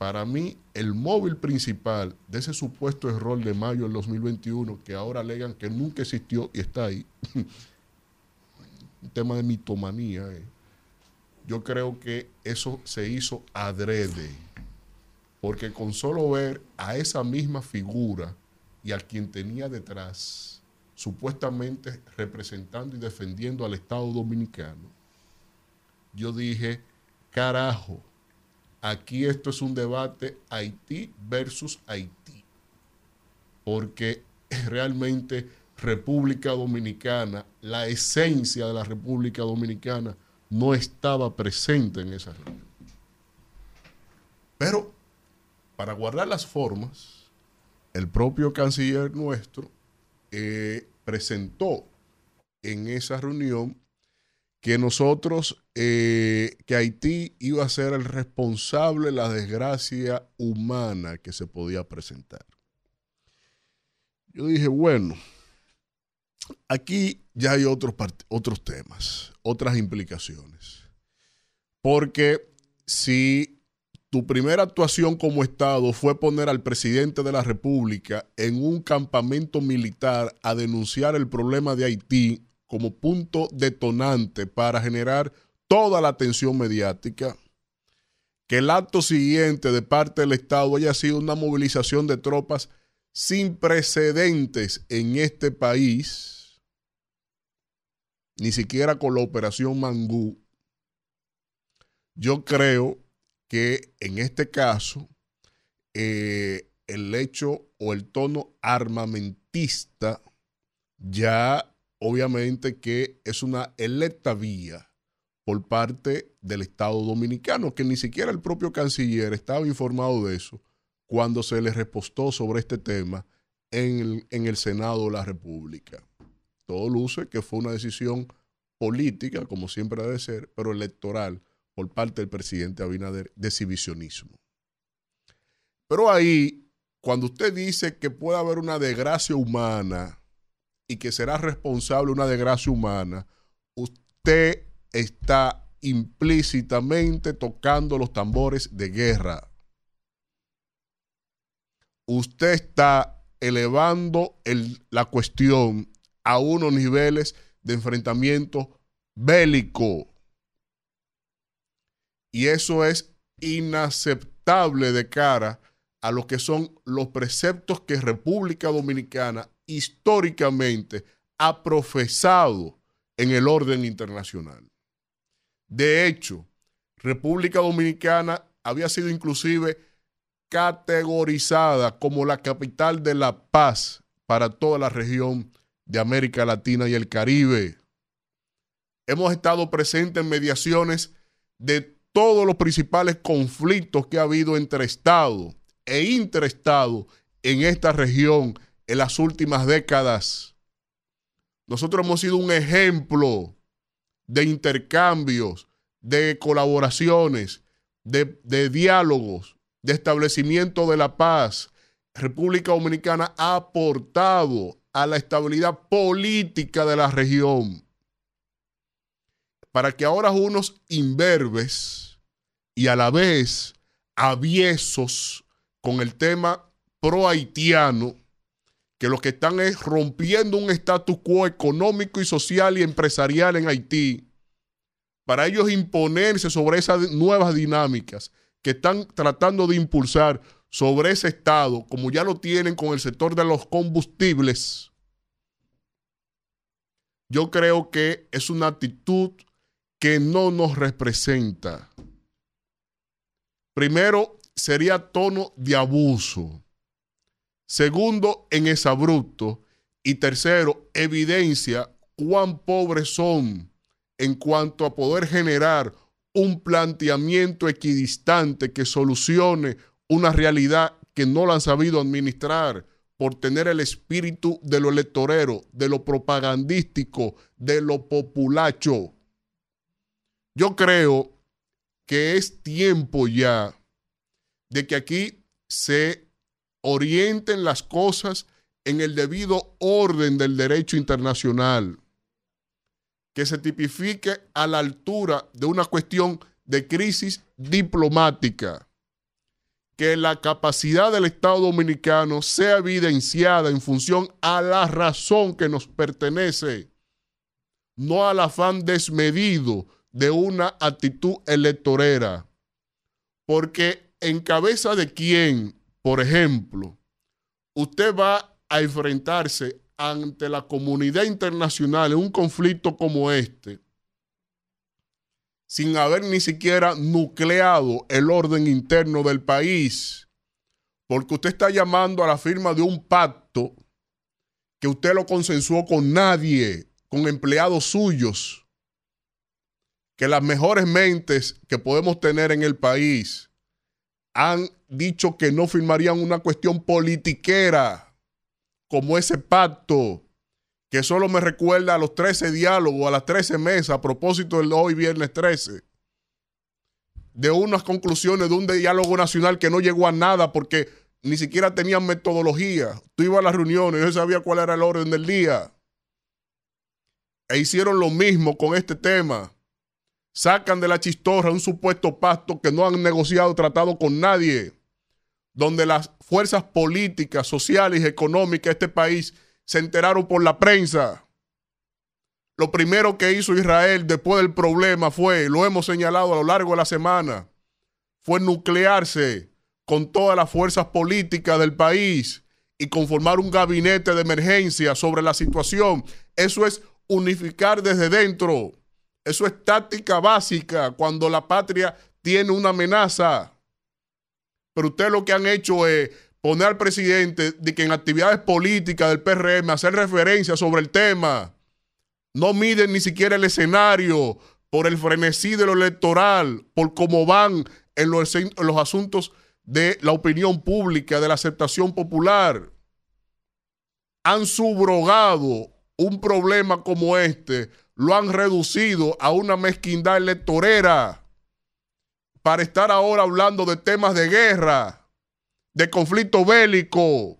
Speaker 1: Para mí, el móvil principal de ese supuesto error de mayo del 2021, que ahora alegan que nunca existió y está ahí, un tema de mitomanía, eh. yo creo que eso se hizo adrede, porque con solo ver a esa misma figura y a quien tenía detrás, supuestamente representando y defendiendo al Estado dominicano, yo dije, carajo, Aquí esto es un debate Haití versus Haití, porque realmente República Dominicana, la esencia de la República Dominicana no estaba presente en esa reunión. Pero para guardar las formas, el propio canciller nuestro eh, presentó en esa reunión que nosotros, eh, que Haití iba a ser el responsable de la desgracia humana que se podía presentar. Yo dije, bueno, aquí ya hay otros, otros temas, otras implicaciones. Porque si tu primera actuación como Estado fue poner al presidente de la República en un campamento militar a denunciar el problema de Haití como punto detonante para generar toda la atención mediática, que el acto siguiente de parte del Estado haya sido una movilización de tropas sin precedentes en este país, ni siquiera con la operación Mangú, yo creo que en este caso eh, el hecho o el tono armamentista ya obviamente que es una electa vía por parte del Estado dominicano, que ni siquiera el propio canciller estaba informado de eso cuando se le repostó sobre este tema en el, en el Senado de la República. Todo luce que fue una decisión política, como siempre debe ser, pero electoral por parte del presidente Abinader de exhibicionismo. Pero ahí, cuando usted dice que puede haber una desgracia humana y que será responsable una desgracia humana, usted está implícitamente tocando los tambores de guerra. Usted está elevando la cuestión a unos niveles de enfrentamiento bélico. Y eso es inaceptable de cara a lo que son los preceptos que República Dominicana históricamente ha profesado en el orden internacional. De hecho, República Dominicana había sido inclusive categorizada como la capital de la paz para toda la región de América Latina y el Caribe. Hemos estado presentes en mediaciones de todos los principales conflictos que ha habido entre Estado e interestado en esta región en las últimas décadas. Nosotros hemos sido un ejemplo de intercambios, de colaboraciones, de, diálogos de establecimiento de la paz, República Dominicana ha aportado a la estabilidad política de la región. Para que ahora unos imberbes y a la vez aviesos con el tema pro haitiano, que lo que están es rompiendo un status quo económico y social y empresarial en Haití, para ellos imponerse sobre esas nuevas dinámicas que están tratando de impulsar sobre ese Estado, como ya lo tienen con el sector de los combustibles, yo creo que es una actitud que no nos representa. Primero, sería tono de abuso. Segundo, en exabrupto. Y tercero, evidencia cuán pobres son en cuanto a poder generar un planteamiento equidistante que solucione una realidad que no la han sabido administrar por tener el espíritu de lo electorero, de lo propagandístico, de lo populacho. Yo creo que es tiempo ya de que aquí se orienten las cosas en el debido orden del derecho internacional, que se tipifique a la altura de una cuestión de crisis diplomática, que la capacidad del Estado dominicano sea evidenciada en función a la razón que nos pertenece, no al afán desmedido de una actitud electorera, porque en cabeza de quién por ejemplo, usted va a enfrentarse ante la comunidad internacional en un conflicto como este, sin haber ni siquiera nucleado el orden interno del país, porque usted está llamando a la firma de un pacto que usted lo consensuó con nadie, con empleados suyos, que las mejores mentes que podemos tener en el país han dicho que no firmarían una cuestión politiquera como ese pacto que solo me recuerda a los 13 diálogos, a las 13 mesas a propósito del hoy viernes 13, de unas conclusiones de un diálogo nacional que no llegó a nada porque ni siquiera tenían metodología. Tú ibas a las reuniones, yo sabía cuál era el orden del día. E hicieron lo mismo con este tema sacan de la chistorra un supuesto pacto que no han negociado, tratado con nadie, donde las fuerzas políticas, sociales y económicas de este país se enteraron por la prensa. Lo primero que hizo Israel después del problema fue, lo hemos señalado a lo largo de la semana, fue nuclearse con todas las fuerzas políticas del país y conformar un gabinete de emergencia sobre la situación. Eso es unificar desde dentro eso es táctica básica cuando la patria tiene una amenaza. Pero ustedes lo que han hecho es poner al presidente de que en actividades políticas del PRM hacer referencia sobre el tema. No miden ni siquiera el escenario por el frenesí de lo electoral, por cómo van en los, en los asuntos de la opinión pública, de la aceptación popular. Han subrogado un problema como este lo han reducido a una mezquindad electorera para estar ahora hablando de temas de guerra, de conflicto bélico.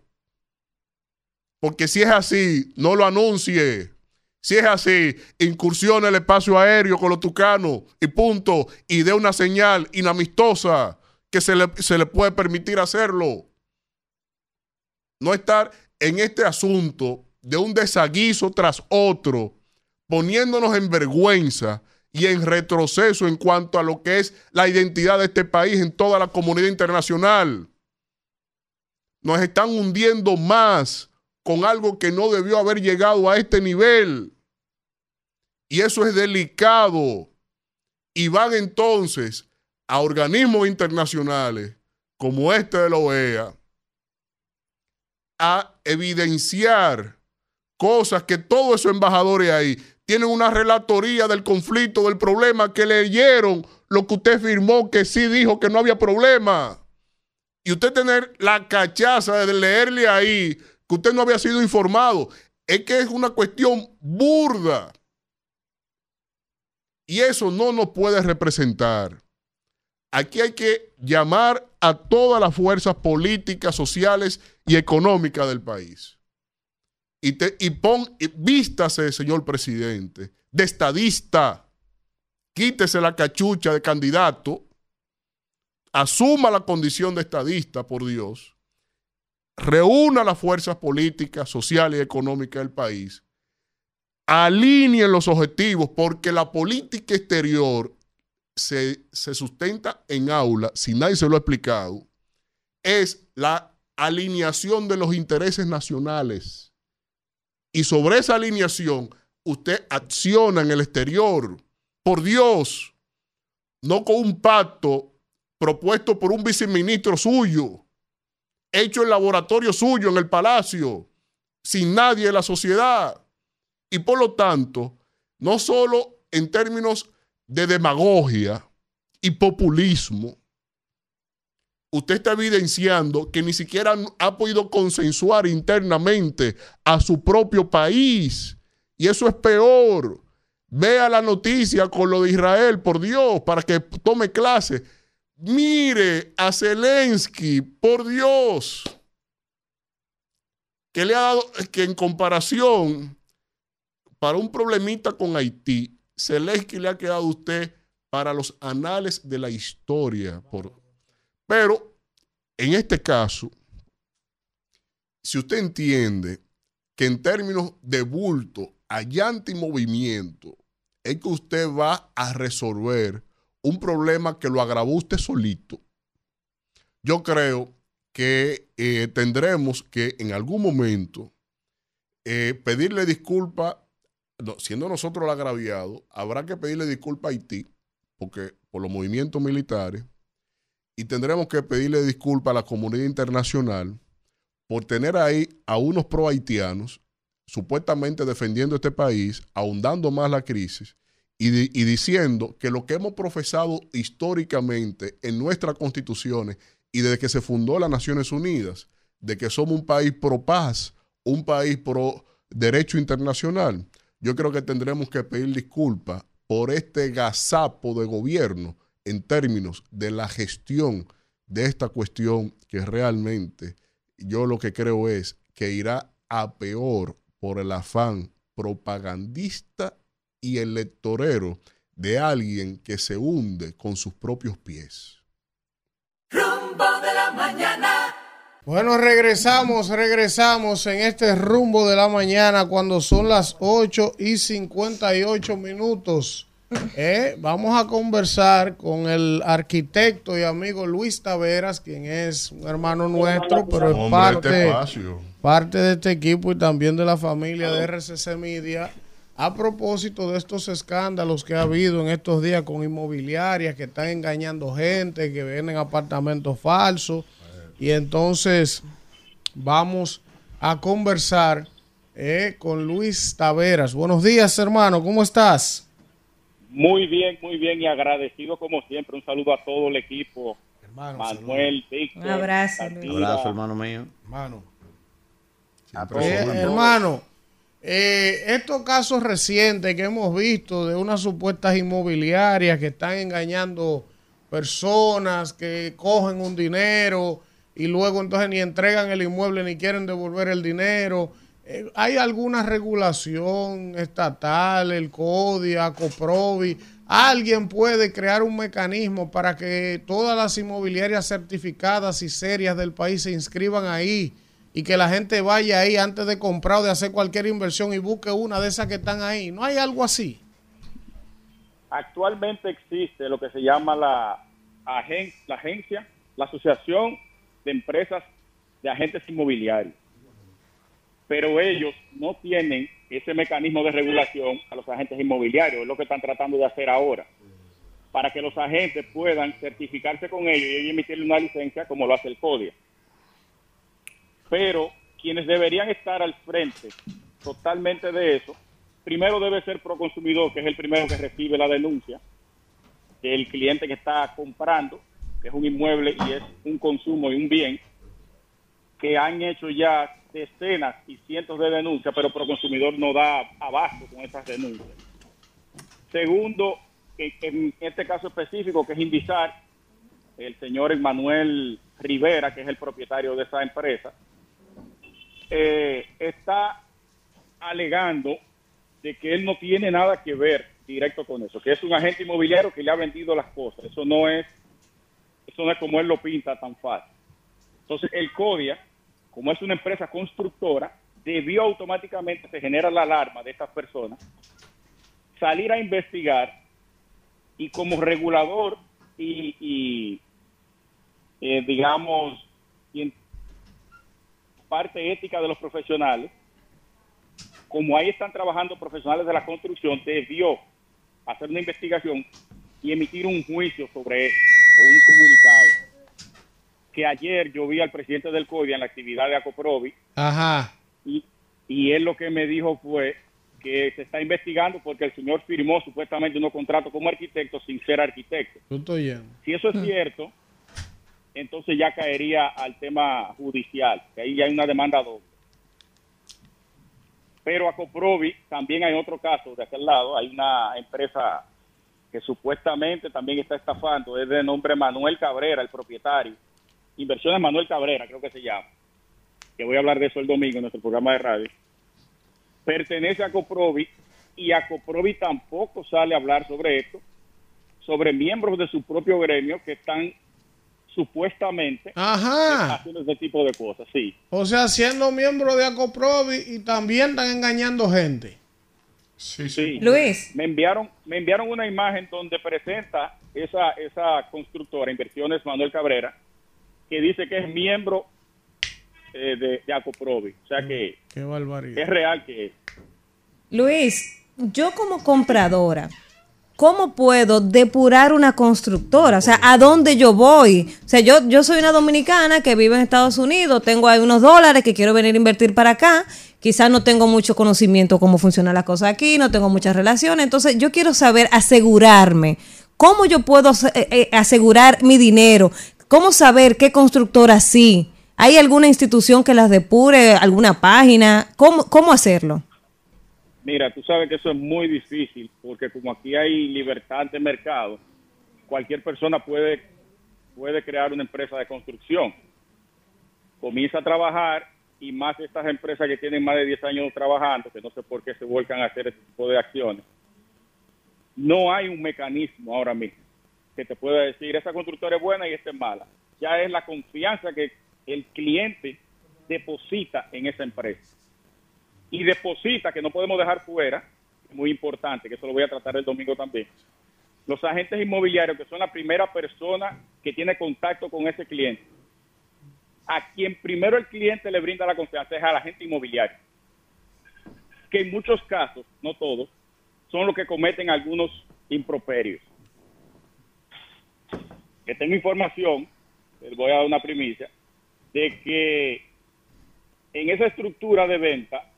Speaker 1: Porque si es así, no lo anuncie. Si es así, incursione el espacio aéreo con los tucanos y punto. Y dé una señal inamistosa que se le, se le puede permitir hacerlo. No estar en este asunto de un desaguiso tras otro poniéndonos en vergüenza y en retroceso en cuanto a lo que es la identidad de este país en toda la comunidad internacional. Nos están hundiendo más con algo que no debió haber llegado a este nivel. Y eso es delicado. Y van entonces a organismos internacionales como este de la OEA a evidenciar cosas que todos esos embajadores ahí tienen una relatoría del conflicto, del problema, que leyeron lo que usted firmó, que sí dijo que no había problema. Y usted tener la cachaza de leerle ahí que usted no había sido informado, es que es una cuestión burda. Y eso no nos puede representar. Aquí hay que llamar a todas las fuerzas políticas, sociales y económicas del país. Y, te, pon, vístase, señor presidente, de estadista. Quítese la cachucha de candidato. Asuma la condición de estadista, por Dios. Reúna las fuerzas políticas, sociales y económicas del país. Alineen los objetivos, porque la política exterior se, sustenta en aula, si nadie se lo ha explicado, es la alineación de los intereses nacionales. Y sobre esa alineación, usted acciona en el exterior. Por Dios, no con un pacto propuesto por un viceministro suyo, hecho en laboratorio suyo, en el palacio, sin nadie en la sociedad. Y por lo tanto, no solo en términos de demagogia y populismo, usted está evidenciando que ni siquiera ha podido consensuar internamente a su propio país. Y eso es peor. Vea la noticia con lo de Israel, por Dios, para que tome clase. Mire a Zelensky, por Dios, que le ha dado, que en comparación, para un problemita con Haití, Zelensky le ha quedado a usted para los anales de la historia. Por... Pero en este caso, si usted entiende que en términos de bulto, allante y movimiento, es que usted va a resolver un problema que lo agravó usted solito, yo creo que eh, tendremos que en algún momento eh, pedirle disculpas siendo nosotros el agraviado, habrá que pedirle disculpas a Haití porque, por los movimientos militares y tendremos que pedirle disculpas a la comunidad internacional por tener ahí a unos pro haitianos supuestamente defendiendo este país, ahondando más la crisis y, y, diciendo que lo que hemos profesado históricamente en nuestras constituciones y desde que se fundó las Naciones Unidas, de que somos un país pro paz, un país pro derecho internacional, yo creo que tendremos que pedir disculpas por este gazapo de gobierno en términos de la gestión de esta cuestión que realmente yo lo que creo es que irá a peor por el afán propagandista y electorero de alguien que se hunde con sus propios pies.
Speaker 22: Rumbo de la mañana.
Speaker 3: Bueno, regresamos, regresamos en este rumbo de la mañana cuando son las 8 y 58 minutos. Eh, vamos a conversar con el arquitecto y amigo Luis Taveras, quien es un hermano nuestro, pero es parte, parte de este equipo y también de la familia de RCC Media. A propósito de estos escándalos que ha habido en estos días con inmobiliarias que están engañando gente, que venden apartamentos falsos y entonces vamos a conversar eh, con Luis Taveras. Buenos días, hermano, ¿cómo estás?
Speaker 23: Muy bien, muy bien y agradecido como siempre. Un saludo a todo el equipo. Hermano, Manuel, Víctor.
Speaker 2: Un abrazo.
Speaker 4: Un abrazo, hermano mío.
Speaker 3: Hermano. Eh, hermano, eh, estos casos recientes que hemos visto de unas supuestas inmobiliarias que están engañando personas, que cogen un dinero y luego entonces ni entregan el inmueble ni quieren devolver el dinero. Eh, ¿Hay alguna regulación estatal, el CODI, ACOPROVI? ¿Alguien puede crear un mecanismo para que todas las inmobiliarias certificadas y serias del país se inscriban ahí y que la gente vaya ahí antes de comprar o de hacer cualquier inversión y busque una de esas que están ahí? ¿No hay algo así?
Speaker 23: Actualmente existe lo que se llama la, la agencia, la Asociación de empresas de agentes inmobiliarios. Pero ellos no tienen ese mecanismo de regulación a los agentes inmobiliarios, es lo que están tratando de hacer ahora, para que los agentes puedan certificarse con ellos y emitirle una licencia como lo hace el CODIA. Pero quienes deberían estar al frente totalmente de eso, primero debe ser Proconsumidor, que es el primero que recibe la denuncia, del cliente que está comprando que es un inmueble y es un consumo y un bien, que han hecho ya decenas y cientos de denuncias, pero Proconsumidor no da abasto con esas denuncias. Segundo, en este caso específico, que es Indizar, el señor Emanuel Rivera, que es el propietario de esa empresa, eh, está alegando de que él no tiene nada que ver directo con eso, que es un agente inmobiliario que le ha vendido las cosas. Eso no es, eso no es como él lo pinta tan fácil. Entonces, el CODIA, como es una empresa constructora, debió automáticamente, se genera la alarma de estas personas, salir a investigar y como regulador y, eh, digamos, parte ética de los profesionales, como ahí están trabajando profesionales de la construcción, debió hacer una investigación y emitir un juicio sobre esto, o un comunicado. Que ayer yo vi al presidente del CODIA en la actividad de Acoprovi,
Speaker 3: Ajá.
Speaker 23: y, y él lo que me dijo fue que se está investigando porque el señor firmó supuestamente unos contratos como arquitecto sin ser arquitecto. Si eso es cierto, entonces ya caería al tema judicial, que ahí ya hay una demanda doble. Pero a Coprovi también hay otro caso de aquel lado, hay una empresa que supuestamente también está estafando, es de nombre Manuel Cabrera, el propietario. Inversiones Manuel Cabrera, creo que se llama. Que voy a hablar de eso el domingo en nuestro programa de radio. Pertenece a Coprovi y a Coprovi tampoco sale a hablar sobre esto, sobre miembros de su propio gremio que están supuestamente
Speaker 3: Ajá.
Speaker 23: haciendo ese tipo de cosas, sí.
Speaker 3: O sea, siendo miembro de Acoprovi y también están engañando gente.
Speaker 1: Sí,
Speaker 23: sí.
Speaker 2: Luis.
Speaker 23: Me enviaron, me enviaron una imagen donde presenta esa, esa constructora, Inversiones Manuel Cabrera, que dice que es miembro eh, de, de Acoprovi. O sea que
Speaker 3: Qué barbaridad.
Speaker 23: es real que es.
Speaker 2: Luis, yo como compradora, ¿cómo puedo depurar una constructora? O sea, ¿a dónde yo voy? O sea, yo, yo soy una dominicana que vive en Estados Unidos, tengo ahí unos dólares que quiero venir a invertir para acá. Quizás no tengo mucho conocimiento cómo funciona la cosa aquí, no tengo muchas relaciones. Entonces, yo quiero saber, asegurarme. ¿Cómo yo puedo eh, eh, asegurar mi dinero? ¿Cómo saber qué constructora sí? ¿Hay alguna institución que las depure, alguna página? ¿Cómo, cómo hacerlo?
Speaker 23: Mira, tú sabes que eso es muy difícil porque como aquí hay libertad de mercado, cualquier persona puede, puede crear una empresa de construcción. Comienza a trabajar y más estas empresas que tienen más de 10 años trabajando, que no sé por qué se vuelcan a hacer ese tipo de acciones. No hay un mecanismo ahora mismo que te pueda decir esa constructora es buena y esta es mala. Ya es la confianza que el cliente deposita en esa empresa y deposita, que no podemos dejar fuera, muy importante, que eso lo voy a tratar el domingo también, los agentes inmobiliarios, que son la primera persona que tiene contacto con ese cliente. A quien primero el cliente le brinda la confianza es al agente inmobiliario, que en muchos casos, no todos, son los que cometen algunos improperios. Que tengo información, les voy a dar una primicia, de que en esa estructura de venta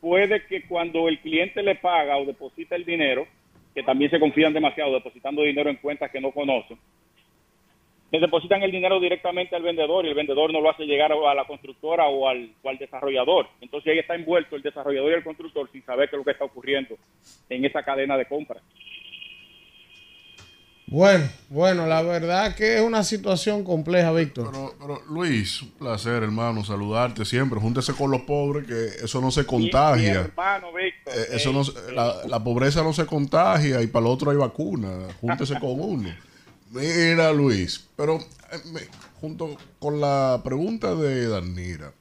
Speaker 23: puede que cuando el cliente le paga o deposita el dinero, que también se confían demasiado depositando dinero en cuentas que no conocen, le depositan el dinero directamente al vendedor y el vendedor no lo hace llegar a la constructora o al, o al desarrollador. Entonces ahí está envuelto el desarrollador y el constructor sin saber qué es lo que está ocurriendo en esa cadena de compra.
Speaker 3: Bueno, bueno, la verdad que es una situación compleja, Víctor.
Speaker 1: Pero, pero, Luis, un placer, hermano, saludarte siempre. Júntese con los pobres, que eso no se contagia.
Speaker 23: Mi hermano, Víctor,
Speaker 1: Eh, eso no, se- la, la pobreza no se contagia y para el otro hay vacuna. Júntese con uno. Mira, Luis, pero eh, me- junto con la pregunta de Danira,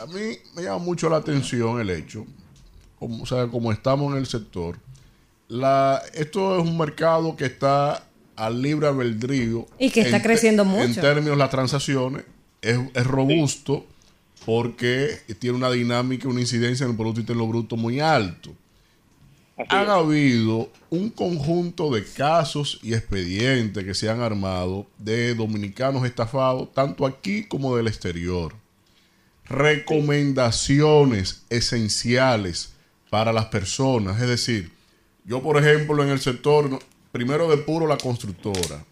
Speaker 1: a mí me llama mucho la atención el hecho, como, o sea, como estamos en el sector, la, esto es un mercado que está al libre albedrío.
Speaker 2: Y que está
Speaker 1: en
Speaker 2: creciendo
Speaker 1: En
Speaker 2: mucho.
Speaker 1: términos de las transacciones, es, es robusto porque tiene una dinámica, una incidencia en el Producto Interno Bruto muy alto. Han habido un conjunto de casos y expedientes que se han armado de dominicanos estafados, tanto aquí como del exterior. Recomendaciones esenciales para las personas. Es decir, yo, por ejemplo, en el sector, primero de puro la constructora,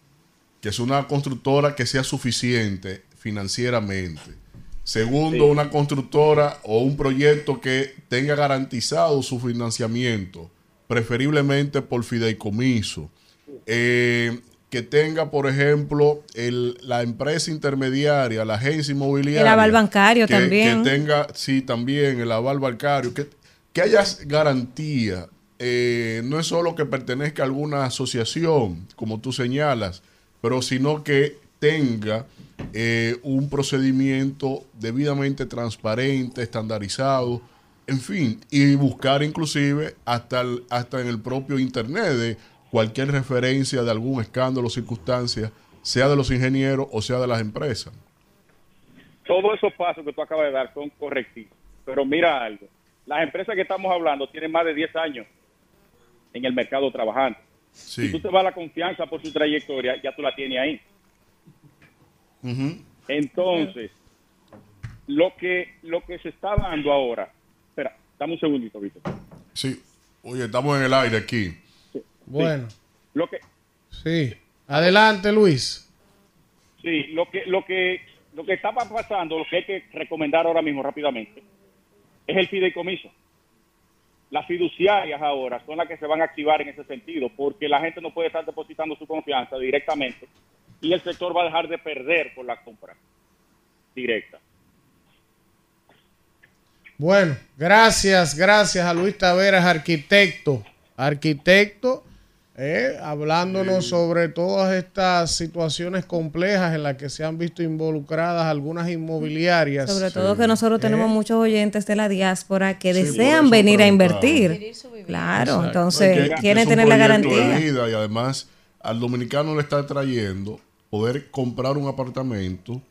Speaker 1: que es una constructora que sea suficiente financieramente. Segundo,
Speaker 24: Sí.
Speaker 1: una constructora o un proyecto que tenga garantizado su financiamiento, preferiblemente por fideicomiso. Eh, que tenga, por ejemplo, el, la empresa intermediaria, la agencia inmobiliaria.
Speaker 2: El aval bancario
Speaker 1: que,
Speaker 2: también.
Speaker 1: Que tenga, sí, también el aval bancario. Que, que haya garantía. Eh, no es solo que pertenezca a alguna asociación, como tú señalas, pero sino que tenga eh, un procedimiento debidamente transparente, estandarizado, en fin, y buscar inclusive hasta, el- hasta en el propio Internet de cualquier referencia de algún escándalo circunstancia, sea de los ingenieros o sea de las empresas.
Speaker 23: Todos esos pasos que tú acabas de dar son correctísimos. Pero mira algo, las empresas que estamos hablando tienen más de 10 años en el mercado trabajando. Si tú te vas a la confianza por su trayectoria, ya tú la tienes ahí. Entonces, lo que lo que se está dando ahora, espera, dame un segundito, Víctor.
Speaker 1: Sí, oye, estamos en el aire aquí.
Speaker 3: Bueno,
Speaker 23: Lo que
Speaker 3: sí. Adelante, Luis.
Speaker 23: Sí, lo que, lo que, lo que está pasando, lo que hay que recomendar ahora mismo rápidamente, es el fideicomiso. Las fiduciarias ahora son las que se van a activar en ese sentido, porque la gente no puede estar depositando su confianza directamente y el sector va a dejar de perder por la compra directa.
Speaker 3: Bueno, gracias, gracias a Luis Taveras, arquitecto. Arquitecto, eh, hablándonos sobre todas estas situaciones complejas en las que se han visto involucradas algunas inmobiliarias.
Speaker 2: Sobre todo que nosotros tenemos
Speaker 3: Eh,
Speaker 2: muchos oyentes de la diáspora que
Speaker 1: Sí,
Speaker 2: desean venir a invertir. Claro,
Speaker 1: Exacto.
Speaker 2: entonces
Speaker 1: Es que
Speaker 2: quieren tener la
Speaker 1: de
Speaker 2: garantía.
Speaker 1: vida y además al dominicano le está trayendo poder comprar un apartamento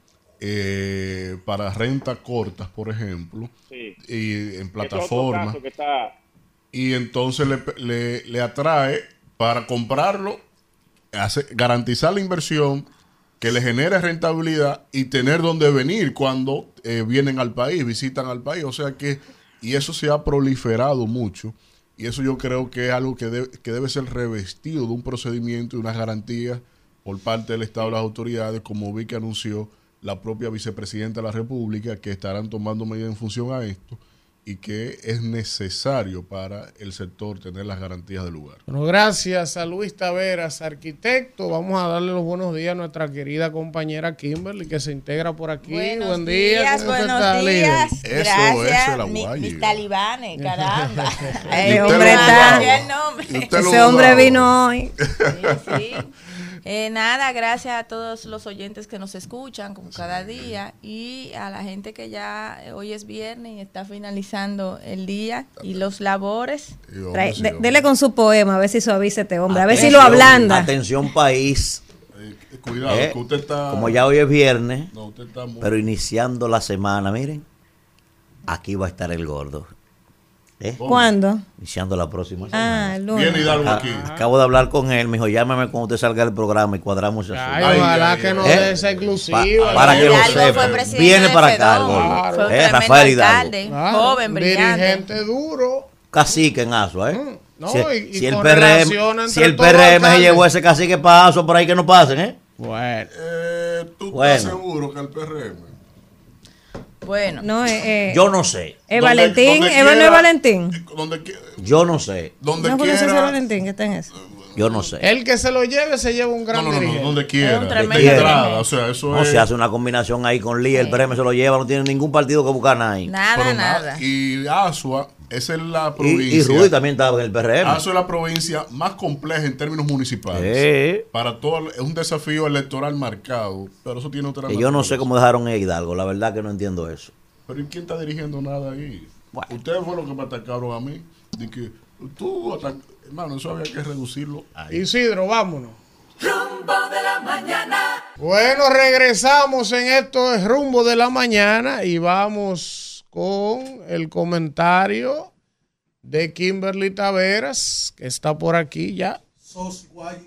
Speaker 1: eh, para renta cortas, por ejemplo,
Speaker 23: Sí.
Speaker 1: y en
Speaker 23: es
Speaker 1: plataforma. y entonces le, le- le atrae para comprarlo, garantizar la inversión, que le genere rentabilidad y tener donde venir cuando eh, vienen al país, visitan al país. O sea que, y eso se ha proliferado mucho. Y eso yo creo que es algo que, debe- que debe ser revestido de un procedimiento y unas garantías por parte del Estado y las autoridades, como vi que anunció la propia vicepresidenta de la República, que estarán tomando medidas en función a esto y que es necesario para el sector tener las garantías del lugar.
Speaker 3: Bueno, gracias a Luis Taveras, arquitecto. Vamos a darle los buenos días a nuestra querida compañera Kimberly, que se integra por aquí.
Speaker 24: Buenos
Speaker 3: Buen día.
Speaker 24: días,
Speaker 3: ¿cómo
Speaker 24: buenos días.
Speaker 1: Eso,
Speaker 24: Gracias,
Speaker 1: eso, la
Speaker 24: mi-
Speaker 1: guaya.
Speaker 24: mis talibanes, caramba.
Speaker 2: Ese hombre está-
Speaker 24: el nombre.
Speaker 2: Ese hombre vino hoy.
Speaker 24: Sí. Eh, nada, gracias a todos los oyentes que nos escuchan como cada día y a la gente que ya eh, hoy es viernes y está finalizando el día y los labores.
Speaker 2: Trae- de- dele con su poema, a ver si suaviza este hombre, a ver si lo ablanda.
Speaker 4: Atención país.
Speaker 1: Cuidado,
Speaker 4: Eh,
Speaker 1: que usted está...
Speaker 4: Como ya hoy es viernes,
Speaker 1: No, usted está muy-
Speaker 4: pero iniciando la semana, miren, aquí va a estar el gordo. ¿Eh?
Speaker 2: ¿Cuándo?
Speaker 4: Iniciando la próxima
Speaker 2: Ah,
Speaker 4: semana.
Speaker 2: el lunes. Viene
Speaker 1: Hidalgo
Speaker 4: Ah,
Speaker 1: aquí.
Speaker 4: Acabo de hablar con él, me dijo, llámame cuando usted salga del programa y cuadramos eso.
Speaker 3: Ay, ojalá que nos dé esa exclusiva.
Speaker 4: Pa- para que lo
Speaker 24: Hidalgo presidente
Speaker 4: Viene para acá el gordo.
Speaker 24: Fue un
Speaker 4: Eh, Rafael Hidalgo.
Speaker 24: alcalde,
Speaker 3: Claro,
Speaker 24: joven,
Speaker 3: un
Speaker 24: brillante.
Speaker 3: dirigente duro.
Speaker 4: Cacique en Asua, ¿eh?
Speaker 3: No,
Speaker 4: si,
Speaker 3: y- y
Speaker 4: si el
Speaker 3: con
Speaker 4: PRM, si el PRM se llevó ese cacique paso por ahí que no pasen, ¿eh?
Speaker 3: Bueno.
Speaker 1: Eh, ¿Tú
Speaker 4: Bueno.
Speaker 1: estás seguro que el PRM?
Speaker 24: Bueno.
Speaker 2: No, eh, eh,
Speaker 4: Yo no sé.
Speaker 2: ¿Es
Speaker 1: Donde-
Speaker 2: Valentín?
Speaker 1: donde
Speaker 2: ¿Es no es Valentín?
Speaker 1: Donde,
Speaker 4: Yo no sé.
Speaker 1: donde
Speaker 2: ¿No
Speaker 1: quiera...
Speaker 2: Valentín que está en eso?
Speaker 4: Yo no sé.
Speaker 3: El que se lo lleve se lleva un gran
Speaker 1: No, no, no,
Speaker 3: dirigente.
Speaker 1: donde quiera. de entrada, o sea, eso
Speaker 4: No
Speaker 1: es...
Speaker 4: se hace una combinación ahí con Lee, el PRM se lo lleva, no tiene ningún partido que buscar ahí.
Speaker 24: Nada,
Speaker 1: pero
Speaker 24: nada.
Speaker 1: Y Asua, esa es la
Speaker 4: Y,
Speaker 1: provincia...
Speaker 4: y Rudy también estaba en el PRM.
Speaker 1: Asua es la provincia más compleja en términos municipales.
Speaker 4: Sí.
Speaker 1: Para todo, es un desafío electoral marcado, pero eso tiene otra
Speaker 4: Que yo no sé cómo dejaron a Hidalgo, la verdad que no entiendo eso.
Speaker 1: Pero ¿y quién está dirigiendo nada ahí? Ustedes fueron los que me atacaron a mí. De que tú, atac- hermano, eso había que reducirlo ahí.
Speaker 3: Isidro, vámonos.
Speaker 22: Rumbo de la mañana.
Speaker 3: Bueno, regresamos en esto es rumbo de la mañana y vamos con el comentario de Kimberly Taveras, que está por aquí ya.
Speaker 2: SOS, guay.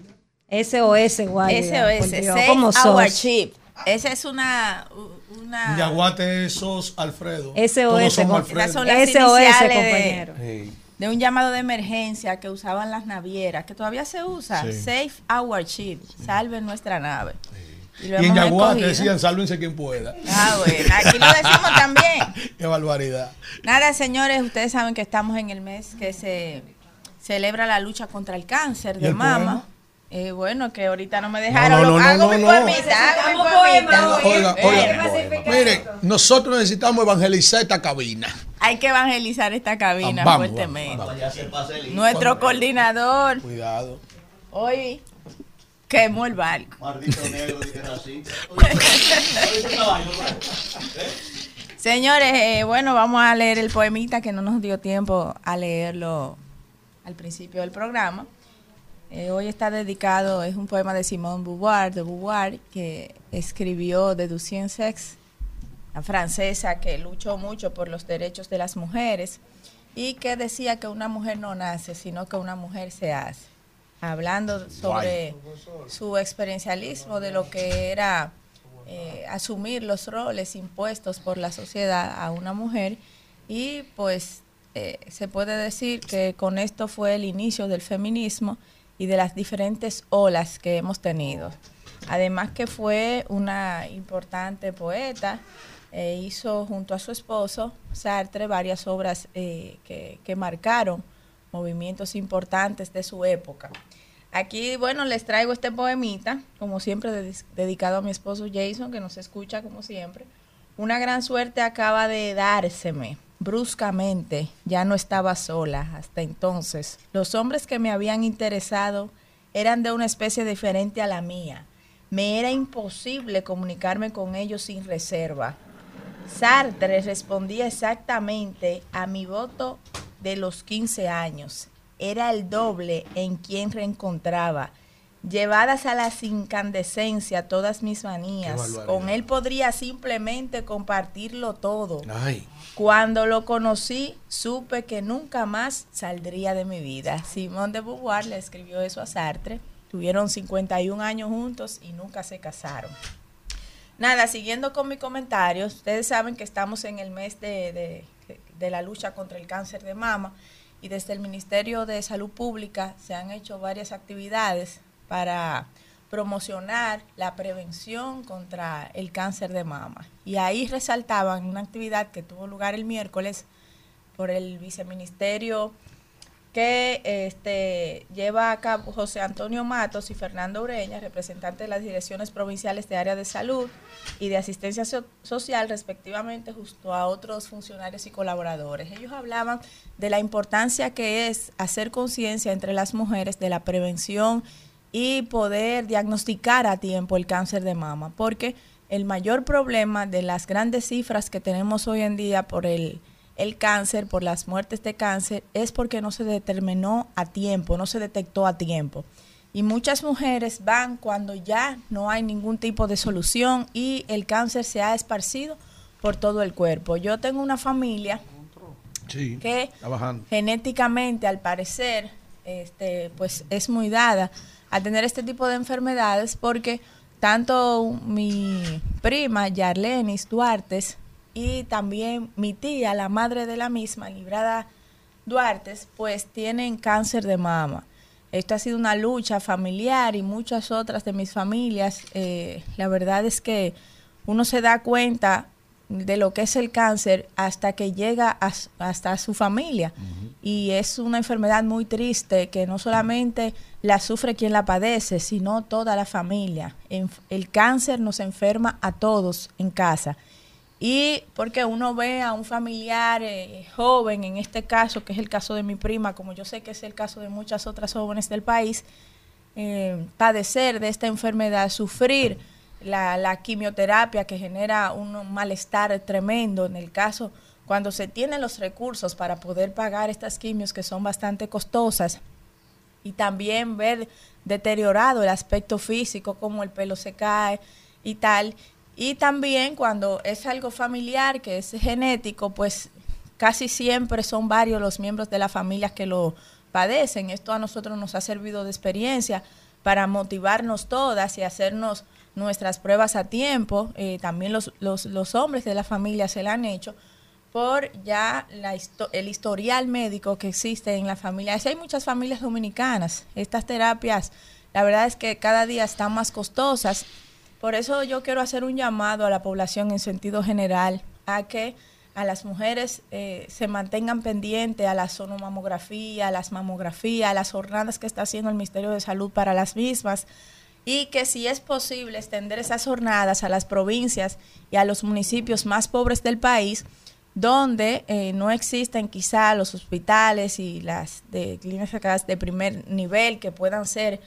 Speaker 24: SOS, Safe
Speaker 2: como
Speaker 24: Our
Speaker 2: sos.
Speaker 24: Chip. Esa es una, una
Speaker 11: Yaguate sos Alfredo.
Speaker 2: SOS, com-
Speaker 11: Alfredo.
Speaker 24: Esas son las
Speaker 2: SOS,
Speaker 24: iniciales de-
Speaker 2: compañero.
Speaker 11: Sí.
Speaker 24: de un llamado de emergencia que usaban las navieras, que todavía se usa.
Speaker 11: Sí.
Speaker 24: Safe Our Ship. Salven nuestra nave. Y
Speaker 11: Y en Yaguate
Speaker 24: recogido.
Speaker 11: decían, sálvense quien pueda.
Speaker 24: Ah, bueno, aquí lo decimos también.
Speaker 11: Qué barbaridad.
Speaker 24: Nada, señores, ustedes saben que estamos en el mes que se celebra la lucha contra el cáncer
Speaker 11: ¿Y
Speaker 24: de mama.
Speaker 11: poema?
Speaker 24: Eh, bueno, que ahorita no me dejaron. No, no, no, hago mi poemita, hago mi poemita.
Speaker 11: Oiga, oiga, mire, nosotros necesitamos evangelizar esta cabina.
Speaker 24: Hay que evangelizar esta cabina vamos, fuertemente. Vamos, vamos. Nuestro coordinador.
Speaker 11: Cuidado.
Speaker 24: Hoy quemó el barco. Maldito negro, así. Señores, eh, bueno, vamos a leer el poemita que no nos dio tiempo a leerlo al principio del programa. Eh, hoy está dedicado, es un poema de Simone Beauvoir, de Beauvoir, que escribió de Ducien Sex, la francesa que luchó mucho por los derechos de las mujeres y que decía que una mujer no nace, sino que una mujer se hace. Hablando sobre su experiencialismo de lo que era eh, asumir los roles impuestos por la sociedad a una mujer y pues eh, se puede decir que con esto fue el inicio del feminismo y de las diferentes olas que hemos tenido. Además que fue una importante poeta, eh, hizo junto a su esposo Sartre varias obras eh, que, que, marcaron movimientos importantes de su época. Aquí, bueno, les traigo este poemita, como siempre dedicado a mi esposo Jason, que nos escucha como siempre. Una gran suerte acaba de dárseme bruscamente ya no estaba sola hasta entonces. Los hombres que me habían interesado eran de una especie diferente a la mía. Me era imposible comunicarme con ellos sin reserva. Sartre respondía exactamente a mi voto de los 15 años. Era el doble en quien reencontraba. Llevadas a la incandescencia todas mis manías, con él podría simplemente compartirlo todo. Ay. Cuando lo conocí, supe que nunca más saldría de mi vida. Simón de Beauvoir le escribió eso a Sartre. Tuvieron 51 años juntos y nunca se casaron. Nada, siguiendo con mi comentario, ustedes saben que estamos en el mes de, de la lucha contra el cáncer de mama y desde el Ministerio de Salud Pública se han hecho varias actividades para promocionar la prevención contra el cáncer de mama. Y ahí resaltaban una actividad que tuvo lugar el miércoles por el viceministerio que este, lleva a cabo José Antonio Matos y Fernando Ureña, representantes de las direcciones provinciales de área de salud y de asistencia social, respectivamente, justo a otros funcionarios y colaboradores. Ellos hablaban de la importancia que es hacer conciencia entre las mujeres de la prevención y poder diagnosticar a tiempo el cáncer de mama, porque el mayor problema de las grandes cifras que tenemos hoy en día por el, el cáncer, por las muertes de cáncer, es porque no se determinó a tiempo, no se detectó a tiempo. Y muchas mujeres van cuando ya no hay ningún tipo de solución y el cáncer se ha esparcido por todo el cuerpo. Yo tengo una familia que genéticamente, al parecer, este, pues es muy dada a tener este tipo de enfermedades porque tanto mi prima Yarlenis Duartes y también mi tía, la madre de la misma, Librada Duartes, pues tienen cáncer de mama. Esto ha sido una lucha familiar y muchas otras de mis familias. Eh, la verdad es que uno se da cuenta de lo que es el cáncer hasta que llega hasta su familia. Y es una enfermedad muy triste que no solamente la sufre quien la padece, sino toda la familia. El cáncer nos enferma a todos en casa. Y porque uno ve a un familiar eh, joven, en este caso, que es el caso de mi prima, como yo sé que es el caso de muchas otras jóvenes del país, eh, padecer de esta enfermedad, sufrir la, la, quimioterapia que genera un malestar tremendo en el caso cuando se tienen los recursos para poder pagar estas quimios que son bastante costosas y también ver deteriorado el aspecto físico, como el pelo se cae y tal. Y también cuando es algo familiar, que es genético, pues casi siempre son varios los miembros de la familia que lo padecen. Esto a nosotros nos ha servido de experiencia para motivarnos todas y hacernos nuestras pruebas a tiempo. Eh, también los, los, los hombres de la familia se la han hecho por ya la, el historial médico que existe en la familia. hay muchas familias dominicanas. Estas terapias, la verdad es que cada día están más costosas. Por eso yo quiero hacer un llamado a la población en sentido general a que a las mujeres eh, se mantengan pendientes a la sonomamografía, a las mamografías, a las jornadas que está haciendo el Ministerio de Salud para las mismas y que si es posible extender esas jornadas a las provincias y a los municipios más pobres del país, donde eh, no existen quizá los hospitales y las de clínicas de primer nivel que puedan ser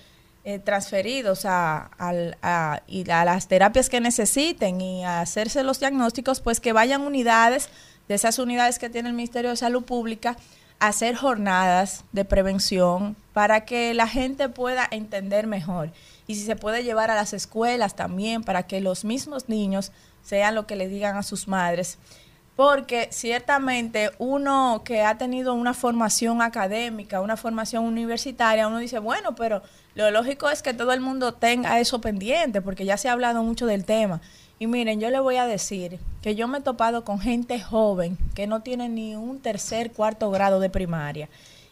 Speaker 24: eh, transferidos a, a, y a las terapias que necesiten y a hacerse los diagnósticos, pues que vayan unidades de esas unidades que tiene el Ministerio de Salud Pública a hacer jornadas de prevención para que la gente pueda entender mejor y si se puede llevar a las escuelas también para que los mismos niños sean lo que le digan a sus madres. Porque ciertamente uno que ha tenido una formación académica, una formación universitaria, uno dice, bueno, pero lo lógico es que todo el mundo tenga eso pendiente, porque ya se ha hablado mucho del tema. Y miren, yo le voy a decir que yo me he topado con gente joven que no tiene ni un tercer, cuarto grado de primaria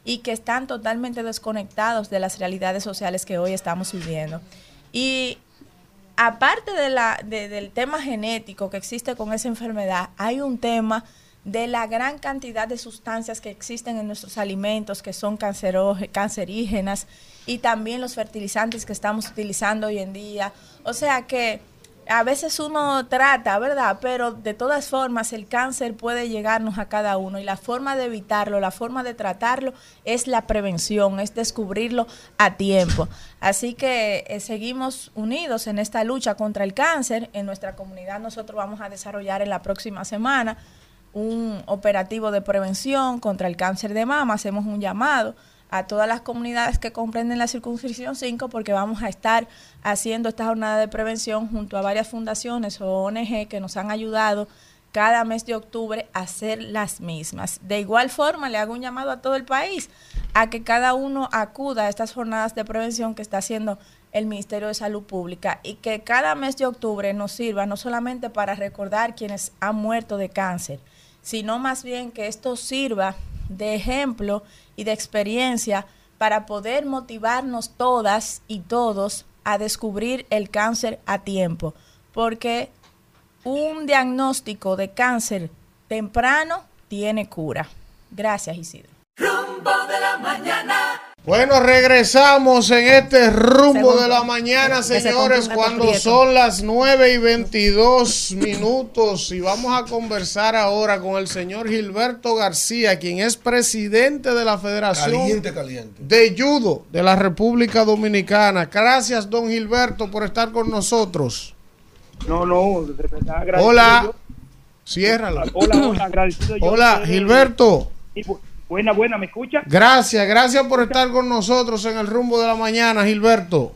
Speaker 24: y que están totalmente desconectados de las realidades sociales que hoy estamos viviendo. Y aparte de la, del tema genético que existe con esa enfermedad, hay un tema de la gran cantidad de sustancias que existen en nuestros alimentos que son cancerígenas y también los fertilizantes que estamos utilizando hoy en día. O sea que a veces uno trata, ¿verdad? Pero de todas formas el cáncer puede llegarnos a cada uno y la forma de evitarlo, la forma de tratarlo es la prevención, es descubrirlo a tiempo. Así que eh, seguimos unidos en esta lucha contra el cáncer. En nuestra comunidad nosotros vamos a desarrollar en la próxima semana un operativo de prevención contra el cáncer de mama. Hacemos un llamado a todas las comunidades que comprenden la circunscripción 5 porque vamos a estar haciendo esta jornada de prevención junto a varias fundaciones o ONG que nos han ayudado cada mes de octubre a hacer las mismas. De igual forma, le hago un llamado a todo el país a que cada uno acuda a estas jornadas de prevención que está haciendo el Ministerio de Salud Pública y que cada mes de octubre nos sirva no solamente para recordar quienes han muerto de cáncer, sino más bien que esto sirva de ejemplo y de experiencia para poder motivarnos todas y todos a descubrir el cáncer a tiempo, porque un diagnóstico de cáncer temprano tiene cura. Gracias, Isidro.
Speaker 3: Bueno, regresamos en este rumbo de la mañana, señores, cuando son las 9 y 22 minutos y vamos a conversar ahora con el señor Gilberto García, quien es presidente de la Federación de Judo de la República Dominicana. Gracias, don Gilberto, por estar con nosotros.
Speaker 25: No, no, de verdad, agradecido.
Speaker 3: Hola, ciérrala.
Speaker 25: Hola, hola, agradecido yo.
Speaker 3: Hola, Gilberto.
Speaker 25: Buena, buena, ¿me escucha?
Speaker 3: Gracias, gracias por estar con nosotros en el rumbo de la mañana, Gilberto.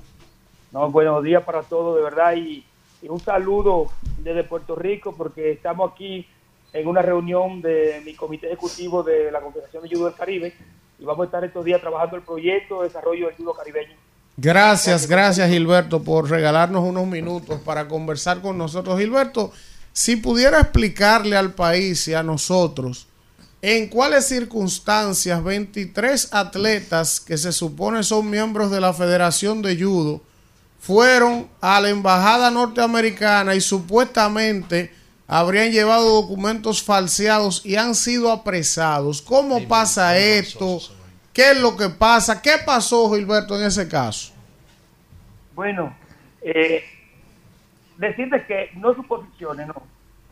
Speaker 25: No, buenos días para todos, de verdad, y, y un saludo desde Puerto Rico, porque estamos aquí en una reunión de mi comité ejecutivo de la Confederación de Judo del Caribe, y vamos a estar estos días trabajando el proyecto de desarrollo del judo caribeño.
Speaker 3: Gracias, gracias Gilberto por regalarnos unos minutos para conversar con nosotros. Gilberto, si pudiera explicarle al país y a nosotros ¿En cuáles circunstancias 23 atletas que se supone son miembros de la Federación de Judo fueron a la embajada norteamericana y supuestamente habrían llevado documentos falseados y han sido apresados? ¿Cómo pasa esto? ¿Qué es lo que pasa? ¿Qué pasó, Gilberto, en ese caso?
Speaker 25: Bueno, eh, decirles que no suposiciones, no.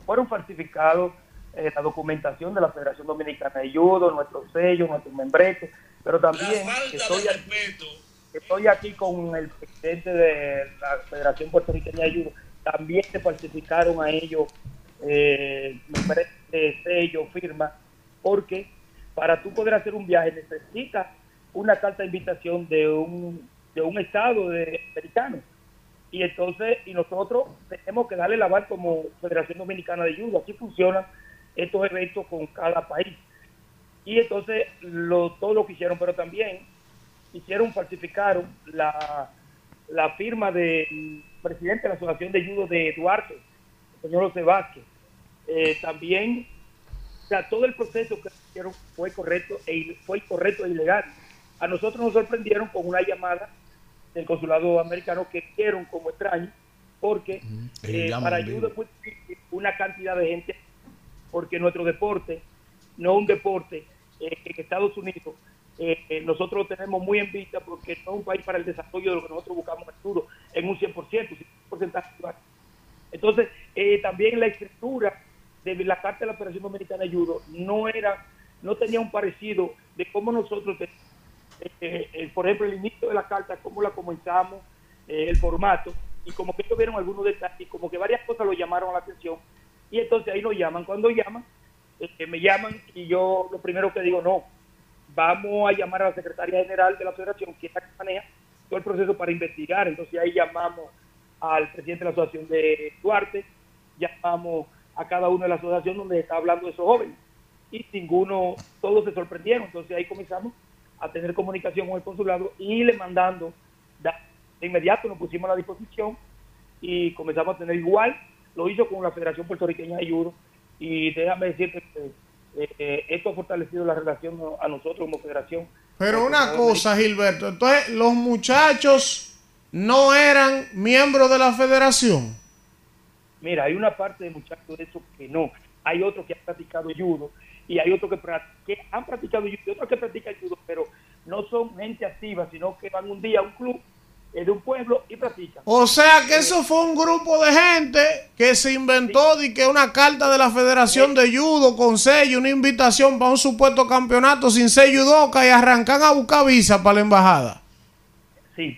Speaker 25: Fueron falsificados eh, la documentación de la Federación Dominicana de Judo, nuestros sellos, nuestros membretes, pero también estoy, aquí, estoy aquí con el presidente de la Federación Puertorriqueña de Judo, también se falsificaron a ellos eh, membretes, sellos, firmas, porque para tú poder hacer un viaje necesitas una carta de invitación de un, de un estado de, americano. Y entonces, y nosotros tenemos que darle la aval como Federación Dominicana de Judo. Así funciona estos eventos con cada país. Y entonces lo, todo lo que hicieron, pero también hicieron, falsificaron la, la firma del presidente de la Asociación de Judo de Duarte, el señor José Vázquez. Eh, también, o sea, todo el proceso que hicieron fue correcto e fue correcto e ilegal. A nosotros nos sorprendieron con una llamada del consulado americano que hicieron como extraño, porque eh, para ayuda fue una cantidad de gente porque nuestro deporte no un deporte eh, que en Estados Unidos eh, eh, nosotros lo tenemos muy en vista porque no es un país para el desarrollo de lo que nosotros buscamos en futuro en un 100%, un porcentaje. Entonces, eh, también la escritura de la Carta de la Operación Dominicana de Judo no era, no tenía un parecido de cómo nosotros, eh, eh, por ejemplo, el inicio de la carta, cómo la comenzamos, eh, el formato, y como que ellos vieron algunos detalles, como que varias cosas lo llamaron la atención, y entonces ahí nos llaman. Cuando llaman, eh, me llaman y yo lo primero que digo, no, vamos a llamar a la secretaria general de la federación, que es la que maneja todo el proceso para investigar. Entonces ahí llamamos al presidente de la asociación de Duarte, llamamos a cada uno de la asociación donde está hablando esos jóvenes. Y ninguno, todos se sorprendieron. Entonces ahí comenzamos a tener comunicación con el consulado y le mandando, da- de inmediato nos pusimos a la disposición y comenzamos a tener igual, lo hizo con la Federación Puertorriqueña de Judo y déjame decirte que eh, esto ha fortalecido la relación a nosotros como federación.
Speaker 3: Pero una cosa, Gilberto, entonces los muchachos no eran miembros de la federación.
Speaker 25: Mira, hay una parte de muchachos de eso que no. Hay otros que han practicado judo y hay otros que, que han practicado judo y otros que practican judo, pero no son gente activa, sino que van un día a un club de un pueblo y practican.
Speaker 3: O sea que eso fue un grupo de gente que se inventó de que una carta de la Federación de Judo con sello, una invitación para un supuesto campeonato sin ser judoka y arrancan a buscar visa para la embajada.
Speaker 25: Sí.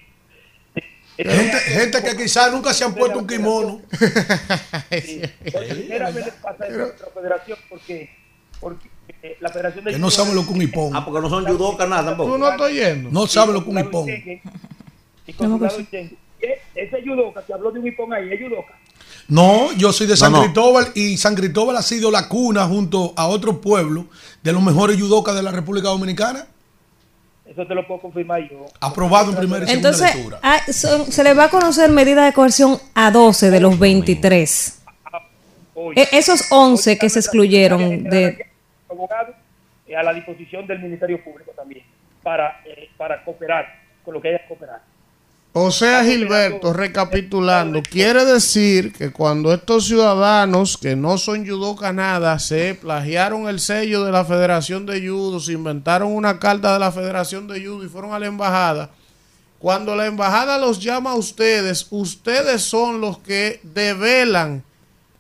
Speaker 11: Gente, gente que quizás nunca se han puesto un kimono.
Speaker 25: Por primera vez les pasa a nuestra federación porque, porque eh, la federación de
Speaker 11: Que no saben lo que un hipón.
Speaker 4: Ah, porque no son judokas nada tampoco.
Speaker 3: Tú no estás yendo.
Speaker 11: No saben lo que un hipón.
Speaker 25: Y Ichengue. Eh, Ese judoka que habló de un hipón ahí, es judoka.
Speaker 11: No, yo soy de San
Speaker 4: No, no.
Speaker 11: Cristóbal y San Cristóbal ha sido la cuna junto a otro pueblo de los mejores judocas de la República Dominicana.
Speaker 25: Eso te lo puedo confirmar yo.
Speaker 11: Aprobado en primera y segunda
Speaker 2: Entonces,
Speaker 11: lectura.
Speaker 2: ah, son- se le va a conocer medida de coerción a 12 de los 23. E- esos 11 que se excluyeron de...
Speaker 25: abogado eh, a la disposición del Ministerio Público también para, eh, para cooperar con lo que haya que cooperar.
Speaker 3: O sea, Gilberto, recapitulando, quiere decir que cuando estos ciudadanos que no son judoka nada se plagiaron el sello de la Federación de Judo, se inventaron una carta de la Federación de Judo y fueron a la embajada, cuando la embajada los llama a ustedes, ustedes son los que develan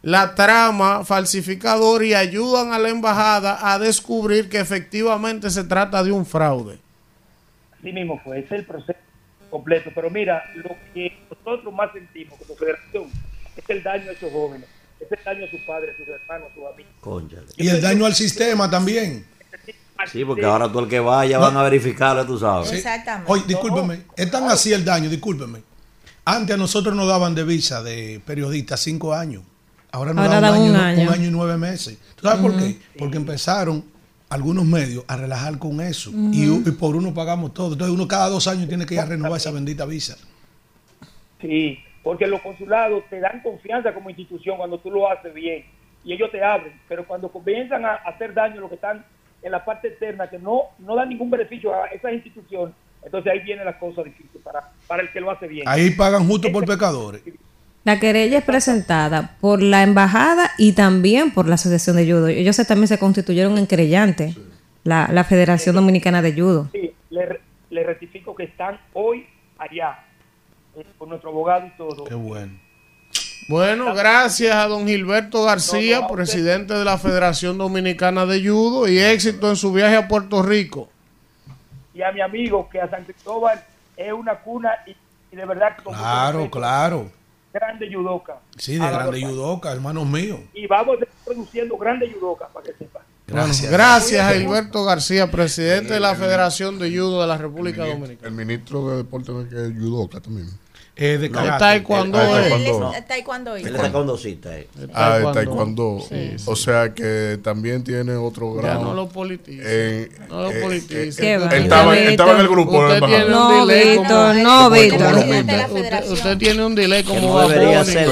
Speaker 3: la trama falsificadora y ayudan a la embajada a descubrir que efectivamente se trata de un fraude.
Speaker 25: Así mismo fue, es el proceso completo. Pero mira, lo que nosotros más sentimos como federación es el daño a esos jóvenes, es el daño a sus padres, a sus hermanos, a sus amigos.
Speaker 11: Y el daño al sistema también.
Speaker 4: Sí, porque ahora todo el que vaya van a verificarlo, tú sabes.
Speaker 24: Exactamente.
Speaker 11: Oye, discúlpeme, es tan así el daño, discúlpeme. Antes a nosotros nos daban de visa de periodistas cinco años. Ahora nos
Speaker 2: Ahora
Speaker 11: dan un, año, un año y nueve meses. ¿Tú sabes por
Speaker 2: Ujú.
Speaker 11: qué? Porque empezaron algunos medios a relajar con eso. Y por uno pagamos todo. Entonces uno cada dos años tiene que ir a renovar esa bendita visa.
Speaker 25: Sí, porque los consulados te dan confianza como institución cuando tú lo haces bien y ellos te abren, pero cuando comienzan a hacer daño los que están en la parte externa, que no, no dan ningún beneficio a esas instituciones, entonces ahí viene la cosa difícil para, para el que lo hace bien.
Speaker 11: Ahí pagan justo por pecadores.
Speaker 2: La querella es presentada por la embajada y también por la Asociación de Judo. Ellos también se constituyeron en creyente, la, la Federación Dominicana de Judo.
Speaker 25: Sí, le, le rectifico que están hoy allá, eh, con nuestro abogado y todo.
Speaker 11: Qué bueno.
Speaker 3: Bueno, gracias a don Gilberto García, presidente de la Federación Dominicana de Judo, y éxito en su viaje a Puerto Rico.
Speaker 25: Y a mi amigo que a San Cristóbal es una cuna y, y de verdad
Speaker 11: Claro,
Speaker 25: respeto,
Speaker 11: claro.
Speaker 25: Grande judoka.
Speaker 11: Sí, de
Speaker 25: A la
Speaker 11: grande judoka, hermanos míos.
Speaker 25: Y vamos produciendo grandes judokas para que sepan.
Speaker 11: Gracias.
Speaker 3: Gracias a Gilberto García, presidente de la Federación de Judo de la República Dominicana.
Speaker 1: El ministro de Deporte no es que es judoka también.
Speaker 11: Eh, de
Speaker 1: No.
Speaker 3: El taekwondo es.
Speaker 1: taekwondo.
Speaker 4: Él es taekwondocista, eh.
Speaker 1: Ah, el
Speaker 3: Taekwondo. Sí, sí.
Speaker 1: O sea que también tiene otro
Speaker 3: Ya
Speaker 1: grado.
Speaker 3: no lo politice.
Speaker 1: Eh,
Speaker 3: No lo
Speaker 1: eh,
Speaker 3: politice.
Speaker 1: eh,
Speaker 2: Qué
Speaker 1: él
Speaker 2: va,
Speaker 1: estaba,
Speaker 2: Víctor.
Speaker 1: estaba en el grupo
Speaker 3: Usted tiene.
Speaker 2: No,
Speaker 3: un delay
Speaker 2: Víctor,
Speaker 3: como-
Speaker 2: no,
Speaker 3: como- como
Speaker 24: la
Speaker 3: Usted- tiene un delay como
Speaker 4: debería
Speaker 3: Bunny.
Speaker 4: ser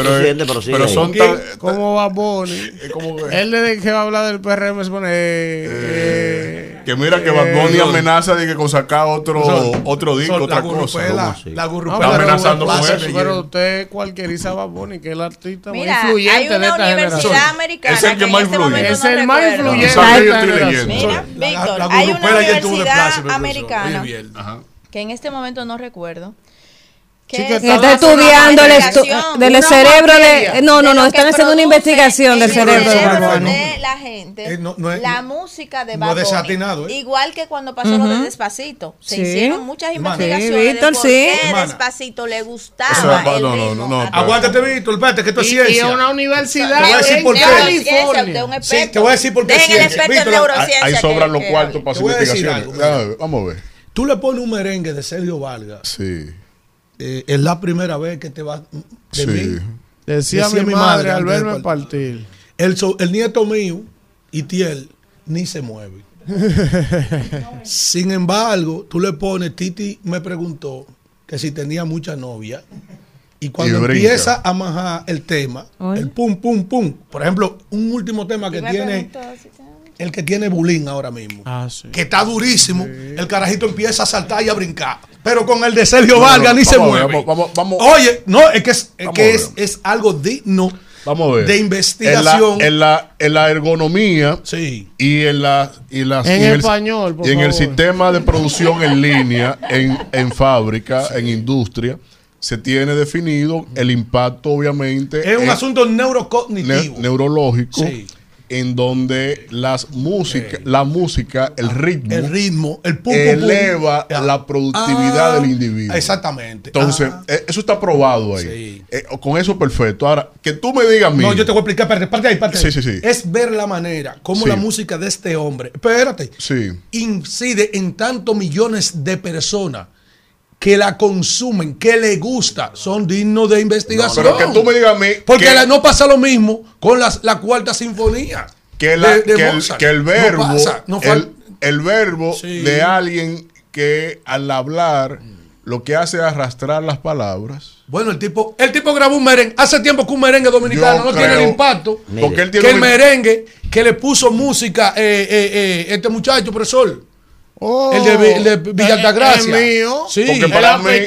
Speaker 1: Pero, son tan,
Speaker 3: Como Bunny.
Speaker 1: como que-
Speaker 3: Él desde que va a hablar del PRM se pone...
Speaker 1: Que mira que Bad Bunny eh, amenaza de que con sacar otro, otro disco, otra cosa.
Speaker 11: La
Speaker 1: gurrupela. amenazando con eso.
Speaker 3: Pero usted cualquieriza a Bad Bunny, que es el artista más influyente de esta generación.
Speaker 1: Es el que más
Speaker 24: este
Speaker 1: influye.
Speaker 3: Es el más influyente.
Speaker 24: Mira, Víctor, hay una universidad americana que en este momento no recuerdo
Speaker 3: Chica,
Speaker 24: está
Speaker 2: estudiando el estu del cerebro de no no no están haciendo una investigación del cerebro de
Speaker 24: eh, la gente
Speaker 11: eh, no, no es,
Speaker 24: la música de Bad no
Speaker 11: desatinado, eh.
Speaker 24: igual que cuando pasó uh -huh. lo de despacito se
Speaker 2: sí.
Speaker 24: hicieron muchas investigaciones
Speaker 2: sí, Víctor,
Speaker 24: de por qué despacito le gustaba
Speaker 1: Eso,
Speaker 24: el
Speaker 1: no, no, no, no,
Speaker 11: aguántate Víctor espérate que esto es
Speaker 3: ciencia y,
Speaker 11: y
Speaker 3: una universidad
Speaker 11: te voy a decir por qué. Te voy a decir por qué
Speaker 1: ahí sobran los cuartos para su investigación ah, vamos a ver.
Speaker 11: Tú le pones un merengue de Sergio Vargas.
Speaker 1: Sí.
Speaker 11: Eh, es la primera vez que te vas de
Speaker 1: sí.
Speaker 11: mí.
Speaker 3: Decía, mi, madre, al verme partir.
Speaker 11: El, so, el nieto mío, Itiel, ni se mueve. Sin embargo, tú le pones, Titi me preguntó que si tenía mucha novia. Y cuando empieza a majar el tema, el pum, pum, pum. Por ejemplo, un último tema que tiene el que tiene bullying ahora mismo.
Speaker 3: Ah, sí.
Speaker 11: Que está durísimo. El carajito empieza a saltar y a brincar. Pero con el de Sergio no, Vargas ni se mueve.
Speaker 1: Vamos, vamos,
Speaker 11: Oye, no, es que, es, es, algo digno
Speaker 1: vamos a ver.
Speaker 11: de investigación.
Speaker 1: En la, en la, ergonomía
Speaker 11: sí.
Speaker 1: y en la y las,
Speaker 3: en,
Speaker 1: y el,
Speaker 3: español,
Speaker 1: y en el sistema de producción en línea, en, en fábrica, en industria, se tiene definido el impacto, obviamente.
Speaker 11: Es un asunto neurocognitivo.
Speaker 1: Neurológico.
Speaker 11: Sí
Speaker 1: en donde las música, la música, el ah, ritmo,
Speaker 11: el ritmo, el pum,
Speaker 1: eleva
Speaker 11: ah.
Speaker 1: la productividad del ah, individuo.
Speaker 11: Exactamente.
Speaker 1: Entonces, eh, eso está probado ahí. Eh, con eso perfecto. Ahora, que tú me digas mira.
Speaker 11: No, yo te voy a explicar, parte, parte ahí, parte
Speaker 1: sí,
Speaker 11: ahí.
Speaker 1: Sí, sí.
Speaker 11: Es ver la manera, cómo
Speaker 1: sí.
Speaker 11: la música de este hombre, espérate,
Speaker 1: sí.
Speaker 11: incide en tantos millones de personas que la consumen, que le gusta, son dignos de investigación.
Speaker 1: Pero que tú me digas a mí.
Speaker 11: Porque no pasa lo mismo con la cuarta sinfonía.
Speaker 1: Que, el, que el, verbo.
Speaker 11: Pasa,
Speaker 1: el, verbo de alguien que al hablar lo que hace es arrastrar las palabras.
Speaker 11: Bueno, el tipo, el tipo grabó un merengue. Hace tiempo que un merengue dominicano no tiene el impacto.
Speaker 1: Porque él tiene
Speaker 11: que
Speaker 1: el
Speaker 11: merengue que le puso música eh, eh, eh, este muchacho, profesor.
Speaker 3: Oh,
Speaker 11: el de, el de Villa Altagracia.
Speaker 3: El, mío.
Speaker 11: Sí.
Speaker 1: Porque para mí,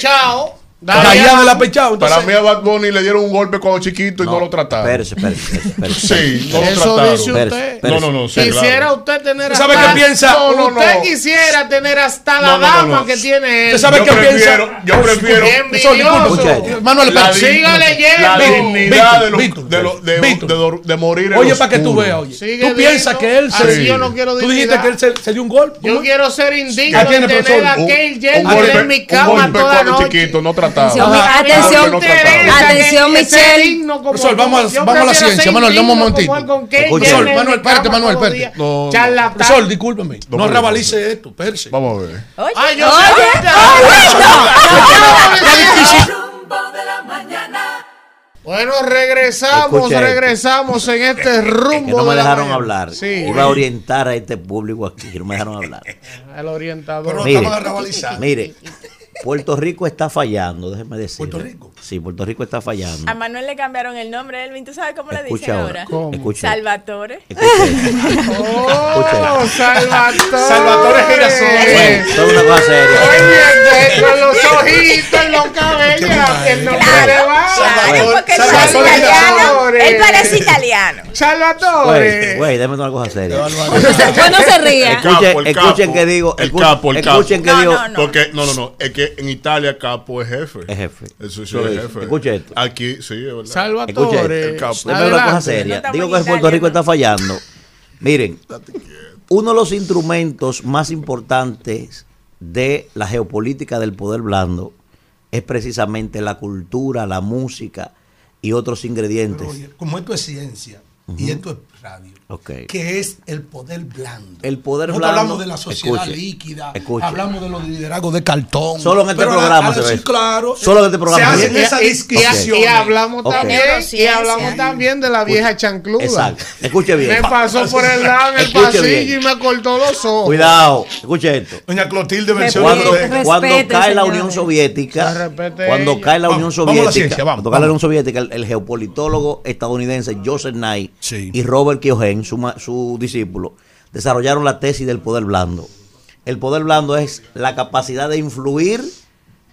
Speaker 11: de la.
Speaker 1: Para mí a Bad Bunny le dieron un golpe cuando chiquito y no, lo trataron.
Speaker 4: Espérese, espérese.
Speaker 1: Sí, no lo
Speaker 3: Eso
Speaker 1: trataron.
Speaker 3: Dice usted.
Speaker 1: No, no, no.
Speaker 3: Quisiera usted tener
Speaker 11: hasta. ¿Sabe qué piensa?
Speaker 1: No, no, no.
Speaker 3: Usted quisiera tener hasta la dama que tiene él.
Speaker 11: sabe qué piensa?
Speaker 1: Yo prefiero.
Speaker 3: Envidioso.
Speaker 11: Manuel,
Speaker 3: siga leyendo.
Speaker 1: La dignidad de morir
Speaker 11: Oye, para que tú veas, oye. Tú piensas que él se.
Speaker 3: Yo no quiero
Speaker 11: Tú dijiste que él se dio un golpe.
Speaker 3: Yo quiero ser indigno de tener a aquel
Speaker 1: yendo
Speaker 3: en mi cama toda noche.
Speaker 1: chiquito, no
Speaker 2: Atención,
Speaker 1: Ajá,
Speaker 2: atención,
Speaker 1: no
Speaker 2: atención Michelle.
Speaker 3: Sol,
Speaker 11: vamos, vamos a la ciencia, Manuel, dame un momentito.
Speaker 3: Sol,
Speaker 11: Manuel, espérate, Manuel, espérate.
Speaker 3: Sol,
Speaker 1: discúlpame. No
Speaker 11: rabalice esto, Perse.
Speaker 1: Vamos a ver.
Speaker 24: Oye,
Speaker 2: oye,
Speaker 22: oye.
Speaker 3: Bueno, regresamos,
Speaker 4: regresamos esto.
Speaker 3: en este rumbo.
Speaker 4: Que no me dejaron hablar.
Speaker 3: Sí.
Speaker 4: Iba a orientar a este público aquí, no me dejaron hablar.
Speaker 3: El orientador.
Speaker 11: Pero no mire,
Speaker 4: mire, Puerto Rico está fallando, déjeme decir.
Speaker 11: ¿Puerto Rico?
Speaker 4: Sí, Puerto Rico está fallando.
Speaker 24: A Manuel le cambiaron el nombre, Elvin. ¿Tú sabes cómo le dicen ahora?
Speaker 3: ¿Cómo?
Speaker 4: Escucha.
Speaker 24: Salvatore.
Speaker 4: Escucha.
Speaker 3: Oh, Salvatore.
Speaker 11: Salvatore
Speaker 4: es una cosa seria.
Speaker 3: Oye, con los ojitos, los cabellos, el nombre claro, va.
Speaker 24: Claro, porque
Speaker 11: Salvatore.
Speaker 24: Él parece italiano.
Speaker 3: Salvatore.
Speaker 4: Güey, déjame una cosa seria.
Speaker 2: No se ría.
Speaker 4: Escuchen, escuchen que digo. Escuchen,
Speaker 1: capo, el capo.
Speaker 4: Escuchen que digo.
Speaker 1: Porque, no, no, no. Es que en Italia capo es jefe.
Speaker 4: Es jefe.
Speaker 1: Eso.
Speaker 4: Escucha esto.
Speaker 1: Aquí, sí, es verdad.
Speaker 3: Salvatore.
Speaker 1: El capo.
Speaker 4: una seria. Digo que Puerto Rico está fallando. Miren, uno de los instrumentos más importantes de la geopolítica del poder blando es precisamente la cultura, la música y otros ingredientes.
Speaker 11: Pero, como esto es ciencia uh y esto es radio,
Speaker 4: okay.
Speaker 11: que es el poder blando.
Speaker 4: El poder
Speaker 11: Nosotros
Speaker 4: blando.
Speaker 11: hablamos de la sociedad líquida, hablamos de los liderazgos de cartón.
Speaker 4: Solo en este programa.
Speaker 11: Ah,
Speaker 4: ah,
Speaker 11: claro,
Speaker 4: Solo en este programa
Speaker 11: se.
Speaker 4: Esa
Speaker 11: discusión.
Speaker 3: Y hablamos también, y hablamos también de la vieja chancluda.
Speaker 4: Exacto. Escuche bien.
Speaker 3: Me pasó por el lado en el
Speaker 4: escuche
Speaker 3: pasillo
Speaker 4: bien.
Speaker 3: y me cortó los ojos.
Speaker 4: Cuidado, escuche esto.
Speaker 11: Doña Clotilde mencionó
Speaker 4: cuando,
Speaker 11: respete,
Speaker 4: cuando cae la Unión Soviética, cuando cae la Unión
Speaker 11: Soviética, vamos a la ciencia, vamos,
Speaker 4: cuando cae la Unión Soviética, el, el geopolitólogo estadounidense Joseph Nye y Robert Kiogen, su, discípulo, desarrollaron la tesis del poder blando. El poder blando es la capacidad de influir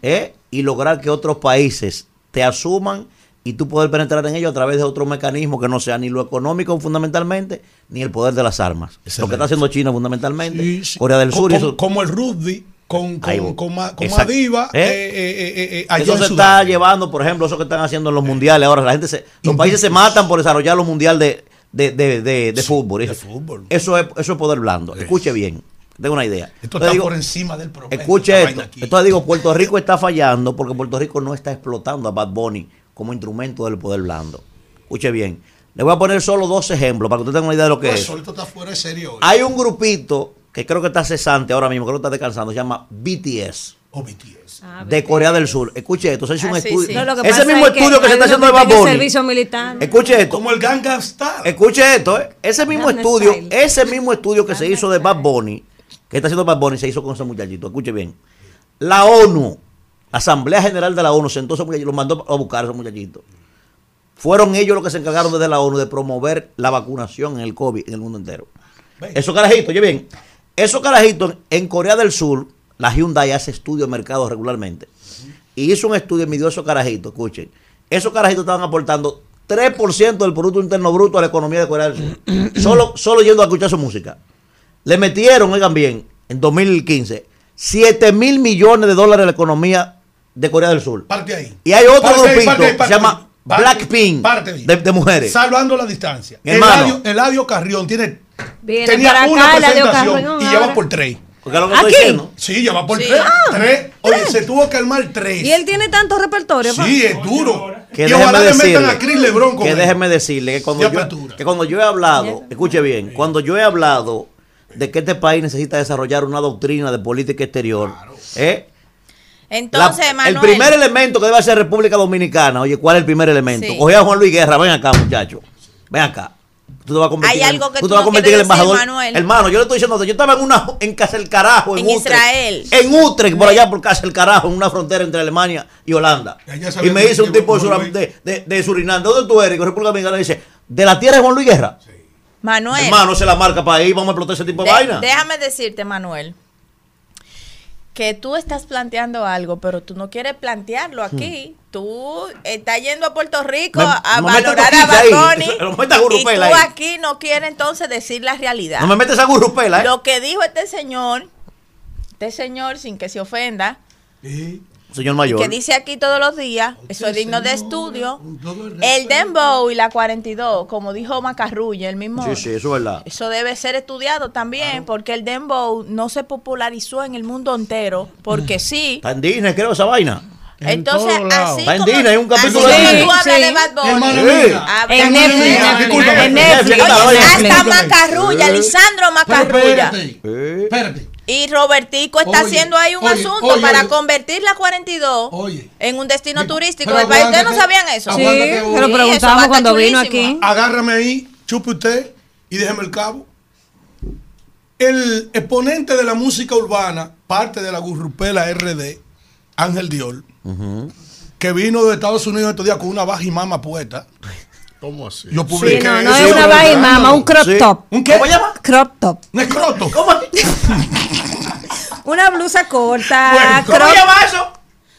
Speaker 4: ¿eh? y lograr que otros países te asuman y tú poder penetrar en ellos a través de otro mecanismo que no sea ni lo económico fundamentalmente, ni el poder de las armas. Lo que está haciendo China fundamentalmente, Corea del Sur. y
Speaker 11: Como,
Speaker 4: eso-
Speaker 11: como el rugby con, con, con, con. Madiba
Speaker 4: ¿Eh?
Speaker 11: eh, eh, eh, eh,
Speaker 4: Eso se está llevando, por ejemplo, eso que están haciendo en los mundiales ahora. La gente se, los países se matan por desarrollar los mundiales de, de, de, de- de fútbol. Eso, eso es, eso es poder blando. Escuche bien. Tengo una idea.
Speaker 11: Esto
Speaker 4: Entonces
Speaker 11: está
Speaker 4: digo,
Speaker 11: por encima del promedio.
Speaker 4: Escuche esto. Entonces digo, Puerto Rico está fallando porque Puerto Rico no está explotando a Bad Bunny como instrumento del poder blando. Escuche bien. Le voy a poner solo dos ejemplos para que usted tenga una idea de lo que
Speaker 11: Pues,
Speaker 4: es.
Speaker 11: Esto está fuera de serio.
Speaker 4: Hay un grupito que creo que está cesante ahora mismo, creo que está descansando, se llama BTS.
Speaker 11: O BTS.
Speaker 4: De Corea del Sur. Escuche esto, se hizo un
Speaker 2: Ah, sí,
Speaker 4: estudio.
Speaker 2: sí. No,
Speaker 4: Ese mismo
Speaker 2: es
Speaker 4: estudio que, se está haciendo de Bad Bunny.
Speaker 2: servicio militar.
Speaker 4: Escuche esto.
Speaker 11: Como el Gangnam Style.
Speaker 4: Escuche esto, ¿eh? ese mismo
Speaker 2: Gangnam
Speaker 4: estudio,
Speaker 2: Style.
Speaker 4: ese mismo estudio que se hizo de Bad Bunny, que está haciendo Bad Bunny, se hizo con ese muchachito. Escuche bien. La ONU, la Asamblea General de la ONU, sentó a ese muchachito, lo mandó a buscar a ese muchachito. Fueron ellos los que se encargaron desde la ONU de promover la vacunación en el COVID en el mundo entero. Esos carajitos, oye bien, esos carajitos en Corea del Sur, la Hyundai hace estudios de mercado regularmente. Y hizo un estudio y midió esos carajitos, escuchen. Esos carajitos estaban aportando 3% del Producto Interno Bruto a la economía de Corea del Sur. solo, solo yendo a escuchar su música. Le metieron, oigan bien, en 2015, 7 mil millones de dólares a la economía de Corea del Sur.
Speaker 11: Parte ahí.
Speaker 4: Y hay otro
Speaker 11: Parte ahí,
Speaker 4: grupito
Speaker 11: parte ahí,
Speaker 4: que
Speaker 11: parte
Speaker 4: se llama.
Speaker 11: Parte-
Speaker 4: Blackpink
Speaker 11: parte ahí.
Speaker 4: de, de mujeres.
Speaker 11: Salvando la distancia. Eladio, Eladio Carrión tiene,
Speaker 2: Viene
Speaker 11: tenía una
Speaker 2: acá,
Speaker 11: presentación
Speaker 2: Carrión
Speaker 11: y
Speaker 2: ahora.
Speaker 11: lleva por tres.
Speaker 4: Porque es lo que
Speaker 2: ¿Aquí?
Speaker 4: estoy diciendo.
Speaker 11: Sí, lleva por
Speaker 2: Sí.
Speaker 11: tres.
Speaker 2: Ah,
Speaker 11: tres. Oye,
Speaker 2: tres.
Speaker 11: se tuvo que armar tres.
Speaker 2: Y él tiene tanto repertorio. pa.
Speaker 11: Sí, es duro.
Speaker 4: Que
Speaker 11: y ojalá
Speaker 4: déjeme
Speaker 11: le metan
Speaker 4: decirle,
Speaker 11: a Chris Lebron con
Speaker 4: que
Speaker 11: él.
Speaker 4: déjeme decirle que cuando,
Speaker 11: De
Speaker 4: yo,
Speaker 11: apertura.
Speaker 4: que cuando yo he hablado, escuche bien, cuando yo he hablado de que este país necesita desarrollar una doctrina de política exterior, ¿eh?
Speaker 24: Entonces,
Speaker 4: La-
Speaker 24: Manuel.
Speaker 4: el primer elemento que debe hacer República Dominicana, oye, ¿cuál es el primer elemento?
Speaker 24: Sí.
Speaker 4: Coge a Juan Luis Guerra, ven acá, muchacho. Ven acá. Tú te vas a convertir,
Speaker 24: Hay
Speaker 4: en-
Speaker 24: algo que
Speaker 4: tú
Speaker 24: tú
Speaker 4: te vas a
Speaker 24: no
Speaker 4: convertir en el embajador.
Speaker 24: Manuel.
Speaker 4: Hermano, yo le estoy diciendo, yo estaba en una en Casa el Carajo, en,
Speaker 24: En
Speaker 4: Utrecht.
Speaker 24: Israel.
Speaker 4: En Utrecht, por allá por Casa el Carajo, en una frontera entre Alemania y Holanda. Y me dice un tipo de, de, de, de Surinam, ¿de dónde tú eres? Con República Dominicana dice, de la tierra de Juan Luis Guerra.
Speaker 24: Manuel.
Speaker 4: Hermano, se la marca para ahí, vamos a explotar ese tipo de,
Speaker 24: de-
Speaker 4: vaina.
Speaker 24: déjame decirte, Manuel, que tú estás planteando algo, pero tú no quieres plantearlo aquí. Tú estás yendo a Puerto Rico
Speaker 4: Me-
Speaker 24: a
Speaker 4: no
Speaker 24: valorar a
Speaker 4: meta
Speaker 24: y tú
Speaker 4: ahí.
Speaker 24: aquí no quieres entonces decir la realidad.
Speaker 4: No me metes esa gurrupela, ¿eh?
Speaker 24: Lo que dijo este señor, este señor, sin que se ofenda,
Speaker 4: Señor mayor.
Speaker 24: que dice aquí todos los días, eso es digno de estudio. El Dembow y la 42, como dijo Macarrulla, el mismo.
Speaker 4: Sí, sí, eso es verdad.
Speaker 24: Eso debe ser estudiado también, porque el Dembow no se popularizó en el mundo entero, porque sí.
Speaker 4: Está en Disney, creo, esa vaina.
Speaker 24: Entonces, así
Speaker 4: Está en
Speaker 24: como,
Speaker 4: Disney, hay un
Speaker 24: así
Speaker 4: capítulo
Speaker 24: como
Speaker 4: de Disney.
Speaker 24: tú hablas de Bad Bunny, Sí.
Speaker 2: En Netflix, en Netflix,
Speaker 4: Oye,
Speaker 2: en
Speaker 24: hasta. Macarrulla, Lisandro Macarrulla.
Speaker 11: Espérate. Espérate.
Speaker 24: Y Robertico está
Speaker 11: Oye,
Speaker 24: haciendo ahí un
Speaker 11: oye,
Speaker 24: asunto
Speaker 11: oye,
Speaker 24: para
Speaker 11: oye.
Speaker 24: convertir la 42
Speaker 11: Oye.
Speaker 24: en un destino turístico
Speaker 11: pero
Speaker 24: del país. ¿Ustedes no sabían eso?
Speaker 2: Sí, se lo preguntamos cuando vino aquí.
Speaker 11: Agárrame ahí, chupe usted y déjeme el cabo. El exponente de la música urbana, parte de la gurrupela RD, Ángel Dior, que vino de Estados Unidos estos días con una baja y mama puesta.
Speaker 1: ¿Cómo así?
Speaker 11: Yo
Speaker 2: Sí,
Speaker 11: publiqué
Speaker 2: no, no
Speaker 11: eso.
Speaker 2: es una baja y mama, un crop
Speaker 4: Sí.
Speaker 2: top.
Speaker 11: ¿Un qué?
Speaker 4: ¿Cómo llama?
Speaker 2: Crop top.
Speaker 11: Un escroto.
Speaker 4: ¿Cómo así?
Speaker 2: Una blusa corta.
Speaker 11: Bueno,
Speaker 4: ¿Cómo
Speaker 2: crop,
Speaker 4: llama eso?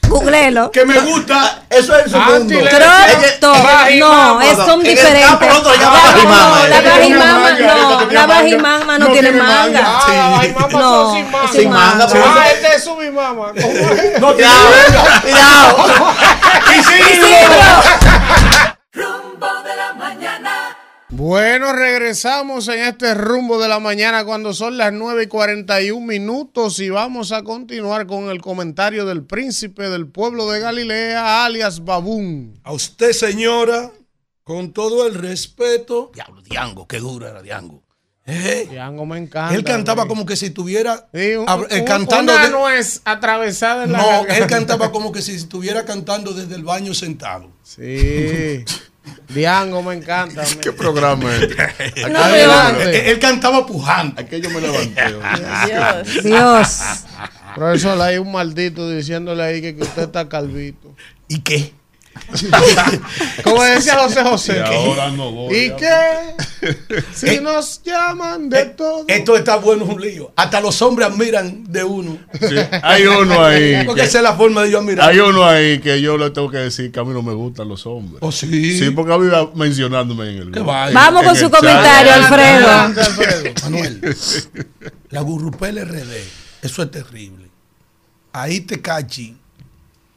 Speaker 2: googlelo.
Speaker 11: Que me gusta.
Speaker 4: Eso es su mundo.
Speaker 3: Anti-ley.
Speaker 2: Crop top. No, es son diferentes. La- no,
Speaker 4: bajimama,
Speaker 2: La
Speaker 4: eh.
Speaker 2: no. La bajimama no
Speaker 3: No
Speaker 2: tiene manga.
Speaker 3: Ah, mamá,
Speaker 2: No,
Speaker 3: son sin manga.
Speaker 4: Sin manga, pero-
Speaker 3: Ah, este es su mi mamá. ¿Cómo es?
Speaker 11: No tiene
Speaker 4: Cuidado, cuidado.
Speaker 22: Mañana.
Speaker 3: Bueno, regresamos en este rumbo de la mañana cuando son las 9 y 41 minutos y vamos a continuar con el comentario del príncipe del pueblo de Galilea, alias Babún.
Speaker 11: A usted, señora, con todo el respeto. Diablo, Diango, qué duro era Diango. Eh,
Speaker 3: Diango me encanta.
Speaker 11: él cantaba
Speaker 3: güey.
Speaker 11: como que si estuviera
Speaker 3: Sí, un-
Speaker 11: eh, cantando.
Speaker 3: Una
Speaker 11: de-
Speaker 3: nuez atravesada en la
Speaker 11: no,
Speaker 3: garganta.
Speaker 11: él cantaba como que si estuviera cantando desde el baño sentado.
Speaker 3: Sí. Diango me encanta.
Speaker 1: ¿Qué programa es? este?
Speaker 2: No.
Speaker 11: Él, él cantaba pujando.
Speaker 1: Aquí yo me levanté.
Speaker 24: Dios.
Speaker 2: Dios.
Speaker 3: Profesor, hay un maldito diciéndole ahí que, que usted está calvito.
Speaker 11: ¿Y qué?
Speaker 3: Como decía José José.
Speaker 1: Y ahora no voy
Speaker 3: ¿Y
Speaker 1: a-
Speaker 3: qué? Si
Speaker 11: Eh,
Speaker 3: nos llaman de todo.
Speaker 11: Esto está bueno, es un lío. Hasta los hombres admiran de uno.
Speaker 1: Sí, hay uno ahí.
Speaker 11: Porque
Speaker 1: que-
Speaker 11: esa es la forma de yo admirar.
Speaker 1: Hay uno ahí que yo le tengo que decir que a mí no me gustan los hombres.
Speaker 11: ¿Oh, sí?
Speaker 1: Sí, porque a mí va mencionándome en el grupo.
Speaker 2: Vamos
Speaker 1: En
Speaker 2: con
Speaker 1: el
Speaker 2: su comentario, Alfredo.
Speaker 11: Manuel, la Gurrupel RD, eso es terrible. Ahí Tecachi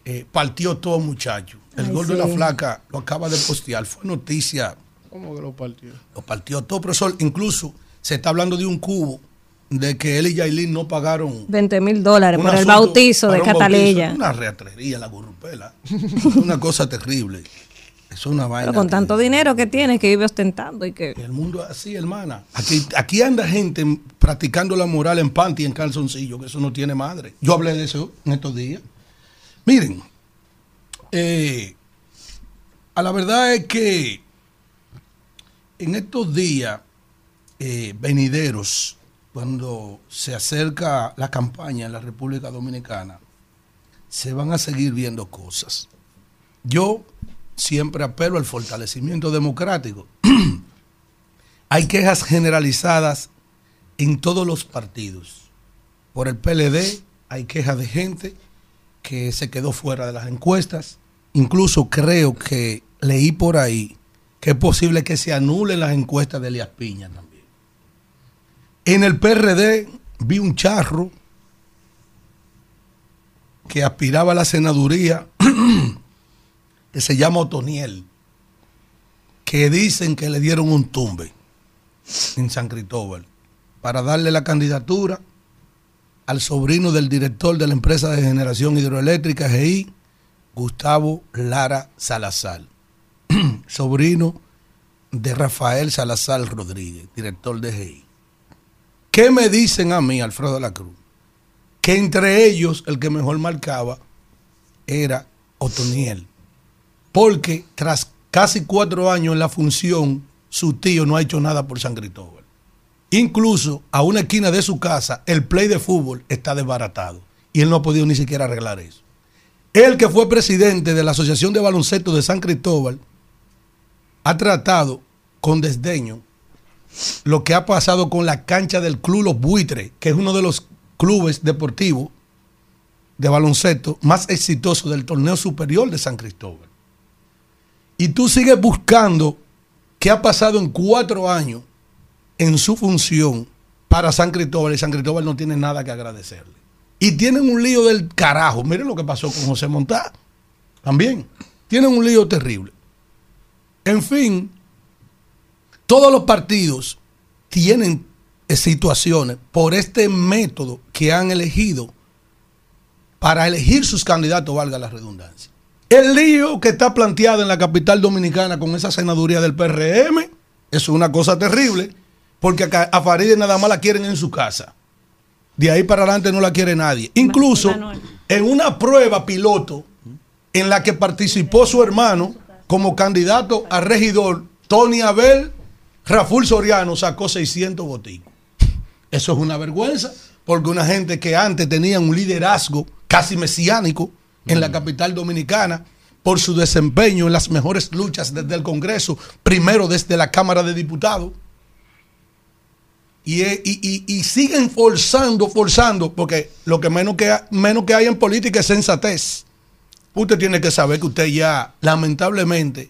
Speaker 11: eh, partió todo, muchacho. El
Speaker 3: Ay,
Speaker 11: gol de la flaca lo acaba de postear. Fue noticia,
Speaker 3: ¿Cómo que lo partió?
Speaker 11: lo partió todo, profesor. Incluso se está hablando de un cubo de que él y Yailin no pagaron
Speaker 2: 20 mil dólares por el bautizo de Cataleya.
Speaker 11: bautizo. Una reatrería la Gurrupela. Es una cosa terrible. Es una vaina.
Speaker 2: Pero con tanto dinero que tiene, que vive ostentando y que...
Speaker 11: El mundo es así, hermana. Aquí, aquí anda gente practicando la moral en panty y en calzoncillo, que eso no tiene madre. Yo hablé de eso en estos días. Miren, eh, a la verdad es que en estos días eh, venideros, cuando se acerca la campaña en la República Dominicana, se van a seguir viendo cosas. Yo siempre apelo al fortalecimiento democrático. Hay quejas generalizadas en todos los partidos. Por el PLD hay quejas de gente que se quedó fuera de las encuestas. Incluso creo que leí por ahí que es posible que se anulen las encuestas de Elias Piña también. En el PRD vi un charro que aspiraba a la senaduría que se llama Otoniel, que dicen que le dieron un tumbe en San Cristóbal para darle la candidatura al sobrino del director de la empresa de generación hidroeléctrica GI, Gustavo Lara Salazar, sobrino de Rafael Salazar Rodríguez, director de GI. ¿Qué me dicen a mí, Alfredo de la Cruz? Que entre ellos el que mejor marcaba era Otoniel. Porque tras casi cuatro años en la función, su tío no ha hecho nada por San Cristóbal. Incluso a una esquina de su casa, el play de fútbol está desbaratado. Y él no ha podido ni siquiera arreglar eso. Él que fue presidente de la Asociación de Baloncesto de San Cristóbal, ha tratado con desdeño lo que ha pasado con la cancha del Club Los Buitres, que es uno de los clubes deportivos de baloncesto más exitosos del torneo superior de San Cristóbal. Y tú sigues buscando qué ha pasado en cuatro años en su función para San Cristóbal y San Cristóbal no tiene nada que agradecerle. Y tienen un lío del carajo. Miren lo que pasó con José Montá. También. Tienen un lío terrible. En fin, todos los partidos tienen eh, situaciones por este método que han elegido para elegir sus candidatos, valga la redundancia. El lío que está planteado en la capital dominicana con esa senaduría del PRM es una cosa terrible, porque acá a Farideh nada más la quieren en su casa. De ahí para adelante no la quiere nadie. Incluso en una prueba piloto en la que participó su hermano como candidato a regidor, Tony Abel, Raful Soriano sacó 600 boticos. Eso es una vergüenza, porque una gente que antes tenía un liderazgo casi mesiánico en la capital dominicana, por su desempeño en las mejores luchas desde el Congreso, primero desde la Cámara de Diputados, y, y- y- y siguen forzando, forzando, porque lo que menos que, menos que hay en política es sensatez. Usted tiene que saber que usted ya, lamentablemente,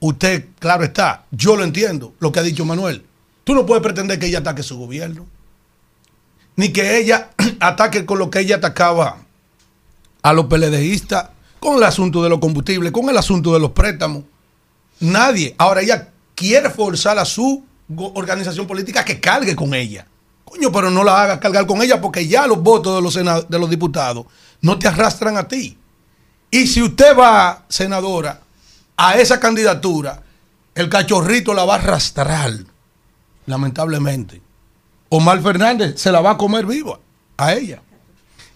Speaker 11: usted, claro está, yo lo entiendo, lo que ha dicho Manuel. Tú no puedes pretender que ella ataque su gobierno, ni que ella ataque con lo que ella atacaba a los PLDistas, con el asunto de los combustibles, con el asunto de los préstamos. Nadie. Ahora ella quiere forzar a su organización política que cargue con ella. Coño, pero no la haga cargar con ella porque ya los votos de los, sena- de los diputados no te arrastran a ti. Y si usted va, senadora, a esa candidatura, el cachorrito la va a arrastrar, lamentablemente. Omar Fernández se la va a comer viva a ella.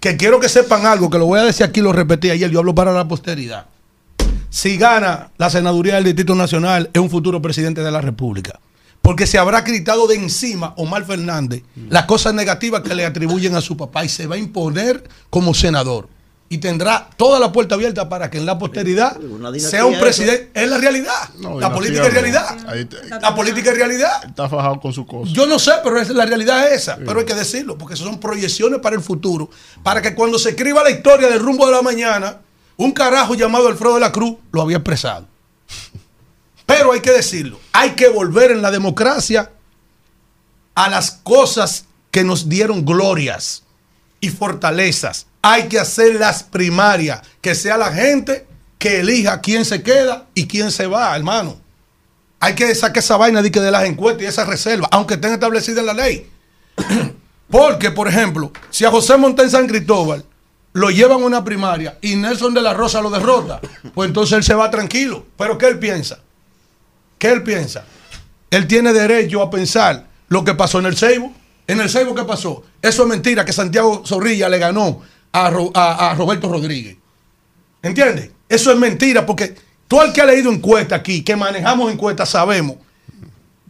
Speaker 11: Que quiero que sepan algo, que lo voy a decir aquí, lo repetí ayer, yo hablo para la posteridad. Si gana la senaduría del Distrito Nacional, es un futuro presidente de la República. Porque se habrá gritado de encima Omar Fernández las cosas negativas que le atribuyen a su papá y se va a imponer como senador. y tendrá toda la puerta abierta para que en la posteridad sea un presidente. Es la realidad. la política es realidad. la política es realidad.
Speaker 1: Está fajado con su cosa.
Speaker 11: Yo no sé, pero es, la realidad es esa. Pero hay que decirlo, porque eso son proyecciones para el futuro. Para que cuando se escriba la historia del rumbo de la mañana, un carajo llamado Alfredo de la Cruz lo había expresado. Pero hay que decirlo. Hay que volver en la democracia a las cosas que nos dieron glorias y fortalezas hay que hacer las primarias, que sea la gente que elija quién se queda y quién se va, hermano. Hay que sacar esa vaina de, que de las encuestas y esa reserva, aunque estén establecidas en la ley. Porque, por ejemplo, si a José Montes San Cristóbal lo llevan a una primaria y Nelson de la Rosa lo derrota, pues entonces él se va tranquilo. Pero ¿qué él piensa? ¿Qué él piensa? Él tiene derecho a pensar lo que pasó en el Seibo. En el Seibo, ¿qué pasó? Eso es mentira, que Santiago Zorrilla le ganó a, Roberto Rodríguez. ¿Entiendes? Eso es mentira porque todo el que ha leído encuestas aquí, que manejamos encuestas, sabemos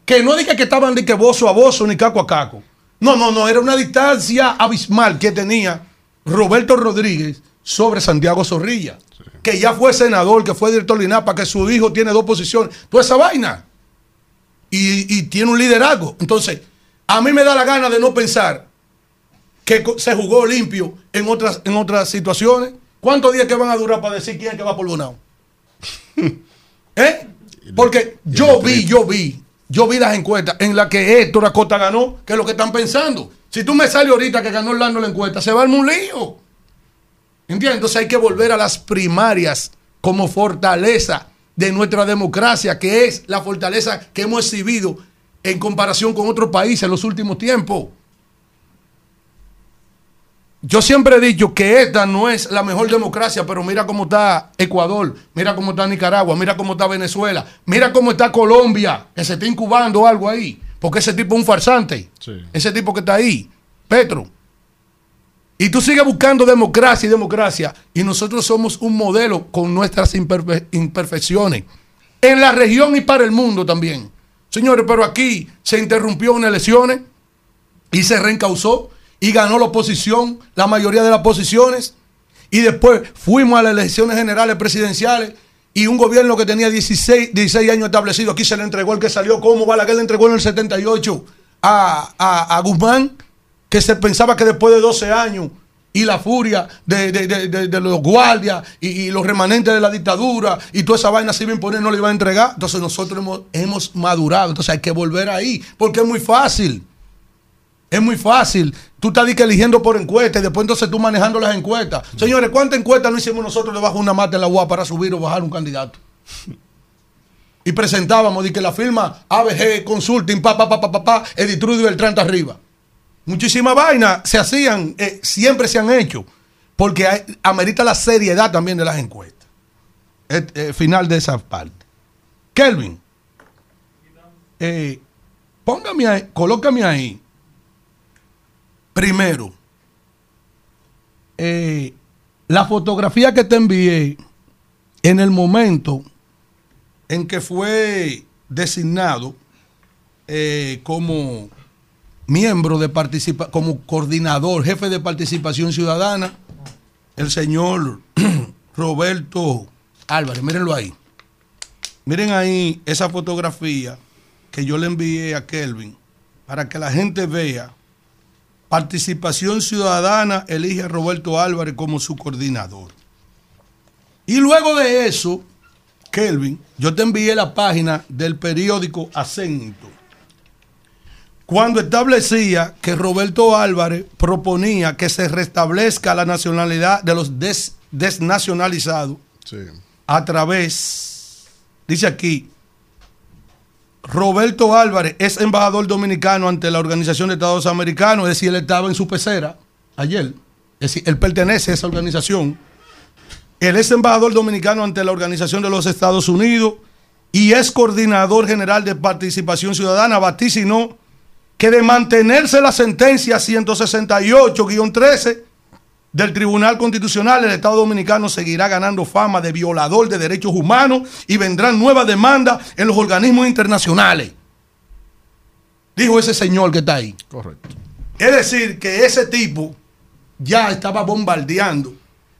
Speaker 11: que no diga que estaban de que bozo a bozo ni caco a caco. No, no, no, era una distancia abismal que tenía Roberto Rodríguez sobre Santiago Zorrilla, que ya fue senador, que fue director de INAPA, que su hijo tiene dos posiciones, toda esa vaina. Y, y tiene un liderazgo. Entonces, a mí me da la gana de no pensar que se jugó limpio en otras, en otras situaciones. ¿Cuántos días que van a durar para decir quién es que va por Bonao? ¿Eh? Porque yo vi, yo vi, yo vi las encuestas en las que Héctor Acosta ganó, que es lo que están pensando. Si tú me sales ahorita que ganó Orlando la encuesta, se va a un lío. ¿Entiendes? Entonces hay que volver a las primarias como fortaleza de nuestra democracia, que es la fortaleza que hemos exhibido en comparación con otros países en los últimos tiempos. Yo siempre he dicho que esta no es la mejor democracia, pero mira cómo está Ecuador, mira cómo está Nicaragua, mira cómo está Venezuela, mira cómo está Colombia, que se está incubando algo ahí, porque ese tipo es un farsante, ese tipo que está ahí, Petro. Y tú sigues buscando democracia y democracia, y nosotros somos un modelo con nuestras imperfecciones, en la región y para el mundo también. Señores, pero aquí se interrumpió una elecciones y se reencausó y ganó la oposición, la mayoría de las posiciones. Y después fuimos a las elecciones generales presidenciales y un gobierno que tenía 16, 16 años establecido, aquí se le entregó el que salió como que le entregó en el 78 a, Guzmán, que se pensaba que después de 12 años y la furia de, los guardias y, los remanentes de la dictadura y toda esa vaina se iba a imponer, no le iba a entregar. Entonces nosotros hemos, hemos madurado, entonces hay que volver ahí, porque es muy fácil. Es muy fácil. Tú estás eligiendo por encuesta y después entonces tú manejando las encuestas. Señores, ¿cuántas encuestas no hicimos nosotros debajo de una mata en la UA para subir o bajar un candidato? Y presentábamos de que la firma ABG Consulting, pa, pa, pa, pa, pa, pa del 30 arriba. Muchísimas vainas se hacían, eh, siempre se han hecho, porque amerita la seriedad también de las encuestas. El, final de esa parte. Kelvin, eh, póngame ahí, colócame ahí Primero, eh, la fotografía que te envié en el momento en que fue designado eh, como miembro de participación, como coordinador, jefe de participación ciudadana, el señor Roberto Álvarez. Mírenlo ahí. Miren ahí esa fotografía que yo le envié a Kelvin para que la gente vea Participación Ciudadana elige a Roberto Álvarez como su coordinador. Y luego de eso, Kelvin, yo te envié la página del periódico Acento, cuando establecía que Roberto Álvarez proponía que se restablezca la nacionalidad de los desnacionalizados a través, dice aquí, Roberto Álvarez es embajador dominicano ante la Organización de Estados Americanos, es decir, él estaba en su pecera ayer, es decir, él pertenece a esa organización. Él es embajador dominicano ante la Organización de los Estados Unidos y es coordinador general de participación ciudadana, vaticinó que de mantenerse la sentencia 168-13 del Tribunal Constitucional, el Estado Dominicano seguirá ganando fama de violador de derechos humanos y vendrán nuevas demandas en los organismos internacionales. Dijo ese señor que está ahí.
Speaker 1: Correcto.
Speaker 11: Es decir, que ese tipo ya estaba bombardeando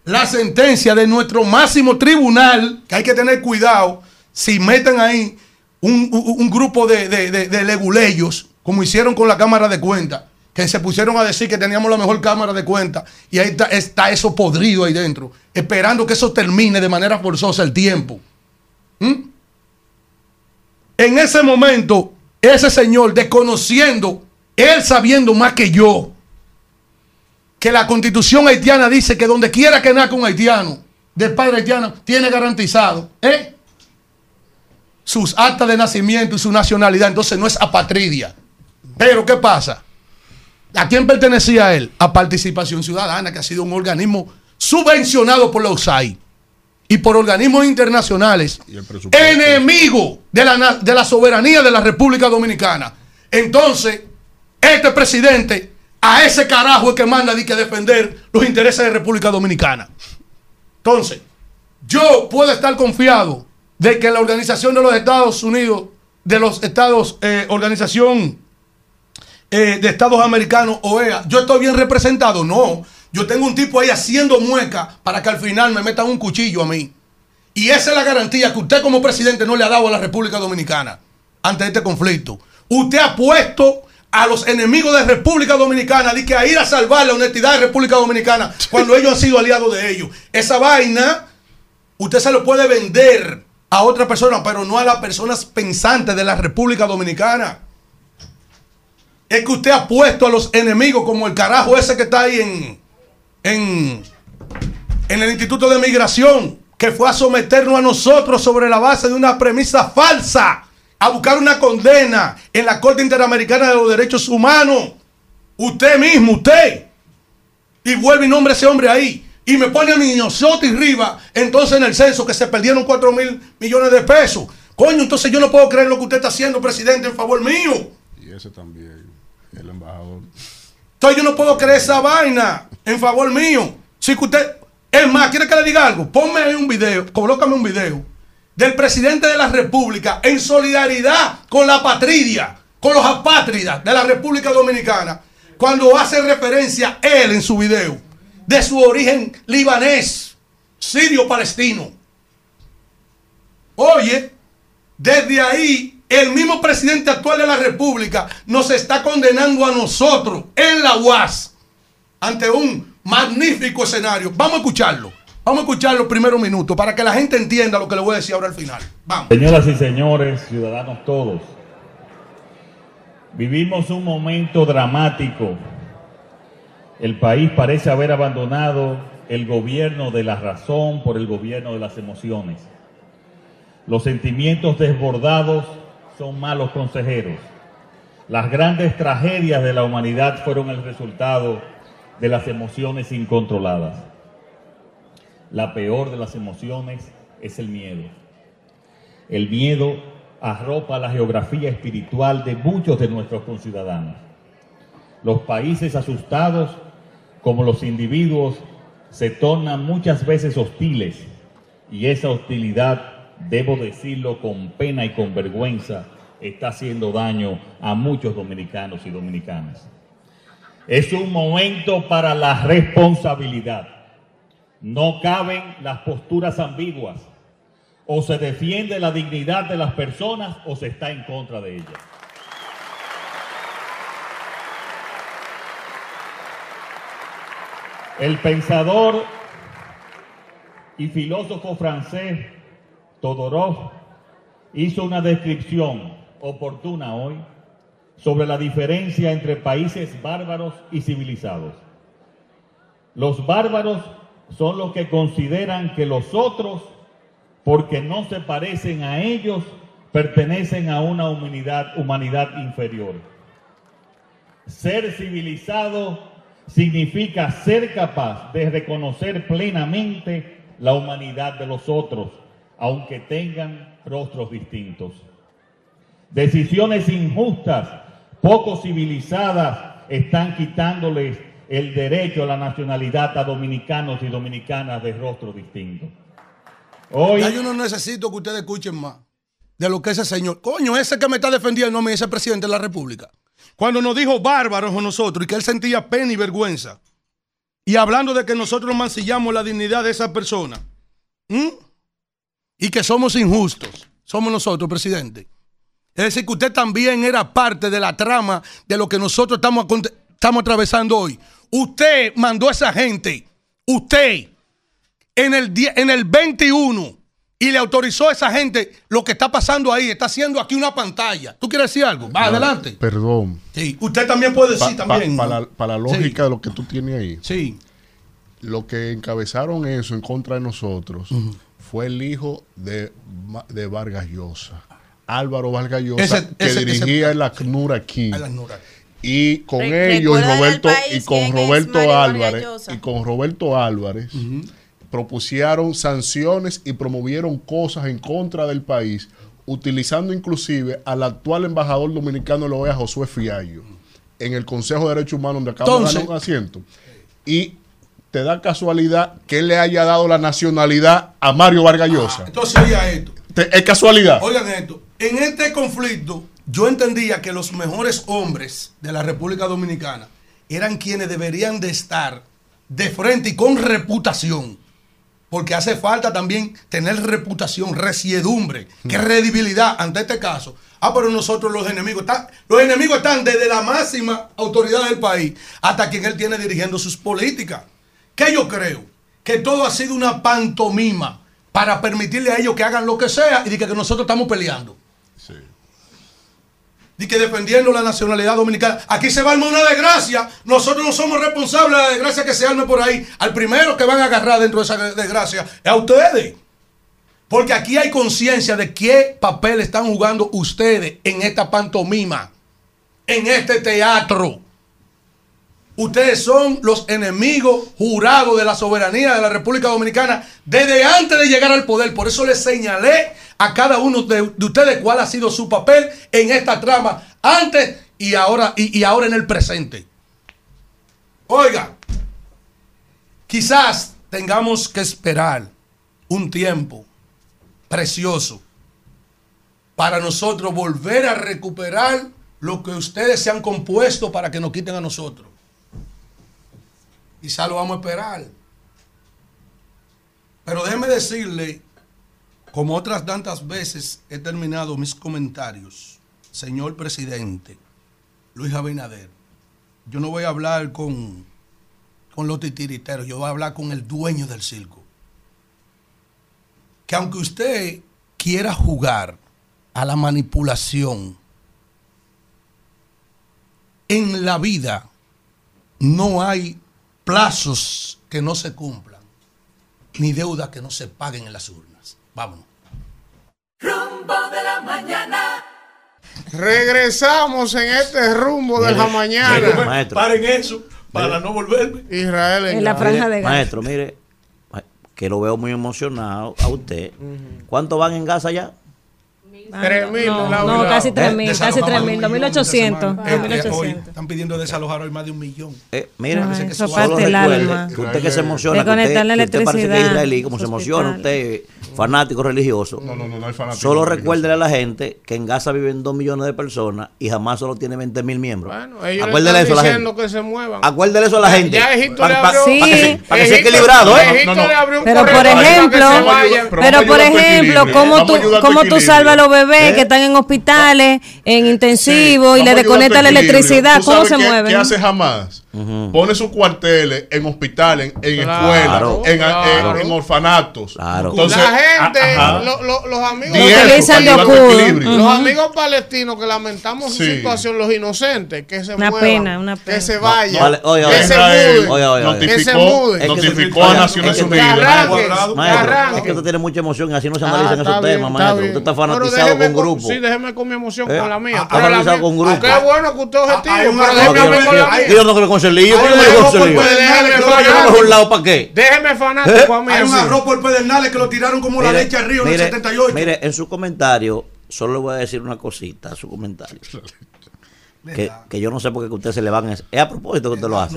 Speaker 11: la sentencia de nuestro máximo tribunal, que hay que tener cuidado si meten ahí un, un- un grupo de, de, de- de leguleyos, como hicieron con la Cámara de Cuentas, que se pusieron a decir que teníamos la mejor Cámara de Cuentas, y ahí está, eso podrido ahí dentro, esperando que eso termine de manera forzosa el tiempo. ¿Mm? En ese momento, ese señor desconociendo, él sabiendo más que yo, que la constitución haitiana dice que donde quiera que nazca un haitiano, del padre haitiano, tiene garantizado ¿eh? sus actas de nacimiento y su nacionalidad. Entonces no es apatridia. Pero ¿qué pasa? ¿A quién pertenecía él? A Participación Ciudadana, que ha sido un organismo subvencionado por la USAID y por organismos internacionales, enemigo de la, de la soberanía de la República Dominicana. Entonces, este presidente, a ese carajo es que manda de que defender los intereses de República Dominicana. Entonces, yo puedo estar confiado de que la Organización de los Estados Unidos, de los Estados, eh, Organización eh, de Estados Americanos, OEA, yo estoy bien representado. No, yo tengo un tipo ahí haciendo mueca para que al final me metan un cuchillo a mí. Y esa es la garantía que usted como presidente no le ha dado a la República Dominicana ante este conflicto. Usted ha puesto a los enemigos de República Dominicana de que a ir a salvar la honestidad de República Dominicana cuando ellos han sido aliados de ellos. Esa vaina usted se lo puede vender a otra persona, pero no a las personas pensantes de la República Dominicana. Es que usted ha puesto a los enemigos como el carajo ese que está ahí en, en, en el Instituto de Migración, que fue a someternos a nosotros sobre la base de una premisa falsa, a buscar una condena en la Corte Interamericana de los Derechos Humanos. Usted mismo, usted. Y vuelve y nombra ese hombre ahí. Y me pone a mi y Riva, entonces en el censo, que se perdieron 4 mil millones de pesos. Coño, entonces yo no puedo creer lo que usted está haciendo, presidente, en favor mío.
Speaker 1: Y ese también, el embajador.
Speaker 11: Entonces yo no puedo creer esa vaina en favor mío. Si que usted, es más, ¿quiere que le diga algo? Ponme ahí un video, colócame un video del presidente de la República en solidaridad con la patria, con los apátridas de la República Dominicana, cuando hace referencia él en su video de su origen libanés, sirio-palestino. Oye, desde ahí el mismo presidente actual de la República nos está condenando a nosotros en la UAS ante un magnífico escenario. Vamos a escucharlo. Vamos a escuchar los primeros minutos para que la gente entienda lo que le voy a decir ahora al final. Vamos.
Speaker 26: Señoras y señores, ciudadanos todos, vivimos un momento dramático. El país parece haber abandonado el gobierno de la razón por el gobierno de las emociones. Los sentimientos desbordados son malos consejeros. Las grandes tragedias de la humanidad fueron el resultado de las emociones incontroladas. La peor de las emociones es el miedo. El miedo arropa la geografía espiritual de muchos de nuestros conciudadanos. Los países asustados, como los individuos, se tornan muchas veces hostiles y esa hostilidad, debo decirlo con pena y con vergüenza, está haciendo daño a muchos dominicanos y dominicanas. Es un momento para la responsabilidad. No caben las posturas ambiguas. O se defiende la dignidad de las personas o se está en contra de ellas. El pensador y filósofo francés Todorov hizo una descripción oportuna hoy sobre la diferencia entre países bárbaros y civilizados. Los bárbaros son los que consideran que los otros, porque no se parecen a ellos, pertenecen a una humanidad, humanidad inferior. Ser civilizado significa ser capaz de reconocer plenamente la humanidad de los otros, aunque tengan rostros distintos. Decisiones injustas, poco civilizadas, están quitándoles el derecho a la nacionalidad a dominicanos y dominicanas de rostros distintos. Hoy,
Speaker 11: Ya yo no necesito que ustedes escuchen más de lo que ese señor. Coño, ese que me está defendiendo a mí, ese presidente de la República. Cuando nos dijo bárbaros a nosotros y que él sentía pena y vergüenza y hablando de que nosotros mancillamos la dignidad de esa persona y que somos injustos, somos nosotros, presidente. Es decir, que usted también era parte de la trama de lo que nosotros estamos, estamos atravesando hoy. Usted mandó a esa gente, usted, en el, en el 21, y le autorizó a esa gente lo que está pasando ahí. Está haciendo aquí una pantalla. ¿Tú quieres decir algo? Va, adelante.
Speaker 1: Perdón.
Speaker 11: Sí, usted también puede decir
Speaker 1: Pa-
Speaker 11: también.
Speaker 1: Para la, pa la lógica
Speaker 11: Sí.
Speaker 1: de lo que tú tienes ahí.
Speaker 11: Sí.
Speaker 1: Lo que encabezaron eso en contra de nosotros fue el hijo de, de Vargas Llosa. Álvaro Vargas Llosa,
Speaker 11: Ese-
Speaker 1: que
Speaker 11: ese-
Speaker 1: dirigía
Speaker 11: ese-
Speaker 1: el ACNUR aquí.
Speaker 11: El ACNUR.
Speaker 1: Y con
Speaker 11: Re-
Speaker 1: ellos y Roberto y con Roberto Álvarez y con Roberto Álvarez propusieron sanciones y promovieron cosas en contra del país, utilizando inclusive al actual embajador dominicano de la OEA, Josué Fiallo, en el Consejo de Derechos Humanos, donde acaba de
Speaker 11: Entonces-
Speaker 1: ganar un asiento. Y te da casualidad que él le haya dado la nacionalidad a Mario Vargas Llosa.
Speaker 11: Entonces, oiga esto.
Speaker 1: Te- es casualidad.
Speaker 11: Oigan esto. En este conflicto, yo entendía que los mejores hombres de la República Dominicana eran quienes deberían de estar de frente y con reputación. Porque hace falta también tener reputación, resiedumbre, credibilidad ante este caso. Ah, pero nosotros los enemigos están, los enemigos están desde la máxima autoridad del país hasta quien él tiene dirigiendo sus políticas. Que yo creo que todo ha sido una pantomima para permitirle a ellos que hagan lo que sea y de que, que nosotros estamos peleando. Y que defendiendo la nacionalidad dominicana. Aquí se va a armar una desgracia. Nosotros no somos responsables de la desgracia que se arme por ahí. Al primero que van a agarrar dentro de esa desgracia es a ustedes. Porque aquí hay conciencia de qué papel están jugando ustedes en esta pantomima, en este teatro. Ustedes son los enemigos jurados de la soberanía de la República Dominicana desde antes de llegar al poder. Por eso les señalé a cada uno de, de ustedes cuál ha sido su papel en esta trama antes y ahora, y ahora en el presente. Oiga, quizás tengamos que esperar un tiempo precioso para nosotros volver a recuperar lo que ustedes se han compuesto para que nos quiten a nosotros. Quizá lo vamos a esperar. Pero déjeme decirle, como otras tantas veces he terminado mis comentarios, señor presidente Luis Abinader, yo no voy a hablar con, con los titiriteros, yo voy a hablar con el dueño del circo. Que aunque usted quiera jugar a la manipulación, en la vida no hay plazos que no se cumplan, ni deudas que no se paguen en las urnas. Vámonos.
Speaker 22: Rumbo de la mañana.
Speaker 3: Regresamos en este rumbo de la mañana.
Speaker 4: mire, maestro.
Speaker 11: Paren eso para no volverme.
Speaker 3: Israel
Speaker 2: En la franja de Gaza.
Speaker 4: Maestro, mire, que lo veo muy emocionado a usted. ¿Cuánto van en Gaza ya?
Speaker 3: Tres mil,
Speaker 2: No,
Speaker 3: la
Speaker 2: no,
Speaker 3: verdad.
Speaker 2: casi tres
Speaker 11: Eh,
Speaker 2: mil,
Speaker 11: desalojamos
Speaker 2: casi tres
Speaker 11: un
Speaker 2: mil, dos mil
Speaker 11: millón esta
Speaker 2: ochocientos.
Speaker 11: semana.
Speaker 2: dos mil
Speaker 11: Eh, eh. Están pidiendo desalojar hoy más de un millón.
Speaker 4: Eh, mire,
Speaker 2: Ay, eso
Speaker 4: solo
Speaker 2: parte el alma.
Speaker 4: que usted que se emociona, que usted,
Speaker 2: Desconectar la
Speaker 4: que usted parece que es israelí, como se emociona, usted fanático religioso.
Speaker 1: No, no, no, no hay fanático
Speaker 4: Solo recuérdele a la gente que en Gaza viven dos millones de personas y jamás solo tiene 20 mil miembros.
Speaker 3: Bueno, ellos le
Speaker 4: Acuérdele
Speaker 3: están
Speaker 4: eso a la
Speaker 3: diciendo
Speaker 4: gente.
Speaker 3: que se muevan.
Speaker 4: Acuérdele eso a la gente.
Speaker 3: Ya Egipto le abrió.
Speaker 4: pa' que
Speaker 3: Sí.
Speaker 4: sea equilibrado, ¿eh?
Speaker 3: Egipto le abrió un
Speaker 2: Pero por
Speaker 3: para
Speaker 2: ejemplo, pero por ejemplo, ¿cómo tú, cómo tú salvas a los bebés que están en hospitales, en intensivo y le
Speaker 1: a ayudar
Speaker 2: desconectas
Speaker 1: a
Speaker 2: la electricidad?
Speaker 1: ¿Tú
Speaker 2: ¿Cómo
Speaker 1: sabes
Speaker 2: se
Speaker 1: qué-
Speaker 2: mueven?
Speaker 1: ¿Qué hace jamás? Pone sus cuarteles en hospitales, en
Speaker 3: Claro,
Speaker 1: escuelas, en,
Speaker 3: claro.
Speaker 1: en- en orfanatos. Entonces,
Speaker 3: la gente,
Speaker 1: ajá.
Speaker 3: lo- lo- los amigos,
Speaker 2: utilizan de escudo.
Speaker 3: los amigos palestinos que lamentamos su situación, los inocentes, que se
Speaker 2: Una
Speaker 3: muevan,
Speaker 2: pena, una pena.
Speaker 3: que se
Speaker 2: No,
Speaker 3: vayan,
Speaker 4: vale, oye,
Speaker 3: que se muden, que se
Speaker 1: notificó,
Speaker 3: muden.
Speaker 4: Que se-
Speaker 1: notificó a Naciones
Speaker 4: es que-
Speaker 1: Unidas.
Speaker 4: es que usted tiene mucha emoción y así no se
Speaker 3: Ah,
Speaker 4: analizan
Speaker 3: está
Speaker 4: esos temas, maestro. Usted está fanatizado
Speaker 3: déjeme
Speaker 4: con grupos.
Speaker 3: Sí, déjeme con mi emoción
Speaker 4: Eh,
Speaker 3: con la mía. Pero mía-
Speaker 4: con grupos.
Speaker 3: Qué bueno que usted es objetivo, pero
Speaker 4: No,
Speaker 3: déjeme con la mía.
Speaker 4: yo no creo con
Speaker 11: Hay
Speaker 4: yo no
Speaker 11: un
Speaker 4: creo con cojo un lado para qué.
Speaker 3: Déjeme fanático a mí.
Speaker 11: Hay un arroz por pedernales que lo tiraron como la leche al río en el
Speaker 4: mire,
Speaker 11: 78.
Speaker 4: Mire, en su comentario, solo le voy a decir una cosita a su comentario. que, que yo no sé por qué que usted se le van a... Es a propósito que usted lo hace.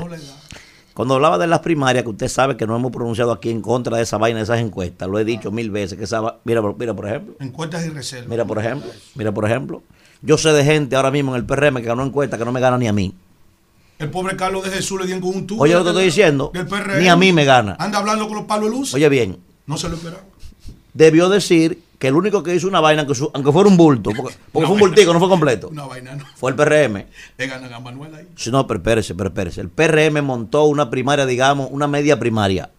Speaker 4: Cuando hablaba de las primarias, que usted sabe que no hemos pronunciado aquí en contra de esa vaina, de esas encuestas, lo he dicho mil veces, que esa, va- mira, mira por ejemplo,
Speaker 11: Encuestas y reservas.
Speaker 4: mira por ejemplo, mira por ejemplo, yo sé de gente ahora mismo en el PRM que ganó encuesta que no me gana ni a mí.
Speaker 11: El pobre Carlos de Jesús le dieron con un tubo.
Speaker 4: Oye, lo que estoy diciendo, ni a mí me gana.
Speaker 11: Anda hablando con los palos de luz.
Speaker 4: Oye bien,
Speaker 11: No se lo esperaba.
Speaker 4: debió decir que el único que hizo una vaina, aunque, su- aunque fuera un bulto, porque, porque fue un bultico, no fue completo,
Speaker 11: Una vaina, no.
Speaker 4: fue el PRM.
Speaker 11: Le ganan a Manuel ahí.
Speaker 4: Sí, No, pero espérese, pero espérese. El PRM montó una primaria, digamos, una media primaria.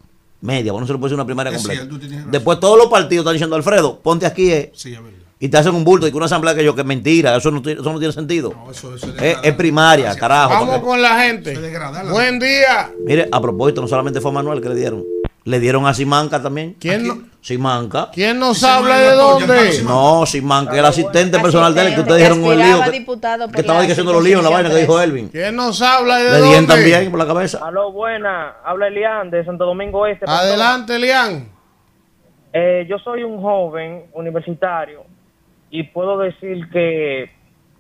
Speaker 4: Media, bueno, no se lo puede decir una primaria
Speaker 11: Es
Speaker 4: completa.
Speaker 11: cierto, tú tienes razón.
Speaker 4: Después todos los partidos están diciendo, Alfredo, ponte aquí, eh.
Speaker 11: Sí, es verdad.
Speaker 4: Y te hacen un bulto y que una asamblea que yo, que es mentira, eso no, tiene- eso no tiene sentido.
Speaker 11: eso- eso es
Speaker 4: es, es primaria, carajo.
Speaker 3: Vamos
Speaker 4: porque-
Speaker 3: con la gente. Buen día.
Speaker 4: Mire, a propósito, no solamente fue a Manuel que le dieron, le dieron a Simanca también.
Speaker 3: ¿Quién, no-
Speaker 4: Simanca.
Speaker 3: ¿Quién nos habla de dónde?
Speaker 4: No, Simanca, el asistente personal de él, que ustedes dijeron un lío. Que, estaba diciendo los líos en la vaina que dijo Elvin.
Speaker 3: ¿Quién nos habla de
Speaker 4: Le
Speaker 3: dónde?
Speaker 4: dieron también por la cabeza.
Speaker 27: Aló, buena. Habla Elian de Santo Domingo Este.
Speaker 3: Adelante, Lian.
Speaker 27: Eh, yo soy un joven universitario y puedo decir que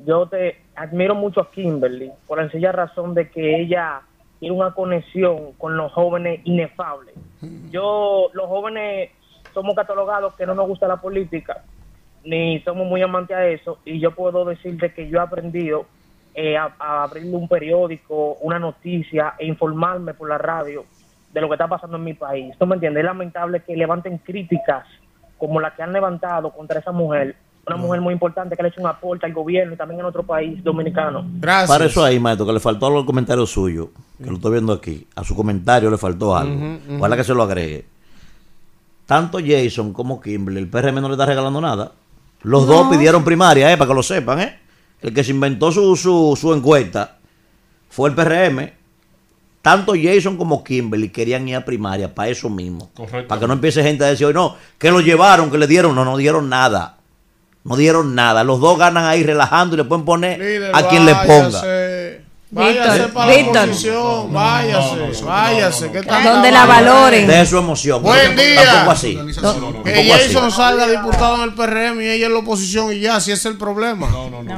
Speaker 27: yo te admiro mucho a Kimberly por la sencilla razón de que ella tiene una conexión con los jóvenes inefable. Yo, los jóvenes somos catalogados que no nos gusta la política, ni somos muy amantes a eso, y yo puedo decirte que yo he aprendido eh, a, a abrirle un periódico, una noticia e informarme por la radio de lo que está pasando en mi país. ¿Tú me entiendes? Es lamentable que levanten críticas como la que han levantado contra esa mujer, una mujer muy importante que le ha hecho un aporte al gobierno y también en otro país dominicano.
Speaker 3: Gracias.
Speaker 4: Para eso ahí, maestro, que le faltó algo al comentario suyo, que lo estoy viendo aquí. A su comentario le faltó algo.
Speaker 3: Ujú, ujú.
Speaker 4: Ojalá que se lo agregue. Tanto Jason como Kimberly, el PRM no le está regalando nada. Los dos pidieron primaria, eh, para que lo sepan, ¿eh? El que se inventó su, su, su encuesta fue el PRM. Tanto Jason como Kimberly querían ir a primaria para eso mismo. Para que no empiece gente a decir, "Oye, no, que lo llevaron, que le dieron. No, no dieron nada. No dieron nada. Los dos ganan ahí relajando y le pueden poner
Speaker 3: Líder,
Speaker 4: a quien le ponga.
Speaker 3: váyase. Váyase
Speaker 2: Víctor,
Speaker 3: para la
Speaker 2: Víctor.
Speaker 3: oposición. Váyase, váyase. que está
Speaker 2: Donde la valoren.
Speaker 4: De su emoción.
Speaker 3: Buen
Speaker 4: Tampoco-
Speaker 3: día.
Speaker 4: Tampoco así.
Speaker 3: Que
Speaker 4: Tampoco así.
Speaker 3: Jason salga diputado en el PRM y ella en la oposición y ya, si ese es el problema.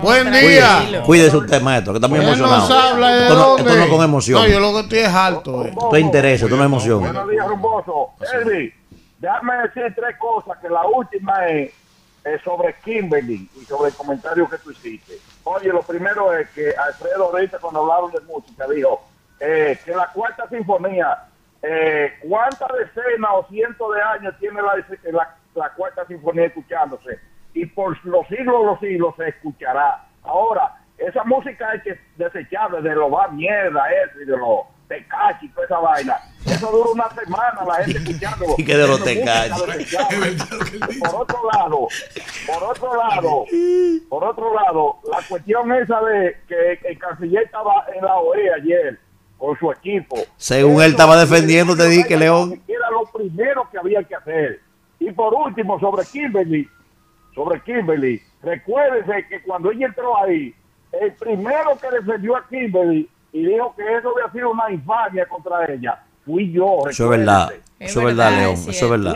Speaker 3: Buen día.
Speaker 4: Cuide- Cuídese usted, maestro, que está muy
Speaker 3: ¿Quién
Speaker 4: emocionado.
Speaker 3: nos habla de
Speaker 4: Esto no,
Speaker 3: dónde?
Speaker 4: esto no con emoción.
Speaker 3: No, yo lo que estoy es alto. eh.
Speaker 4: Esto es interés, esto no es emoción.
Speaker 14: Buenos días, Rumboso. Elvi, déjame decir tres cosas, que la última es, sobre Kimberly y sobre el comentario que tú hiciste. Oye, lo primero es que Alfredo ahorita cuando hablaron de música dijo eh, que la cuarta sinfonía, eh, ¿cuántas decenas o cientos de años tiene la, la, cuarta sinfonía escuchándose? Y por los siglos de los siglos se escuchará. Ahora, esa música hay que desecharle de lo va mierda eso y de los tecachi y toda esa vaina. Eso dura una semana la gente escuchándolo.
Speaker 4: Y que de los
Speaker 14: Eso es música
Speaker 4: tecachi.
Speaker 14: desechable. Por otro lado, por otro lado, por otro lado, la cuestión esa de que el canciller estaba en la OEA ayer con su equipo.
Speaker 4: Según él estaba defendiendo, te dije que León.
Speaker 14: Era lo primero que había que hacer. Y por último, sobre Kimberly, sobre Kimberly, recuérdese que cuando ella entró ahí, el primero que defendió a Kimberly y dijo que eso había sido una infamia contra ella, fui yo.
Speaker 4: Eso es verdad. Eso es verdad, León. Eso es verdad.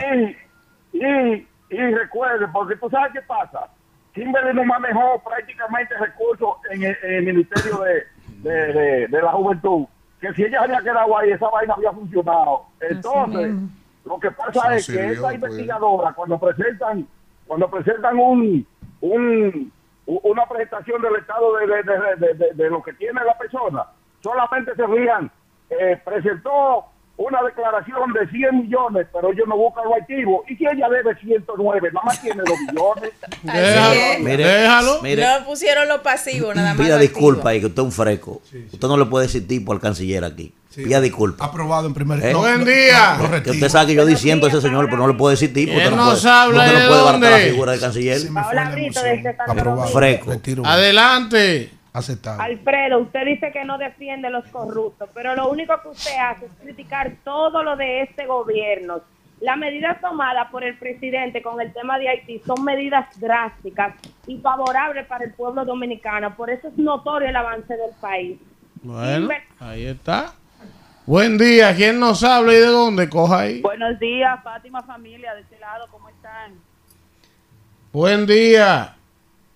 Speaker 14: Y, y, y recuerde, porque tú sabes qué pasa. Kimberly no manejó prácticamente recursos en el, en el Ministerio de, de, de- de la Juventud. Que si ella había quedado ahí, esa vaina había funcionado. Entonces, lo que pasa
Speaker 1: No
Speaker 14: es que esa
Speaker 1: pues.
Speaker 14: investigadora, cuando presentan, cuando presentan un, un una presentación del estado de, de, de- de- de- de lo que tiene la persona, solamente se fijan, eh, presentó una declaración de 100 millones, pero ellos no buscan los activos. ¿Y si ella debe 109? Nada más tiene 2 millones.
Speaker 24: es.
Speaker 4: Mire,
Speaker 3: Déjalo.
Speaker 4: mire,
Speaker 24: No pusieron lo pasivo, nada más.
Speaker 4: pida
Speaker 24: lo
Speaker 4: disculpas ahí, que usted es un freco. Usted no le puede decir tipo al canciller aquí. Pida disculpas.
Speaker 11: Aprobado en primer
Speaker 4: ¿Eh?
Speaker 3: Buen día.
Speaker 4: Que usted sabe que yo diciendo a ese señor, pero no le puedo decir tipo.
Speaker 3: ¿Quién
Speaker 4: Usted no puede,
Speaker 3: habla
Speaker 4: usted
Speaker 3: de
Speaker 4: no puede abarcar la
Speaker 3: dónde?
Speaker 4: figura del canciller.
Speaker 28: Paola Brito desde Domingo.
Speaker 4: Freco.
Speaker 3: Adelante.
Speaker 28: Alfredo, usted dice que no defiende a los corruptos, pero lo único que usted hace es criticar todo lo de este gobierno. Las medidas tomadas por el presidente con el tema de Haití son medidas drásticas y favorables para el pueblo dominicano. Por eso es notorio el avance del país.
Speaker 3: Bueno, ahí está. Buen día. ¿Quién nos habla y de dónde? Coja ahí.
Speaker 29: Buenos días, Fátima familia, de este lado, ¿cómo están?
Speaker 3: Buen día.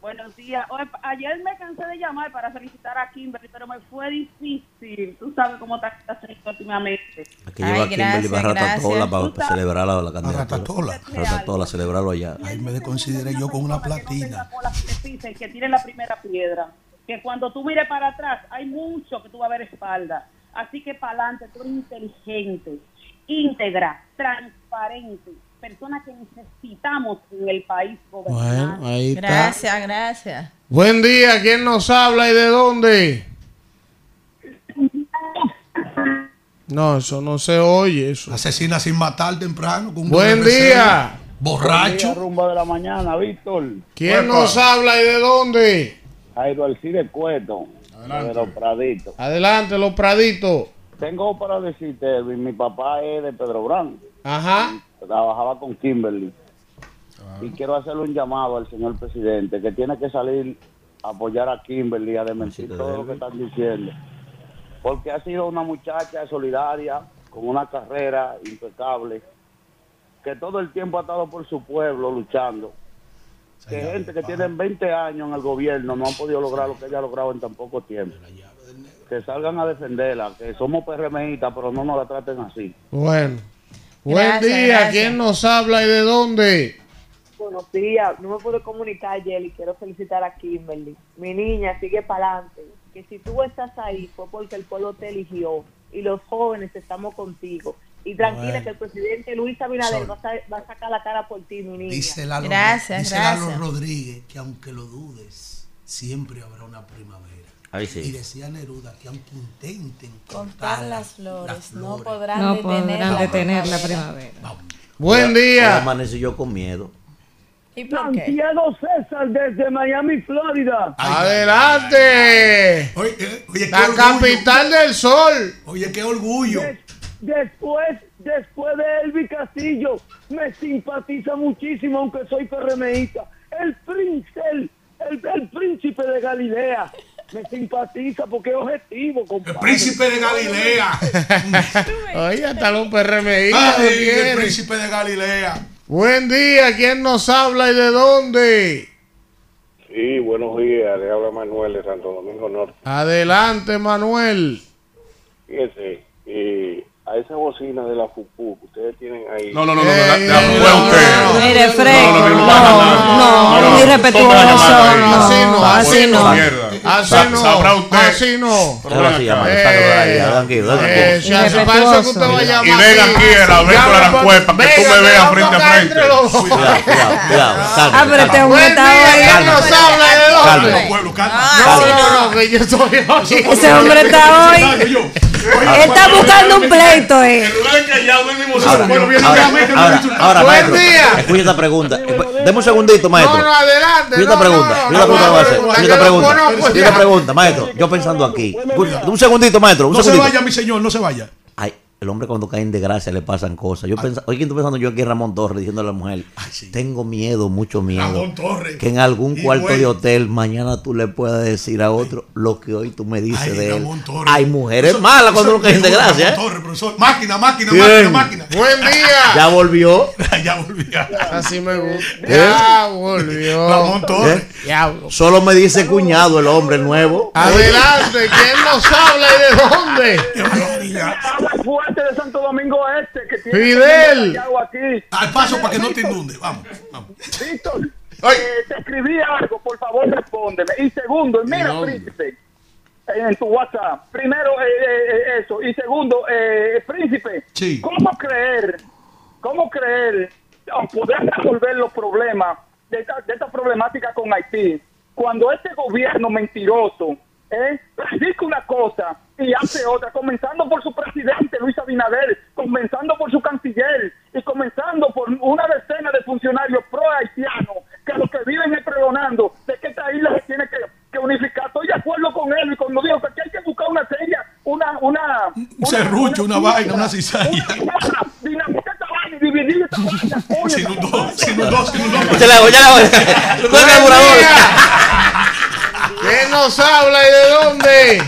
Speaker 29: Buenos días. Oye, ayer me cansé de llamar para felicitar a Kimberly, pero me fue difícil. Tú sabes cómo está esta señora últimamente.
Speaker 4: Que lleva a Kimberly para Ratatola para celebrar la, la candidatura.
Speaker 11: Ratatola.
Speaker 4: Ratatola, celebrarlo allá.
Speaker 11: Ahí me desconsideré yo con una platina.
Speaker 29: Que pisen, que tiren la primera piedra. que cuando tú mires para atrás hay mucho que tú vas a ver espalda. Así que para adelante, tú eres inteligente, íntegra, transparente, persona que necesitamos en el país gobernar.
Speaker 3: Bueno, ahí está.
Speaker 24: Gracias, gracias.
Speaker 3: Buen día, ¿quién nos habla y de dónde? No, eso no se oye. Eso.
Speaker 11: Asesina sin matar temprano. Con un
Speaker 3: Buen día.
Speaker 11: Borracho.
Speaker 14: rumba de la mañana, Víctor.
Speaker 3: ¿Quién nos habla y de dónde?
Speaker 14: Jairo Alcide Cueto, de los Praditos.
Speaker 3: Adelante, los praditos.
Speaker 14: Tengo para decirte, mi papá es de Pedro Brando.
Speaker 3: Ajá.
Speaker 14: Trabajaba con Kimberly. Y quiero hacerle un llamado al señor presidente que tiene que salir a apoyar a Kimberly, a desmentir todo lo que están diciendo. Porque ha sido una muchacha solidaria, con una carrera impecable, que todo el tiempo ha estado por su pueblo luchando. Que gente que tienen 20 años en el gobierno no han podido lograr lo que ella ha logrado en tan poco tiempo. Que salgan a defenderla, que somos PRMistas, pero no nos la traten así.
Speaker 3: Bueno. Buen
Speaker 14: Gracias,
Speaker 3: día,
Speaker 14: gracias.
Speaker 3: ¿quién nos habla y de dónde?
Speaker 30: Buenos días, no me pude comunicar ayer y quiero felicitar a Kimberly. Mi niña sigue para adelante. Que si tú estás ahí fue porque el pueblo te eligió y los jóvenes estamos contigo. Y tranquila
Speaker 11: Bueno.
Speaker 30: que el presidente Luis Abinader va a sacar la cara por ti, mi niña.
Speaker 11: Dice Lalo,
Speaker 30: gracias,
Speaker 11: dice
Speaker 30: gracias.
Speaker 11: Lalo Rodríguez que aunque lo dudes, siempre habrá una primavera.
Speaker 4: Sí.
Speaker 11: Y decía Neruda que aunque intenten
Speaker 24: Contar las flores,
Speaker 11: las
Speaker 24: no
Speaker 11: flores,
Speaker 24: podrán
Speaker 2: No
Speaker 24: detener,
Speaker 2: podrán
Speaker 24: la,
Speaker 2: detener la
Speaker 24: primavera.
Speaker 3: Buen
Speaker 4: Hoy
Speaker 3: día.
Speaker 4: amanecí yo con miedo.
Speaker 24: ¿Y por qué?
Speaker 14: Santiago César desde Miami, Florida.
Speaker 3: Adelante. la capital del sol.
Speaker 11: Oye, qué orgullo.
Speaker 14: Des- después, después de Elvi Castillo, me simpatiza muchísimo, aunque soy PRMista. El príncipe, el, el, el príncipe de Galilea. Me simpatiza porque es objetivo, compadre.
Speaker 11: Príncipe de Galilea.
Speaker 3: Oye, hasta los PRMI.
Speaker 11: El príncipe de Galilea.
Speaker 3: Buen día, ¿quién nos habla y de dónde?
Speaker 31: Sí, buenos días. Le habla Manuel de Santo Domingo Norte.
Speaker 3: Adelante, Manuel.
Speaker 31: Fíjese, y a esa bocina de la FUPU que ustedes tienen ahí.
Speaker 1: No, no, no, no, la- usted.
Speaker 2: Mire, fresco.
Speaker 1: No, no, no,
Speaker 2: No,
Speaker 1: no, no,
Speaker 2: no,
Speaker 1: no, tome la llamada ahí.
Speaker 2: No,
Speaker 3: Así no,
Speaker 2: así
Speaker 3: así
Speaker 2: no.
Speaker 3: no.
Speaker 1: Mierda.
Speaker 3: Así
Speaker 1: Sa-
Speaker 3: no.
Speaker 1: Sabrá usted.
Speaker 3: Así no.
Speaker 4: Déjalo así, llamar, sácalo de ahí, tranquilo,
Speaker 3: Eh,
Speaker 4: tranquilo.
Speaker 3: si hace falta que usted va a llamar.
Speaker 1: Y venga
Speaker 3: así.
Speaker 1: aquí a la vez con la
Speaker 3: Llama
Speaker 1: arancuepa,
Speaker 3: pa-
Speaker 1: que tú me
Speaker 3: venga,
Speaker 1: veas
Speaker 3: vamos
Speaker 1: frente a
Speaker 3: acá
Speaker 1: frente.
Speaker 3: entre los dos.
Speaker 4: Cuidado, cuidado, cuidado.
Speaker 2: Ah, pero este hombre
Speaker 3: Buen
Speaker 2: está
Speaker 3: día,
Speaker 2: hoy.
Speaker 3: ¿quién nos habla y de dónde?
Speaker 4: Calma.
Speaker 11: Pueblo, calma.
Speaker 2: Ah,
Speaker 3: No, no, no, que yo estoy aquí.
Speaker 2: Ese hombre está hoy. Él está buscando un pleito, eh.
Speaker 4: Ahora, ahora, ahora, ahora,
Speaker 3: Buen
Speaker 4: maestro, escucha esta pregunta. Deme un segundito, maestro.
Speaker 3: No, no, adelante.
Speaker 4: Escucha esta pregunta,
Speaker 3: no,
Speaker 4: escucha esta pregunta Escucha esta
Speaker 3: lo
Speaker 4: pregunta, maestro. Yo pensando aquí. Un segundito, maestro, un
Speaker 11: No se vaya, mi señor, no se vaya.
Speaker 4: Ay, el hombre cuando cae en desgracia le pasan cosas. Yo pensaba, oye, estoy pensando yo aquí Ramón Torres diciéndole a la mujer, tengo miedo, mucho miedo.
Speaker 11: Ramón Torres.
Speaker 4: Que en algún
Speaker 11: Y
Speaker 4: cuarto
Speaker 11: güey.
Speaker 4: de hotel mañana tú le puedas decir a otro lo que hoy tú me dices
Speaker 11: Ay,
Speaker 4: de él.
Speaker 11: Ramón Torres.
Speaker 4: Hay mujeres
Speaker 11: Eso-
Speaker 4: malas cuando uno cae en desgracia.
Speaker 11: Ramón
Speaker 4: ¿eh?
Speaker 11: Torres, profesor. Máquina, máquina,
Speaker 4: Bien.
Speaker 11: máquina, máquina.
Speaker 3: Buen día.
Speaker 4: Ya volvió.
Speaker 11: ya volvió.
Speaker 3: Así me gusta.
Speaker 4: ¿Eh?
Speaker 3: Ya volvió.
Speaker 11: Ramón Torres.
Speaker 4: ¿Eh?
Speaker 3: Diablo.
Speaker 4: Solo me dice cuñado el hombre nuevo.
Speaker 3: Adelante, ¿quién nos habla y de dónde?
Speaker 14: Domingo Este, que tiene
Speaker 3: Fidel.
Speaker 14: aquí.
Speaker 11: Al paso para que no te inunde. Vamos, vamos.
Speaker 14: Víctor, eh, te escribí algo, por favor respóndeme. Y segundo, mira,
Speaker 3: No.
Speaker 14: príncipe, en tu WhatsApp. Primero, eh, eh, eh, eso. Y segundo, eh, príncipe,
Speaker 11: Sí.
Speaker 14: ¿cómo creer, cómo creer o poder resolver los problemas de esta, de esta problemática con Haití cuando este gobierno mentiroso ¿eh? predica una cosa y hace otra, comenzando por su presidente Luis Abinader, comenzando por su canciller y comenzando por una decena de funcionarios pro haitianos que lo que viven es pregonando de que esta isla se tiene que, que unificar. Estoy de acuerdo con él y cuando dijo que aquí hay que buscar una seria, una, una,
Speaker 11: Un serrucho, una vaina, una cizalla.
Speaker 14: dinamitar esta vaina y dividir esta vaina. coño.
Speaker 11: Sin un dos, sin un dos, sin un dos.
Speaker 4: Ya la hago, ya la hago.
Speaker 3: ¿Quién nos habla y de dónde?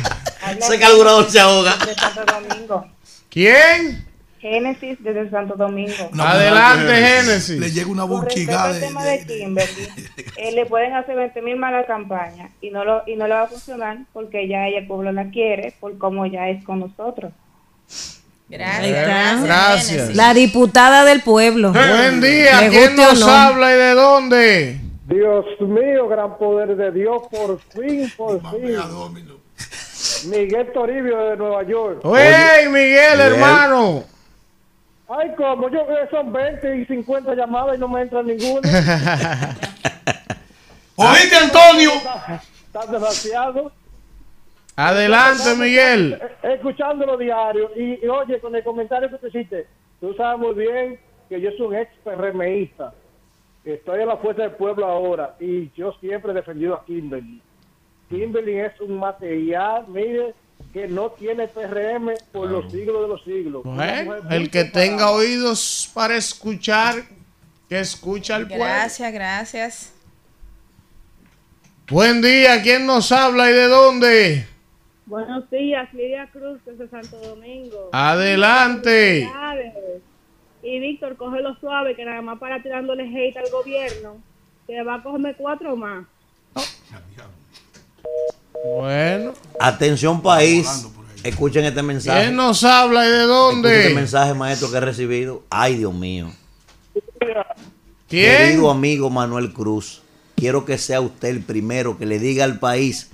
Speaker 4: Ese carburador se ahoga.
Speaker 30: De Santo Domingo.
Speaker 3: ¿Quién?
Speaker 30: Génesis desde Santo Domingo.
Speaker 3: Adelante, Génesis.
Speaker 11: Le llega una
Speaker 30: respecto
Speaker 11: burchigada
Speaker 30: al
Speaker 11: de,
Speaker 30: tema de Kimberly, eh, le pueden hacer 20 mil malas campañas y no lo y no le va a funcionar porque ya ella el pueblo la quiere por cómo ya es con nosotros.
Speaker 2: Está.
Speaker 3: Gracias.
Speaker 2: La diputada del pueblo.
Speaker 3: Buen día, ¿quién nos
Speaker 2: no.
Speaker 3: habla y de dónde?
Speaker 32: Dios mío, gran poder de Dios, por fin, por fin. Miguel Toribio de Nueva York.
Speaker 3: ¡Hey, Miguel, hermano!
Speaker 32: Ay, como yo son 20 y 50 llamadas y no me entra ninguna.
Speaker 11: ¿Oíste, Antonio?
Speaker 32: Está desgraciado.
Speaker 3: Adelante, Miguel.
Speaker 32: Escuchándolo diario. Y, y, oye, con el comentario que tú hiciste, tú sabes muy bien que yo soy un ex PRMista. Estoy en la fuerza del pueblo ahora y yo siempre he defendido a Kimberly. Kimberly es un material, mire, que no tiene PRM por los siglos de los siglos.
Speaker 3: Bueno, el que tenga oídos para escuchar, que escucha al pueblo.
Speaker 24: Gracias, gracias.
Speaker 3: Buen día, ¿quién nos habla y de dónde?
Speaker 7: Buenos días, Lidia Cruz desde Santo Domingo.
Speaker 3: Adelante.
Speaker 7: Y Víctor, cógelo suave, que nada más para tirándole hate al gobierno, que va a cogerme cuatro más.
Speaker 3: Bueno.
Speaker 4: Atención país, escuchen este mensaje.
Speaker 3: ¿Quién nos habla y de
Speaker 4: Escuchen este
Speaker 3: dónde?
Speaker 4: mensaje, maestro, que he recibido. Ay, Dios mío.
Speaker 3: ¿Quién?
Speaker 4: Querido amigo Manuel Cruz, quiero que sea usted el primero que le diga al país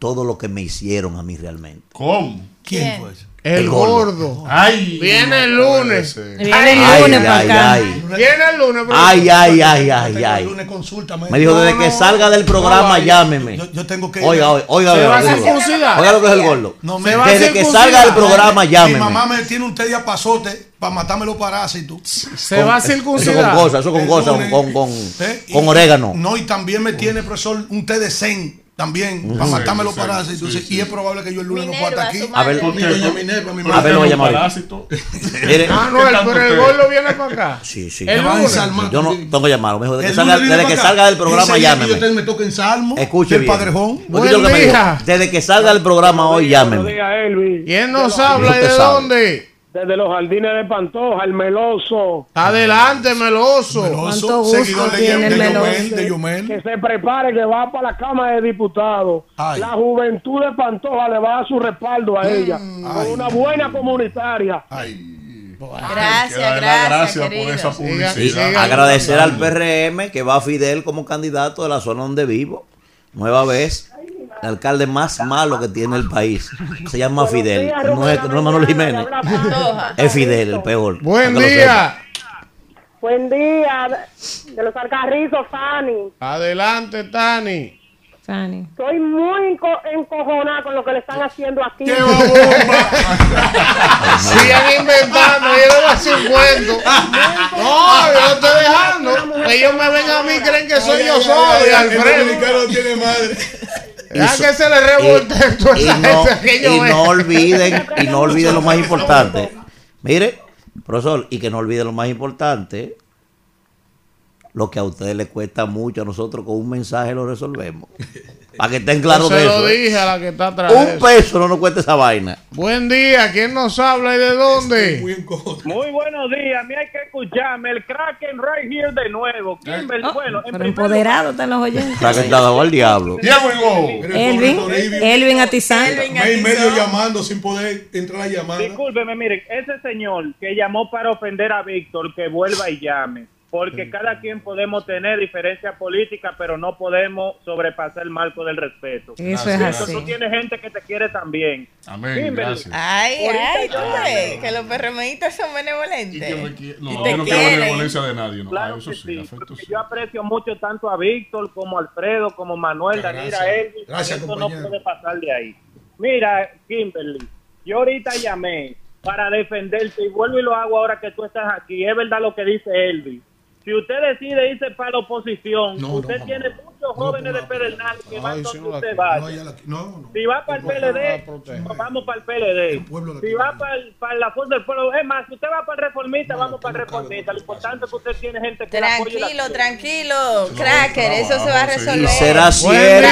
Speaker 4: todo lo que me hicieron a mí realmente.
Speaker 1: ¿Cómo?
Speaker 11: ¿Quién fue ese?
Speaker 3: El,
Speaker 4: El
Speaker 3: gordo.
Speaker 4: gordo.
Speaker 1: Ay,
Speaker 3: Viene el lunes.
Speaker 2: Viene el
Speaker 4: Ay,
Speaker 2: lunes para
Speaker 4: ay,
Speaker 2: acá.
Speaker 4: ay.
Speaker 3: Viene el lunes.
Speaker 4: Ay, ay, ay, ay,
Speaker 11: Tengo el
Speaker 4: ay.
Speaker 11: lunes consulta,
Speaker 4: Me dijo,
Speaker 3: No,
Speaker 4: desde que salga del programa, llámeme.
Speaker 11: Yo, yo tengo que
Speaker 4: Oiga, oiga, oiga,
Speaker 3: Se va a
Speaker 4: oiga, oiga.
Speaker 3: circuncidar.
Speaker 4: Oiga lo que es el gordo.
Speaker 11: Me-
Speaker 3: va
Speaker 4: Desde que salga del programa,
Speaker 11: Mi
Speaker 4: llámeme.
Speaker 11: mamá me tiene un té de pasote para matarme los parásitos.
Speaker 3: Se va a
Speaker 4: Eso con
Speaker 3: circuncidar.
Speaker 4: cosas, eso con cosas,
Speaker 11: lunes.
Speaker 4: con, con,
Speaker 11: ¿Eh?
Speaker 4: Con orégano.
Speaker 11: No, y también me tiene, profesor, un té de zen también para matarme los parásitos.
Speaker 1: sí, sí.
Speaker 11: Y es probable que yo el lunes no pueda estar aquí.
Speaker 4: A ver.
Speaker 11: Mi doña Minerva, mi
Speaker 4: A ver, lo voy a llamar.
Speaker 3: Ah, no, el, pero el gordo viene para acá.
Speaker 4: sí, sí.
Speaker 3: El
Speaker 11: va ensalmar.
Speaker 4: Yo no tengo que llamarlo. Me dijo, desde que salga, desde que del programa, llámeme.
Speaker 11: Me en salmo.
Speaker 4: Escuche bien.
Speaker 11: Padrejón.
Speaker 4: Lo. Desde que salga del programa hoy, llámeme.
Speaker 3: ¿Quién nos habla y de dónde?
Speaker 9: Desde los jardines de Pantoja, el meloso.
Speaker 3: Adelante, meloso.
Speaker 11: Meloso,
Speaker 2: ¿Cuánto gusto
Speaker 11: seguidor de,
Speaker 2: tiene
Speaker 11: de,
Speaker 2: el
Speaker 11: Yomel,
Speaker 2: Meloso?
Speaker 11: de Yomel.
Speaker 9: Que se prepare, que va para la Cámara de Diputados.
Speaker 11: Ay.
Speaker 9: La juventud de Pantoja le va a dar su respaldo a ella. Con
Speaker 11: Ay.
Speaker 9: una buena comunitaria.
Speaker 1: Ay.
Speaker 24: Gracias,
Speaker 1: darle
Speaker 24: gracias,
Speaker 1: gracias por esa
Speaker 3: Siga,
Speaker 1: publicidad.
Speaker 3: siga.
Speaker 4: Agradecer al PRM que va a Fidel como candidato de la zona donde vivo. Nueva vez. El alcalde más malo que tiene el país. Se llama Fidel. No es, no es Manuel Jiménez. Es Fidel, el peor.
Speaker 3: Buen día.
Speaker 7: Buen día, de los Alcarrizos, Fanny.
Speaker 3: Adelante, Tani.
Speaker 2: Fanny.
Speaker 7: Estoy muy enco- encojonada con lo que le están haciendo aquí.
Speaker 3: ¡Qué bomba! Sigan inventando, yo le voy a hacer un cuento. No, yo lo estoy dejando. Ellos me ven a mí y creen que soy yo solo y Alfredo.
Speaker 11: tiene madre.
Speaker 3: Ya que se le toda
Speaker 4: Y
Speaker 3: esa
Speaker 4: no, y no olviden, y no olviden lo más importante. Mire, profesor, y que no olviden lo más importante, lo que a ustedes les cuesta mucho, a nosotros con un mensaje lo resolvemos. Para que estén claros de
Speaker 3: se lo
Speaker 4: eso.
Speaker 3: dije a la que está atrás. de
Speaker 4: Un
Speaker 3: eso.
Speaker 4: peso no nos cuesta esa vaina.
Speaker 3: Buen día, ¿quién nos habla y de dónde?
Speaker 10: Muy buenos días, a mí hay que escucharme. El Kraken right here de nuevo. Kimberly,
Speaker 2: Oh,
Speaker 10: bueno, en
Speaker 2: pero empoderado están los oyentes.
Speaker 4: Está que está dado al diablo.
Speaker 1: Diego y Go.
Speaker 2: Elvin, Elvin Atizán.
Speaker 11: Mes y medio llamando sin poder entrar a la llamada.
Speaker 10: Discúlpeme, miren, ese señor que llamó para ofender a Víctor, que vuelva y llame. Porque cada quien podemos tener diferencias políticas, pero no podemos sobrepasar el marco del respeto.
Speaker 2: Eso es así.
Speaker 10: Tú tienes gente que te quiere también.
Speaker 1: Amén,
Speaker 10: Kimberly,
Speaker 1: gracias.
Speaker 24: Ay,
Speaker 10: Ahorita
Speaker 24: ay,
Speaker 10: yo-
Speaker 24: hombre, que los perremeístas son
Speaker 1: Y
Speaker 24: benevolentes.
Speaker 1: que me qui- No,
Speaker 24: Y
Speaker 1: yo
Speaker 24: te
Speaker 1: no quiero
Speaker 24: quieren.
Speaker 1: benevolencia de nadie. No.
Speaker 10: Claro
Speaker 1: Ah, eso
Speaker 10: que
Speaker 1: sí, afecto sí.
Speaker 10: yo aprecio mucho tanto a Víctor como a Alfredo, como Manuel,
Speaker 11: Muchas
Speaker 10: Danira,
Speaker 11: gracias.
Speaker 10: Elvis.
Speaker 11: Gracias,
Speaker 10: Eso no puede pasar de ahí. Mira, Kimberly, yo ahorita llamé para defenderte y vuelvo y lo hago ahora que tú estás aquí. Es verdad lo que dice Elvis. Si usted decide irse para la oposición,
Speaker 11: No,
Speaker 10: usted
Speaker 11: no,
Speaker 10: tiene. Muchos jóvenes de Pedernal que van donde
Speaker 3: no
Speaker 10: usted vaya.
Speaker 11: No, no, no.
Speaker 10: Si va para el PLD, vamos para el PLD. Si va para, el- para la fuerza del pueblo, es más, si usted va para el reformista,
Speaker 11: No,
Speaker 10: vamos para el
Speaker 11: no
Speaker 10: reformista. Lo importante es que usted tiene gente que
Speaker 24: Tranquilo, tranquilo, cracker, eso se va a resolver.
Speaker 4: Y será cierto.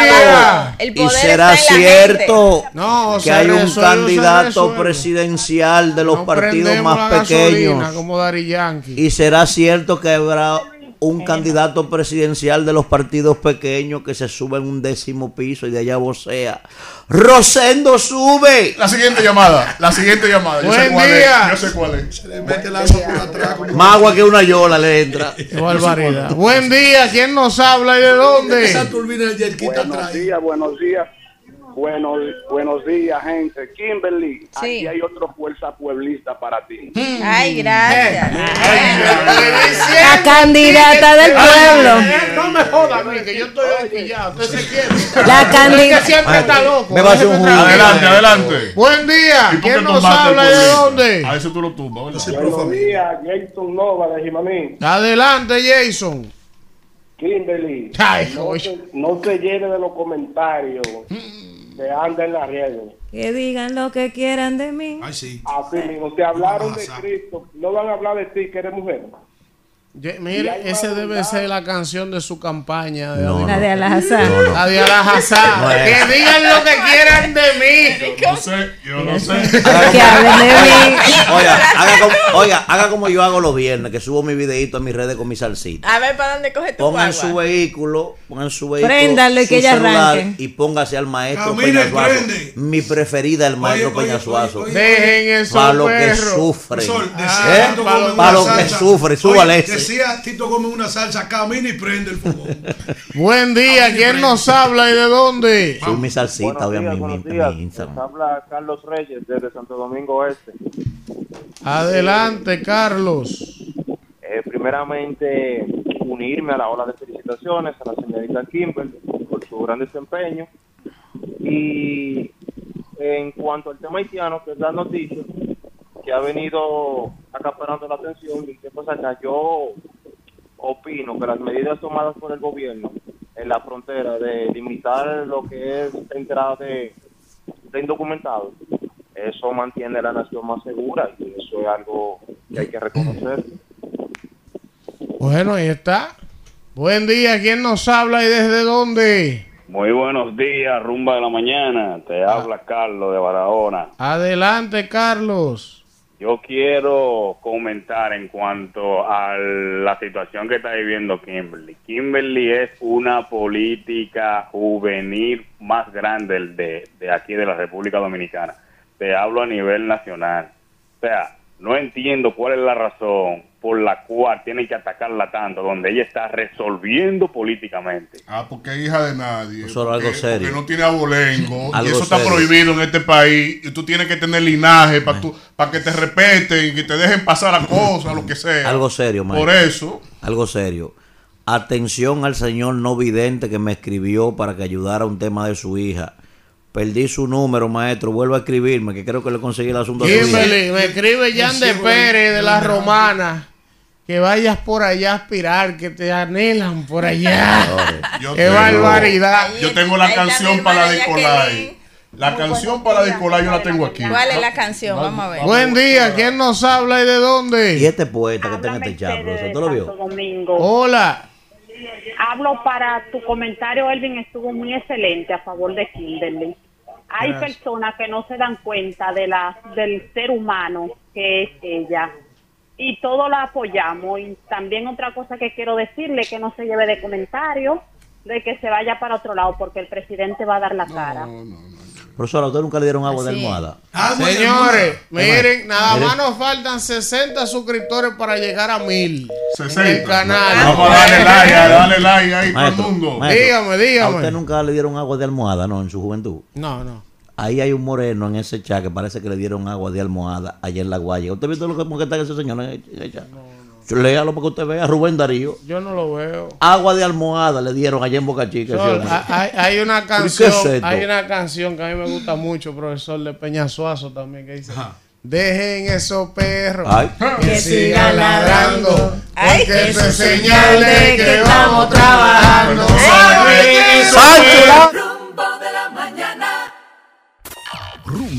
Speaker 4: Y será cierto
Speaker 3: No,
Speaker 4: que hay un candidato presidencial de los
Speaker 3: No
Speaker 4: partidos más pequeños.
Speaker 3: Como Dari Yankee.
Speaker 4: Y será cierto que habrá un candidato presidencial de los partidos pequeños que se sube en un décimo piso y de allá vocea. Rosendo sube.
Speaker 1: La siguiente llamada, la siguiente llamada. Yo sé
Speaker 3: Buen
Speaker 1: cuál
Speaker 3: día.
Speaker 1: es. Yo sé cuál es.
Speaker 11: Se le mete el agua por atrás.
Speaker 4: Más agua que una yola le entra.
Speaker 3: Barbaridad. Buen día, ¿quién nos habla y de dónde?
Speaker 11: Esa turbina
Speaker 31: Buenos
Speaker 11: atrás.
Speaker 31: días, buenos días. Buenos, buenos días, gente. Kimberly,
Speaker 24: Sí.
Speaker 31: aquí hay otro fuerza pueblista para ti.
Speaker 24: Ay, gracias.
Speaker 2: La candidata del pueblo.
Speaker 3: No me joda a mí, que yo estoy aquí ya. Usted se quiere.
Speaker 2: La candidata.
Speaker 3: siempre está loco.
Speaker 4: Me va a hacer un.
Speaker 1: Adelante, adelante.
Speaker 3: Buen día.
Speaker 1: ¿Y por qué
Speaker 3: ¿Quién nos habla y de dónde?
Speaker 1: A eso tú lo tumbas,
Speaker 11: favor.
Speaker 31: días, Jason Nova de Jimaní.
Speaker 3: Adelante, Jason.
Speaker 31: Kimberly,
Speaker 3: Ay,
Speaker 31: no, se, no se llene de los comentarios que andan en las redes.
Speaker 2: Que digan lo que quieran de mí.
Speaker 11: Ay, sí.
Speaker 31: Así mismo, te hablaron de
Speaker 11: Ajá.
Speaker 31: Cristo, no van a hablar de ti que eres mujer.
Speaker 3: Ye- Mire, ese debe ser la canción de su campaña. De
Speaker 4: No,
Speaker 2: La de Alhazá.
Speaker 4: No, no.
Speaker 3: La de Alhazá. Que digan lo que quieran de mí.
Speaker 1: Yo no sé, yo no sé.
Speaker 2: Que hablen de mí.
Speaker 4: Oiga, haga como, oiga, haga como yo hago los viernes, que subo mi videito a mis redes con mi salsita.
Speaker 24: A ver, ¿para dónde coge tu
Speaker 4: Pongan
Speaker 24: guagua?
Speaker 4: su vehículo, pongan su vehículo.
Speaker 2: Préndalo y que ella arranque.
Speaker 4: Y póngase al maestro
Speaker 11: Camine,
Speaker 4: Peña Suazo.
Speaker 11: prende.
Speaker 4: Mi preferida, el maestro
Speaker 11: Oye, oye,
Speaker 4: Peña Suazo.
Speaker 11: oye, oye.
Speaker 3: Dejen eso,
Speaker 4: Para lo que sufre.
Speaker 3: Ah,
Speaker 11: Tito
Speaker 3: para lo-
Speaker 4: que sufre,
Speaker 11: Oye,
Speaker 4: súbale ese.
Speaker 11: Decía Tito Gómez una salsa, camina y prende el fogón.
Speaker 3: Buen día. ¿Quién nos habla y de dónde?
Speaker 4: Soy mi salsita,
Speaker 25: Buenos
Speaker 4: obviamente,
Speaker 25: días,
Speaker 4: mi,
Speaker 25: buenos
Speaker 4: mi,
Speaker 25: días.
Speaker 4: mi Instagram.
Speaker 25: Les habla Carlos Reyes desde Santo Domingo Este.
Speaker 3: Adelante, Carlos.
Speaker 25: Eh, primeramente, unirme a la ola de felicitaciones a la señorita Kimberly por su gran desempeño. Y en cuanto al tema haitiano, que es la noticia, que ha venido acaparando la atención, y qué pasa acá, yo opino que las medidas tomadas por el gobierno en la frontera de limitar lo que es entrada de, de indocumentados, eso mantiene la nación más segura y eso es algo que hay que reconocer.
Speaker 3: Bueno, ahí está. Buen día. ¿Quién nos habla y desde dónde?
Speaker 31: Muy buenos días, rumba de la mañana. Te habla Carlos de Barahona.
Speaker 3: Adelante, Carlos.
Speaker 31: Yo quiero comentar en cuanto a la situación que está viviendo Kimberly. Kimberly es una política juvenil más grande de, de aquí de la República Dominicana. Te hablo a nivel nacional. O sea, no entiendo cuál es la razón por la cual tienen que atacarla tanto, donde ella está resolviendo políticamente.
Speaker 1: Ah, porque es hija de nadie.
Speaker 4: Algo
Speaker 1: porque,
Speaker 4: serio.
Speaker 1: porque no tiene abolengo. y
Speaker 4: Algo
Speaker 1: eso está
Speaker 4: serio.
Speaker 1: prohibido en este país. Y tú tienes que tener linaje para para que te respeten y que te dejen pasar las cosas, lo que sea.
Speaker 4: Algo serio, maestro.
Speaker 1: Por eso.
Speaker 4: Algo serio. Atención al señor no vidente que me escribió para que ayudara a un tema de su hija. Perdí su número, maestro. Vuelva a escribirme, que creo que le conseguí el asunto a.
Speaker 3: Kimberly, me escribe Jan de Pérez de la Romana. Que vayas por allá a aspirar, que te anhelan por allá.
Speaker 1: Yo
Speaker 3: Qué
Speaker 1: tengo-
Speaker 3: barbaridad.
Speaker 1: Yo tengo la canción para la de Nicolai. La canción para Nicolai yo la tengo aquí.
Speaker 24: ¿Cuál es la canción? Vamos a ver.
Speaker 3: Buen día, ¿quién nos habla y de dónde?
Speaker 4: Y este poeta que está en este chat, profesor, ¿tú lo vio?
Speaker 28: Domingo.
Speaker 3: Hola.
Speaker 28: Hablo para tu comentario, Elvin, estuvo muy excelente a favor de Kimberly. Hay
Speaker 3: Gracias.
Speaker 28: personas que no se dan cuenta de la del ser humano que es ella y todos la apoyamos. Y también otra cosa que quiero decirle que no se lleve de comentario de que se vaya para otro lado porque el presidente va a dar la cara.
Speaker 4: Profesor, ¿a usted nunca le dieron agua de
Speaker 28: Así
Speaker 4: almohada?
Speaker 3: Señores, miren, nada más nos faltan 60 suscriptores para llegar a mil.
Speaker 1: 60.
Speaker 3: En el canal.
Speaker 1: Vamos a darle like, a darle like ahí todo el
Speaker 4: Maestro,
Speaker 1: mundo.
Speaker 4: maestro,
Speaker 3: Dígame, dígame.
Speaker 4: ¿A usted nunca le dieron agua de almohada, no, en su juventud?
Speaker 3: No, no.
Speaker 4: Ahí hay un moreno en ese chat que parece que le dieron agua de almohada allá en la guaya. ¿Usted vio lo que, que está ese señor en el chat? Léalo para que usted vea, Rubén Darío.
Speaker 3: Yo no lo veo.
Speaker 4: Agua de almohada le dieron allá en Boca Chica. ese
Speaker 3: Sol, hay, hay una
Speaker 4: ¿Qué
Speaker 3: canción,
Speaker 4: es
Speaker 3: hay una canción que a mí me gusta mucho, profesor de Peñasuazo también, que dice Dejen esos perros
Speaker 4: Ay.
Speaker 3: que sigan ladrando,
Speaker 24: Ay,
Speaker 3: porque eso
Speaker 24: eso
Speaker 3: es señal de que estamos trabajando.